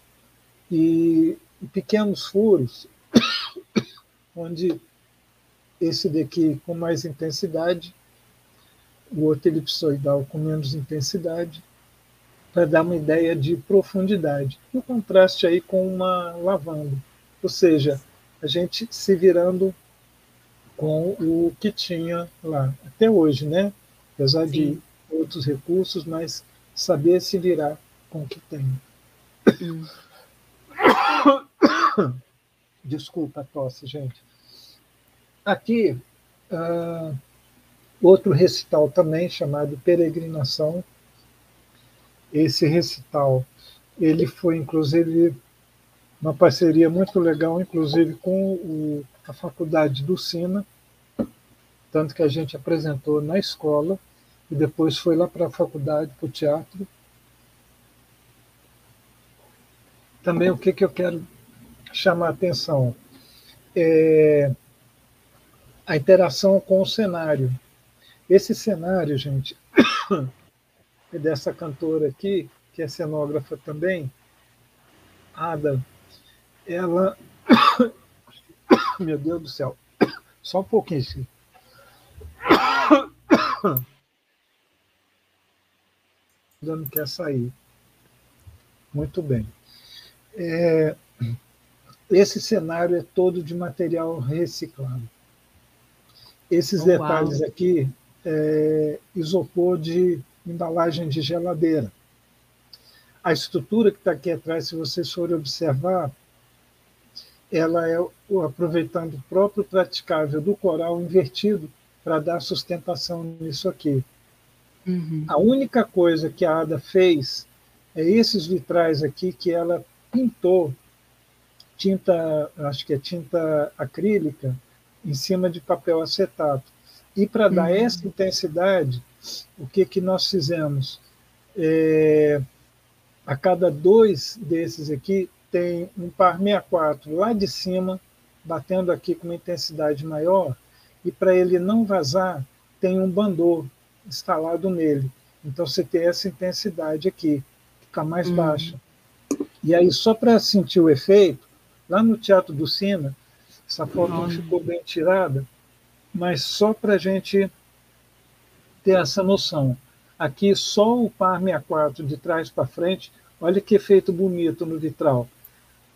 e pequenos furos, onde esse daqui com mais intensidade o outro elipsoidal com menos intensidade, para dar uma ideia de profundidade. No contraste aí com uma lavanda, ou seja, a gente se virando com o que tinha lá até hoje, né? Apesar Sim. de outros recursos, mas saber se virar com o que tem. Desculpa a tosse, gente. Aqui, uh, outro recital também chamado Peregrinação. Esse recital ele foi inclusive uma parceria muito legal, inclusive com o, a faculdade do Sina, tanto que a gente apresentou na escola e depois foi lá para a faculdade, para o teatro. Também o que, que eu quero chamar a atenção é a interação com o cenário. Esse cenário, gente, é dessa cantora aqui, que é cenógrafa também, Ada, ela. Meu Deus do céu, só um pouquinho, sim. Não quer sair. Muito bem. É, esse cenário é todo de material reciclado. Esses oh, detalhes uau. aqui é, isopor de embalagem de geladeira. A estrutura que está aqui atrás, se vocês forem observar, ela é aproveitando o próprio praticável do coral invertido para dar sustentação nisso aqui. Uhum. A única coisa que a Ada fez é esses vitrais aqui que ela pintou tinta, acho que é tinta acrílica, em cima de papel acetato. E para dar uhum. essa intensidade, o que, que nós fizemos? É, a cada dois desses aqui, tem um par 64 lá de cima, batendo aqui com uma intensidade maior, e para ele não vazar, tem um bandor instalado nele. Então você tem essa intensidade aqui, fica mais uhum. baixa. E aí, só para sentir o efeito, lá no Teatro do Sina, essa foto não ficou bem tirada, mas só para a gente ter essa noção. Aqui só o par 64 de trás para frente, olha que efeito bonito no vitral.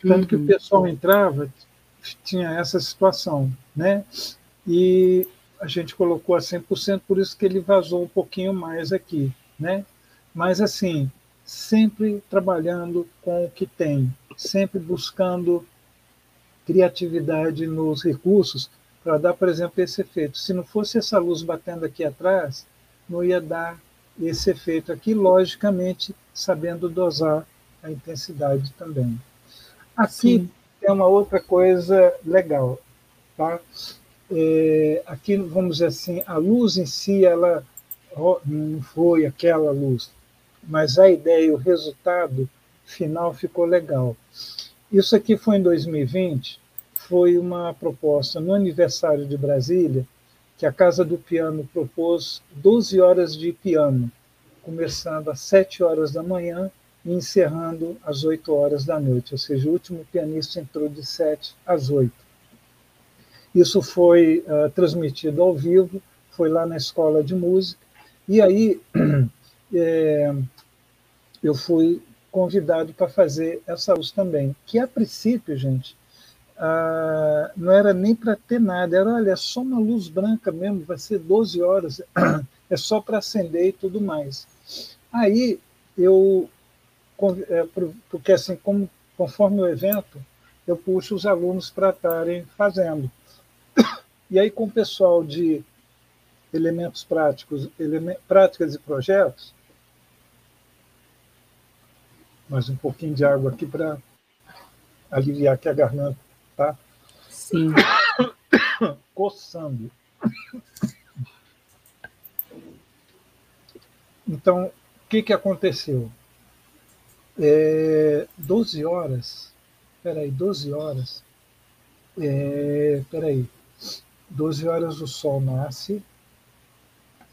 Tanto que o uhum. pessoal entrava, tinha essa situação, né? E a gente colocou a 100%, por isso que ele vazou um pouquinho mais aqui, né? Mas assim, sempre trabalhando com o que tem, sempre buscando criatividade nos recursos para dar, por exemplo, esse efeito. Se não fosse essa luz batendo aqui atrás, não ia dar esse efeito aqui, logicamente, sabendo dosar a intensidade também. Aqui Sim. tem uma outra coisa legal, tá? É, aqui, vamos dizer assim, a luz em si, ela não foi aquela luz, mas a ideia, o resultado final ficou legal. Isso aqui foi em 2020, foi uma proposta no aniversário de Brasília, que a Casa do Piano propôs 12 horas de piano, começando às 7 horas da manhã e encerrando às 8 horas da noite, ou seja, o último pianista entrou de 7 às 8. Isso foi uh, transmitido ao vivo, foi lá na escola de música, e aí é, eu fui convidado para fazer essa luz também, que a princípio, gente, ah, não era nem para ter nada, era, olha, é só uma luz branca mesmo, vai ser 12 horas, é só para acender e tudo mais. Aí eu, porque assim, como, conforme o evento, eu puxo os alunos para estarem fazendo. E aí, com o pessoal de elementos práticos, práticas e projetos, mais um pouquinho de água aqui para aliviar aqui a garganta tá? Sim. Coçando. Então, o que, que aconteceu? É, 12 horas, peraí, 12 horas, é, peraí, 12 horas o sol nasce,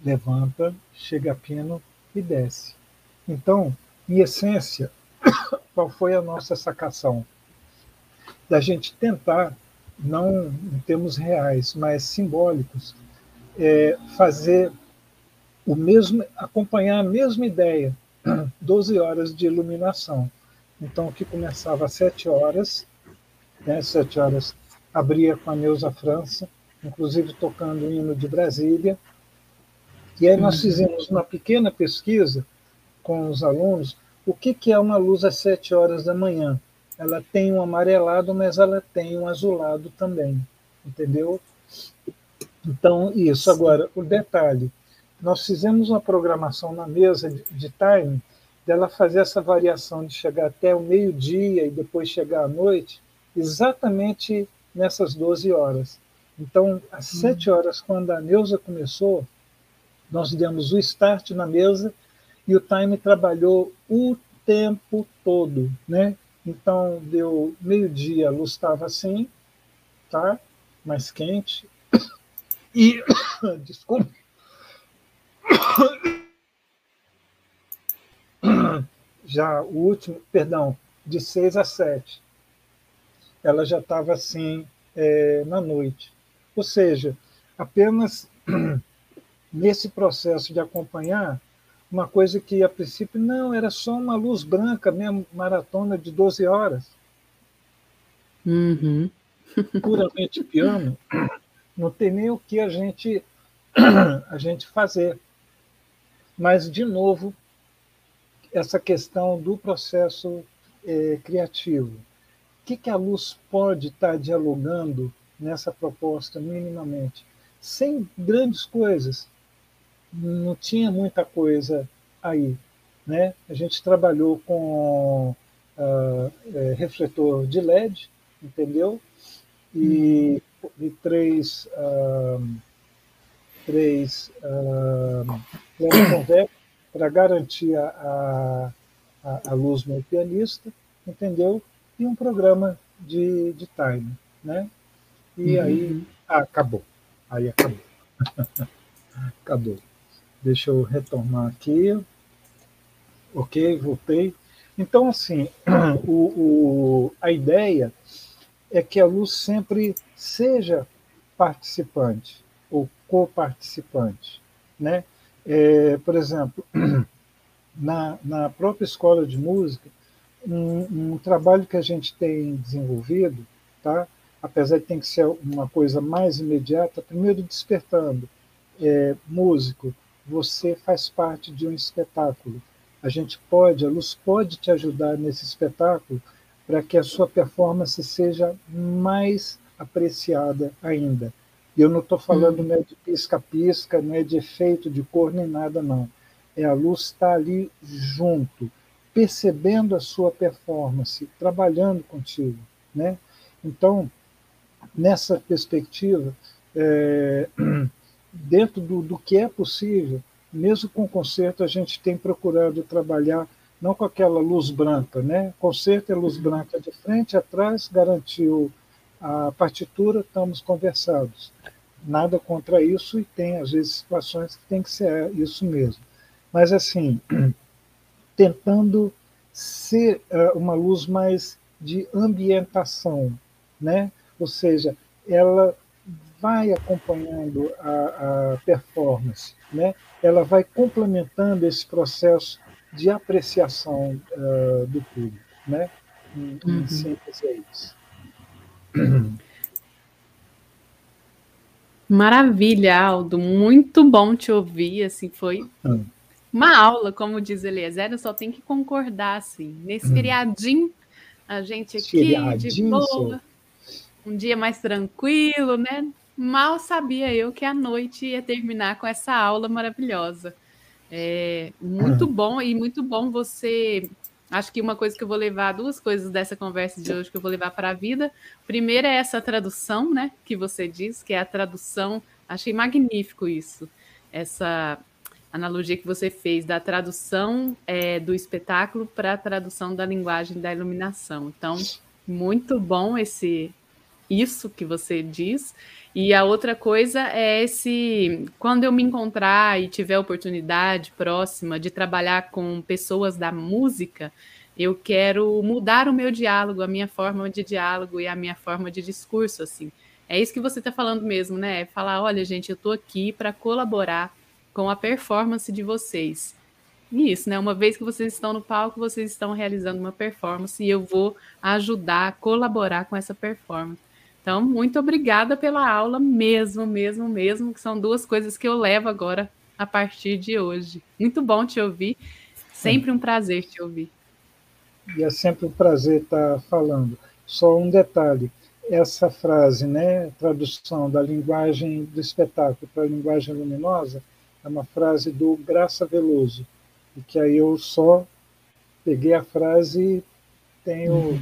levanta, chega a pino e desce. Então, em essência, qual foi a nossa sacação? da gente tentar, não em termos reais, mas simbólicos, é, fazer o mesmo, acompanhar a mesma ideia, 12 horas de iluminação. Então, que começava às 7 horas, né, 7 horas abria com a Neuza França, inclusive tocando o hino de Brasília. E aí nós uhum. fizemos uma pequena pesquisa com os alunos, o que, que é uma luz às 7 horas da manhã ela tem um amarelado, mas ela tem um azulado também, entendeu? Então, isso. Agora, o detalhe, nós fizemos uma programação na mesa de, de time dela fazer essa variação de chegar até o meio-dia e depois chegar à noite, exatamente nessas 12 horas. Então, às hum. 7 horas, quando a Neuza começou, nós demos o start na mesa e o time trabalhou o tempo todo, né? Então, deu meio-dia, a luz estava assim, tá? Mais quente. E, desculpa. Já o último, perdão, de seis a sete, ela já estava assim é, na noite. Ou seja, apenas nesse processo de acompanhar, uma coisa que a princípio não era só uma luz branca, mesmo maratona de 12 horas. Uhum. Puramente piano, não tem nem o que a gente a gente fazer. Mas de novo essa questão do processo é, criativo. O que, que a luz pode estar dialogando nessa proposta minimamente? Sem grandes coisas, não tinha muita coisa aí. Né? A gente trabalhou com uh, é, refletor de LED, entendeu? E, e três, uh, três para garantir a, a, a, luz no pianista, entendeu? E um programa de, de time, né? E uhum. aí ah, acabou. Aí acabou. acabou. Deixa eu retomar aqui. Ok, voltei. Então, assim, o, o, a ideia é que a luz sempre seja participante ou coparticipante. Né? É, por exemplo, na, na própria escola de música, um, um, trabalho que a gente tem desenvolvido, tá? apesar de ter que ser uma coisa mais imediata, primeiro despertando é, músico, você faz parte de um espetáculo. A gente pode, a luz pode te ajudar nesse espetáculo para que a sua performance seja mais apreciada ainda. E eu não estou falando uhum. né, de pisca-pisca, não é de efeito de cor nem nada, não. É a luz estar ali junto, percebendo a sua performance, trabalhando contigo. Né? Então, nessa perspectiva, é, dentro do, do que é possível, mesmo com concerto, a gente tem procurado trabalhar não com aquela luz branca, né? Concerto é luz branca de frente, atrás, garantiu a partitura, estamos conversados. Nada contra isso e tem, às vezes, situações que tem que ser isso mesmo. Mas, assim, tentando ser uh, uma luz mais de ambientação, né? ou seja, ela vai acompanhando a, a performance, né? ela vai complementando esse processo de apreciação uh, do público. Né? Em, uhum. síntese é isso. Maravilha, Aldo. Muito bom te ouvir. Assim, foi hum. uma aula, como diz Eliezer. Eu só tem que concordar, assim. Nesse hum. feriadinho, a gente aqui de boa, um dia mais tranquilo, né? Mal sabia eu que a noite ia terminar com essa aula maravilhosa. É muito hum. bom e muito bom você Acho que uma coisa que eu vou levar, duas coisas dessa conversa de hoje que eu vou levar para a vida. Primeiro é essa tradução, né? Que você diz, que é a tradução. Achei magnífico isso. Essa analogia que você fez da tradução é, do espetáculo para a tradução da linguagem da iluminação. Então, muito bom esse isso que você diz. E a outra coisa é esse quando eu me encontrar e tiver oportunidade próxima de trabalhar com pessoas da música, eu quero mudar o meu diálogo, a minha forma de diálogo e a minha forma de discurso, assim. É isso que você está falando mesmo, né? É falar, olha, gente, eu estou aqui para colaborar com a performance de vocês. E isso, né? Uma vez que vocês estão no palco, vocês estão realizando uma performance e eu vou ajudar, colaborar com essa performance. Então, muito obrigada pela aula, mesmo, mesmo, mesmo, que são duas coisas que eu levo agora a partir de hoje. Muito bom te ouvir, sempre um prazer te ouvir. E é sempre um prazer estar falando. Só um detalhe: essa frase, né, tradução da linguagem do espetáculo para a linguagem luminosa, é uma frase do Graça Veloso, e que aí eu só peguei a frase e tenho.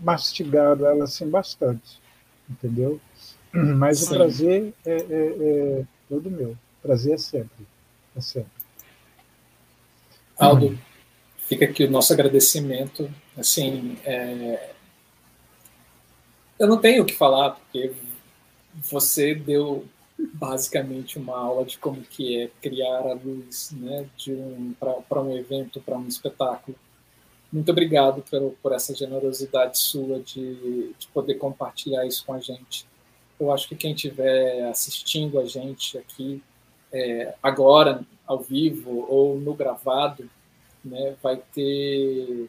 Mastigado ela assim bastante, entendeu? Mas Sim. o prazer é, é, é, todo meu. O prazer é sempre. É sempre. Aldo, fica aqui o nosso agradecimento. Assim, é... eu não tenho o que falar, porque você deu basicamente uma aula de como que é criar a luz né, de um, para um evento, para um espetáculo. Muito obrigado por, por essa generosidade sua de, de poder compartilhar isso com a gente. Eu acho que quem estiver assistindo a gente aqui é, agora, ao vivo ou no gravado, né, vai ter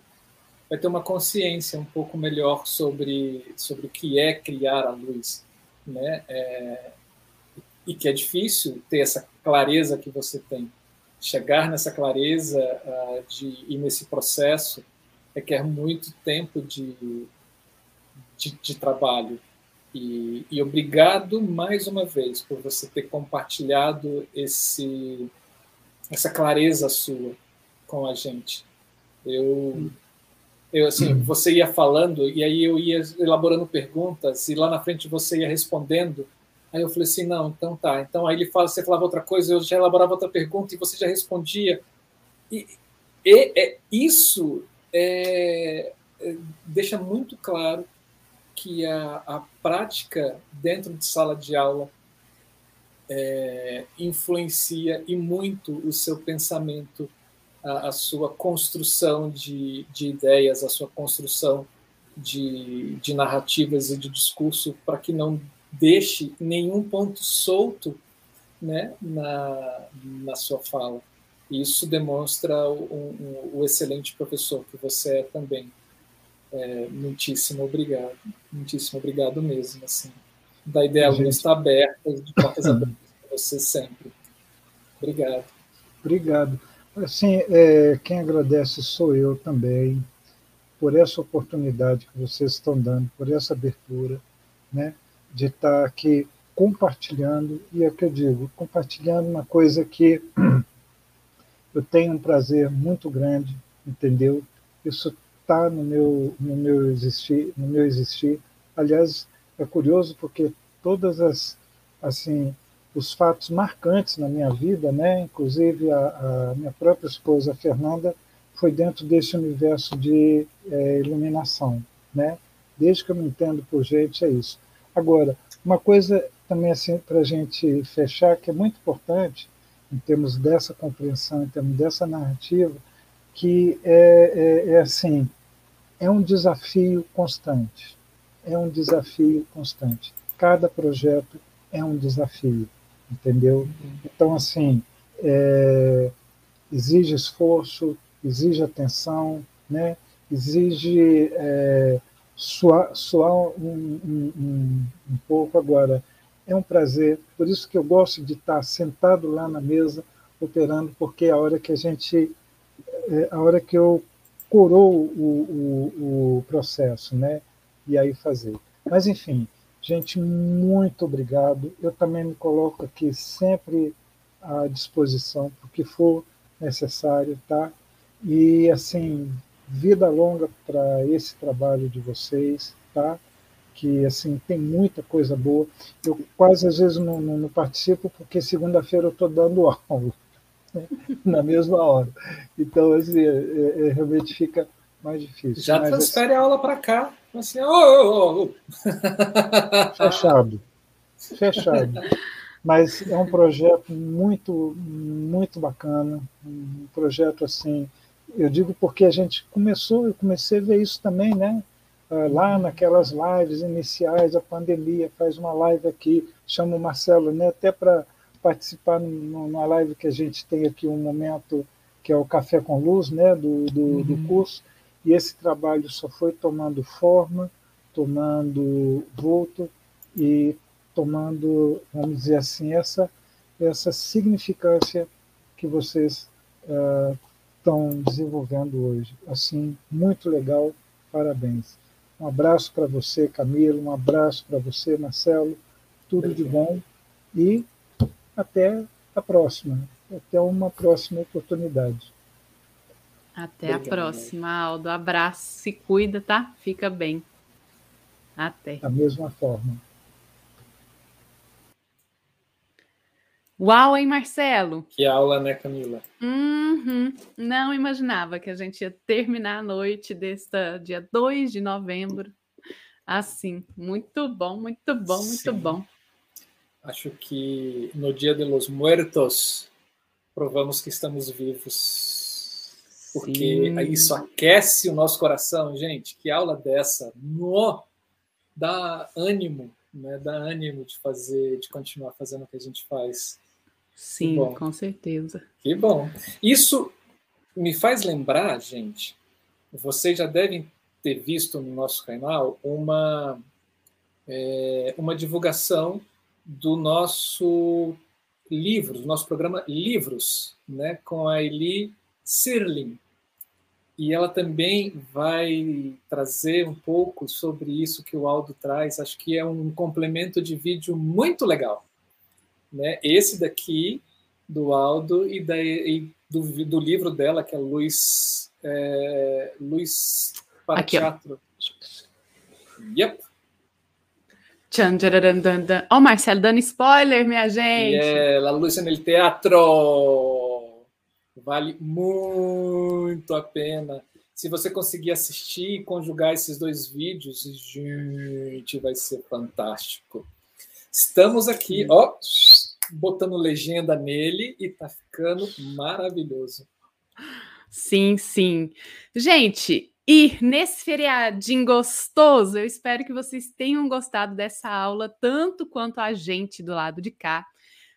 vai ter uma consciência um pouco melhor sobre sobre o que é criar a luz, né? É, e que é difícil ter essa clareza que você tem, chegar nessa clareza uh, de ir nesse processo requer muito tempo de, de, de trabalho. E, e, obrigado mais uma vez por você ter compartilhado esse, essa clareza sua com a gente. Eu, eu assim, você ia falando e aí eu ia elaborando perguntas e lá na frente você ia respondendo. Aí eu falei assim, não, então tá. Então aí ele fala, você falava outra coisa, eu já elaborava outra pergunta e você já respondia. E, e é, isso é, é, deixa muito claro que a, a, prática dentro de sala de aula é, influencia e muito o seu pensamento, a, a sua construção de, de, ideias, a sua construção de, de narrativas e de discurso, para que não deixe nenhum ponto solto né, na, na sua fala. Isso demonstra o, o, excelente professor que você é também. É, muitíssimo obrigado. Muitíssimo obrigado mesmo. Assim. Da ideia gente... está aberta, de portas abertas para você sempre. Obrigado. Obrigado. Assim, é, quem agradece sou eu também, por essa oportunidade que vocês estão dando, por essa abertura, né, de estar aqui compartilhando, e é o que eu digo, compartilhando uma coisa que eu tenho um prazer muito grande, entendeu? Isso está no meu, no meu existir, no meu existir. Aliás, é curioso porque todas as assim os fatos marcantes na minha vida, né? Inclusive a, a minha própria esposa Fernanda foi dentro desse universo de é, iluminação, né? Desde que eu me entendo por gente é isso. Agora, uma coisa também assim para a gente fechar que é muito importante em termos dessa compreensão, em termos dessa narrativa, que é, é, é assim é um desafio constante. É um desafio constante. Cada projeto é um desafio, entendeu? Então, assim, é, exige esforço, exige atenção, né? exige é, suar, suar um, um, um, um pouco agora. É um prazer, por isso que eu gosto de estar sentado lá na mesa operando, porque é a hora que a gente, é a hora que eu curou o, o, o processo, né? E aí fazer. Mas, enfim, gente, muito obrigado. Eu também me coloco aqui sempre à disposição, porque for necessário, tá? E, assim, vida longa para esse trabalho de vocês, tá? Que, assim, tem muita coisa boa. Eu quase, às vezes, não, não, não participo, porque segunda-feira eu estou dando aula na mesma hora. Então, assim, é, é, é, realmente fica mais difícil. Já Mas, transfere assim, a aula para cá. Assim, oh, oh, oh. Fechado. Fechado. Mas é um projeto muito, muito bacana. Um projeto assim. Eu digo porque a gente começou, eu comecei a ver isso também, né? Ah, lá naquelas lives iniciais, a pandemia, faz uma live aqui, chama o Marcelo, né? Até para participar numa live que a gente tem aqui um momento que é o Café com Luz, né, do, do, uhum. do curso, e esse trabalho só foi tomando forma, tomando vulto e tomando, vamos dizer assim, essa, essa significância que vocês uh, estão desenvolvendo hoje. Assim, muito legal, parabéns. Um abraço para você, Camilo, um abraço para você, Marcelo, tudo de bom e até a próxima, até uma próxima oportunidade. Até a próxima, Aldo. Abraço, se cuida, tá? Fica bem. Até. Da mesma forma. Uau, hein, Marcelo? Que aula, né, Camila? Uhum. Não imaginava que a gente ia terminar a noite deste dia 2 de novembro. Assim, muito bom, muito bom, muito Sim. bom acho que no Dia de los Muertos provamos que estamos vivos. Porque Sim. isso aquece o nosso coração, gente. Que aula dessa! No! Dá ânimo, né? Dá ânimo de fazer, de continuar fazendo o que a gente faz. Sim, com certeza. Que bom. Isso me faz lembrar, gente, vocês já devem ter visto no nosso canal uma, é, uma divulgação do nosso livro, do nosso programa Livros, né, com a Eli Sirling. E ela também vai trazer um pouco sobre isso que o Aldo traz. Acho que é um complemento de vídeo muito legal. Né? Esse daqui, do Aldo, e, da, e do, do, livro dela, que é Luiz, é, Luiz Parteatro. Yep. Tchan, Ó, oh, Marcelo dando spoiler, minha gente. É, La Luz no Teatro. Vale muito a pena. Se você conseguir assistir e conjugar esses dois vídeos, gente, vai ser fantástico. Estamos aqui, ó, botando legenda nele e tá ficando maravilhoso. Sim, sim. Gente, e nesse feriadinho gostoso, eu espero que vocês tenham gostado dessa aula, tanto quanto a gente do lado de cá.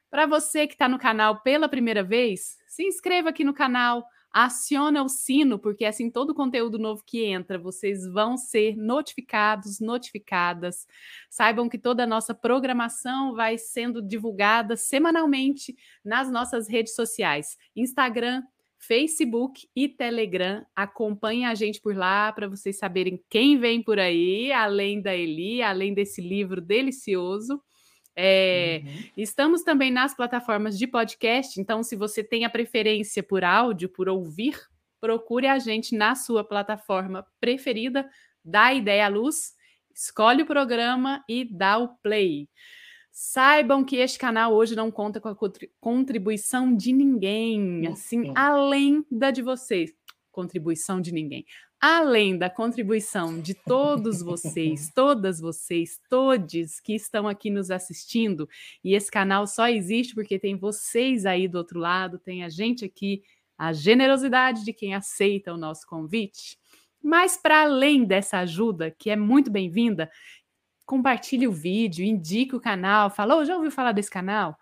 Para você que está no canal pela primeira vez, se inscreva aqui no canal, aciona o sino, porque assim todo conteúdo novo que entra, vocês vão ser notificados, notificadas. Saibam que toda a nossa programação vai sendo divulgada semanalmente nas nossas redes sociais: Instagram, Facebook e Telegram. Acompanhe a gente por lá para vocês saberem quem vem por aí, além da Eli, além desse livro delicioso. É, uhum. Estamos também nas plataformas de podcast, então, se você tem a preferência por áudio, por ouvir, procure a gente na sua plataforma preferida, dá ideia à luz, escolhe o programa e dá o play. Saibam que este canal hoje não conta com a contribuição de ninguém, assim, além da de vocês. Contribuição de ninguém. Além da contribuição de todos vocês, todas vocês, todos que estão aqui nos assistindo, e esse canal só existe porque tem vocês aí do outro lado, tem a gente aqui, a generosidade de quem aceita o nosso convite. Mas para além dessa ajuda, que é muito bem-vinda, compartilhe o vídeo, indique o canal, fala, oh, já ouviu falar desse canal?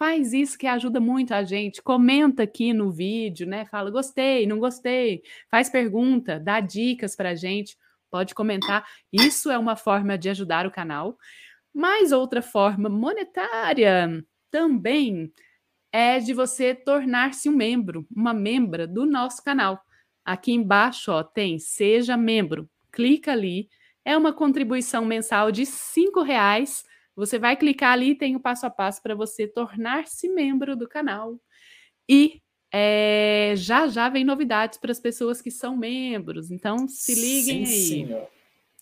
Faz isso que ajuda muito a gente. Comenta aqui no vídeo, né? Fala, gostei, não gostei. Faz pergunta, dá dicas para a gente. Pode comentar. Isso é uma forma de ajudar o canal. Mas outra forma monetária também é de você tornar-se um membro, uma membra do nosso canal. Aqui embaixo ó, tem Seja Membro. Clica ali é uma contribuição mensal de R$ reais. Você vai clicar ali e tem o passo a passo para você tornar-se membro do canal. E é, já já vem novidades para as pessoas que são membros. Então se liguem Sim, aí. Senhor.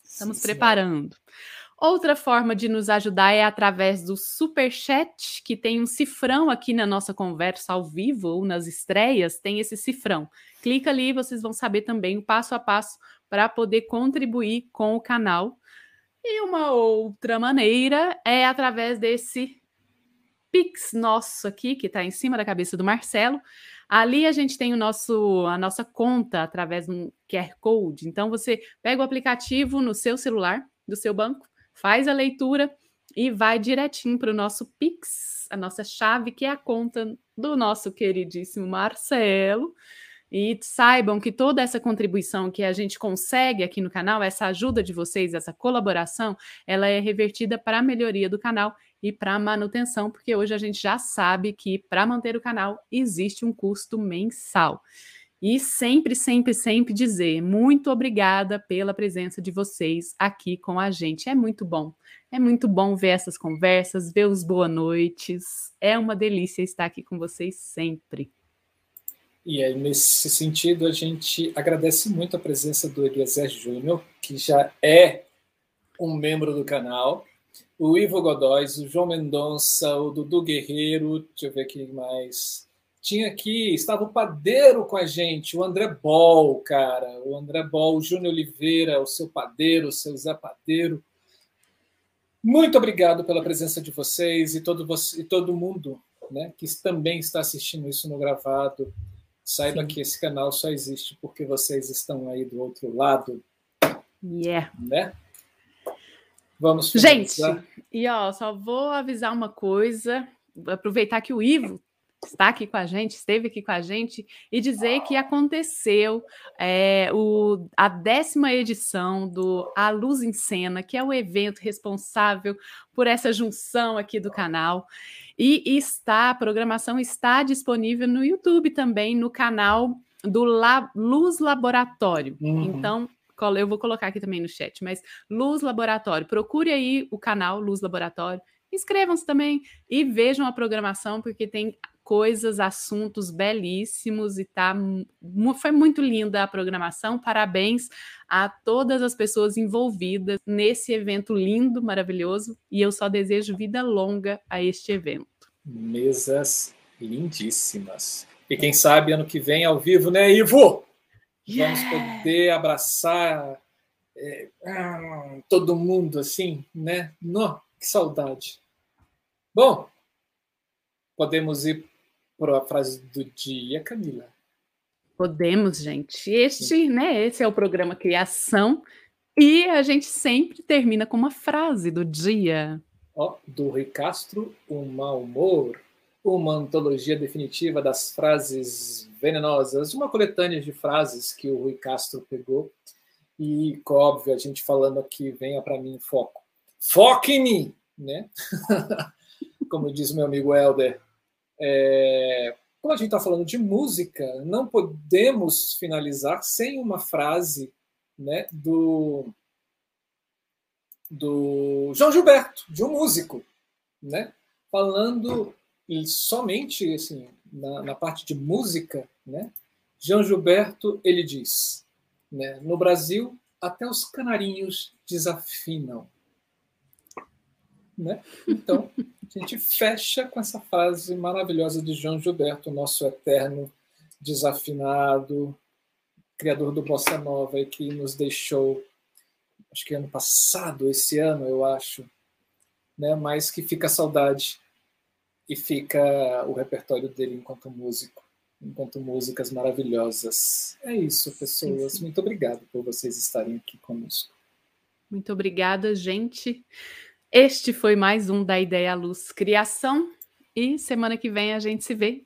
Estamos Sim, preparando. Senhor. Outra forma de nos ajudar é através do super chat, que tem um cifrão aqui na nossa conversa ao vivo ou nas estreias, tem esse cifrão. Clica ali, vocês vão saber também o passo a passo para poder contribuir com o canal. E uma outra maneira é através desse Pix nosso aqui, que está em cima da cabeça do Marcelo. Ali a gente tem o nosso, a nossa conta através de um QR Code. Então você pega o aplicativo no seu celular, do seu banco, faz a leitura e vai direitinho para o nosso Pix, a nossa chave, que é a conta do nosso queridíssimo Marcelo. E saibam que toda essa contribuição que a gente consegue aqui no canal, essa ajuda de vocês, essa colaboração, ela é revertida para a melhoria do canal e para a manutenção, porque hoje a gente já sabe que para manter o canal existe um custo mensal. E sempre, sempre, sempre dizer muito obrigada pela presença de vocês aqui com a gente. É muito bom. É muito bom ver essas conversas, ver os boa noites. É uma delícia estar aqui com vocês sempre. E aí, nesse sentido, a gente agradece muito a presença do Eliezer Júnior, que já é um membro do canal, o Ivo Godóis, o João Mendonça, o Dudu Guerreiro, deixa eu ver quem mais. Tinha aqui, estava o padeiro com a gente, o André Bol, cara, o André Bol, o Júnior Oliveira, o seu padeiro, o seu Zé Padeiro. Muito obrigado pela presença de vocês e todo, você, e todo mundo né, que também está assistindo isso no gravado. Saiba Sim. que esse canal só existe porque vocês estão aí do outro lado. Yeah. Né? Vamos finalizar. Gente, e ó, só vou avisar uma coisa, aproveitar que o Ivo está aqui com a gente, esteve aqui com a gente, e dizer que aconteceu é, o, a décima edição do A Luz em Cena, que é o evento responsável por essa junção aqui do canal. E está, a programação está disponível no YouTube também, no canal do La, Luz Laboratório. Uhum. Então, eu vou colocar aqui também no chat, mas Luz Laboratório, procure aí o canal Luz Laboratório, inscrevam-se também e vejam a programação, porque tem coisas, assuntos belíssimos e tá foi muito linda a programação. Parabéns a todas as pessoas envolvidas nesse evento lindo, maravilhoso, e eu só desejo vida longa a este evento. Mesas lindíssimas. E quem sabe ano que vem ao vivo, né, Ivo? Yeah. Vamos poder abraçar é, todo mundo assim, né? No, que saudade. Bom, podemos ir para a frase do dia, Camila. Podemos, gente. Este, né, esse é o programa Criação e a gente sempre termina com uma frase do dia. Oh, do Rui Castro, O Mau Humor, uma antologia definitiva das frases venenosas, uma coletânea de frases que o Rui Castro pegou e, óbvio, a gente falando aqui, venha para mim foco. Foque em mim, né? Como diz meu amigo Helder, é, como a gente está falando de música, não podemos finalizar sem uma frase né, do, do João Gilberto, de um músico. né? Falando somente assim, na, na parte de música, né? João Gilberto ele diz, né? No Brasil até os canarinhos desafinam. Né? Então, a gente fecha com essa frase maravilhosa de João Gilberto, nosso eterno desafinado, criador do Bossa Nova, e que nos deixou, acho que ano passado, esse ano, eu acho, né? mas que fica a saudade e fica o repertório dele enquanto músico, enquanto músicas maravilhosas. É isso, pessoas. Sim, sim. Muito obrigado por vocês estarem aqui conosco. Muito obrigada, gente. Este foi mais um da Ideia Luz Criação. E semana que vem a gente se vê.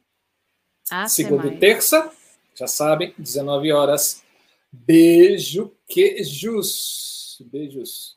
Até Segunda mais. e terça, já sabem, 19 horas. Beijo, queijos. Beijos.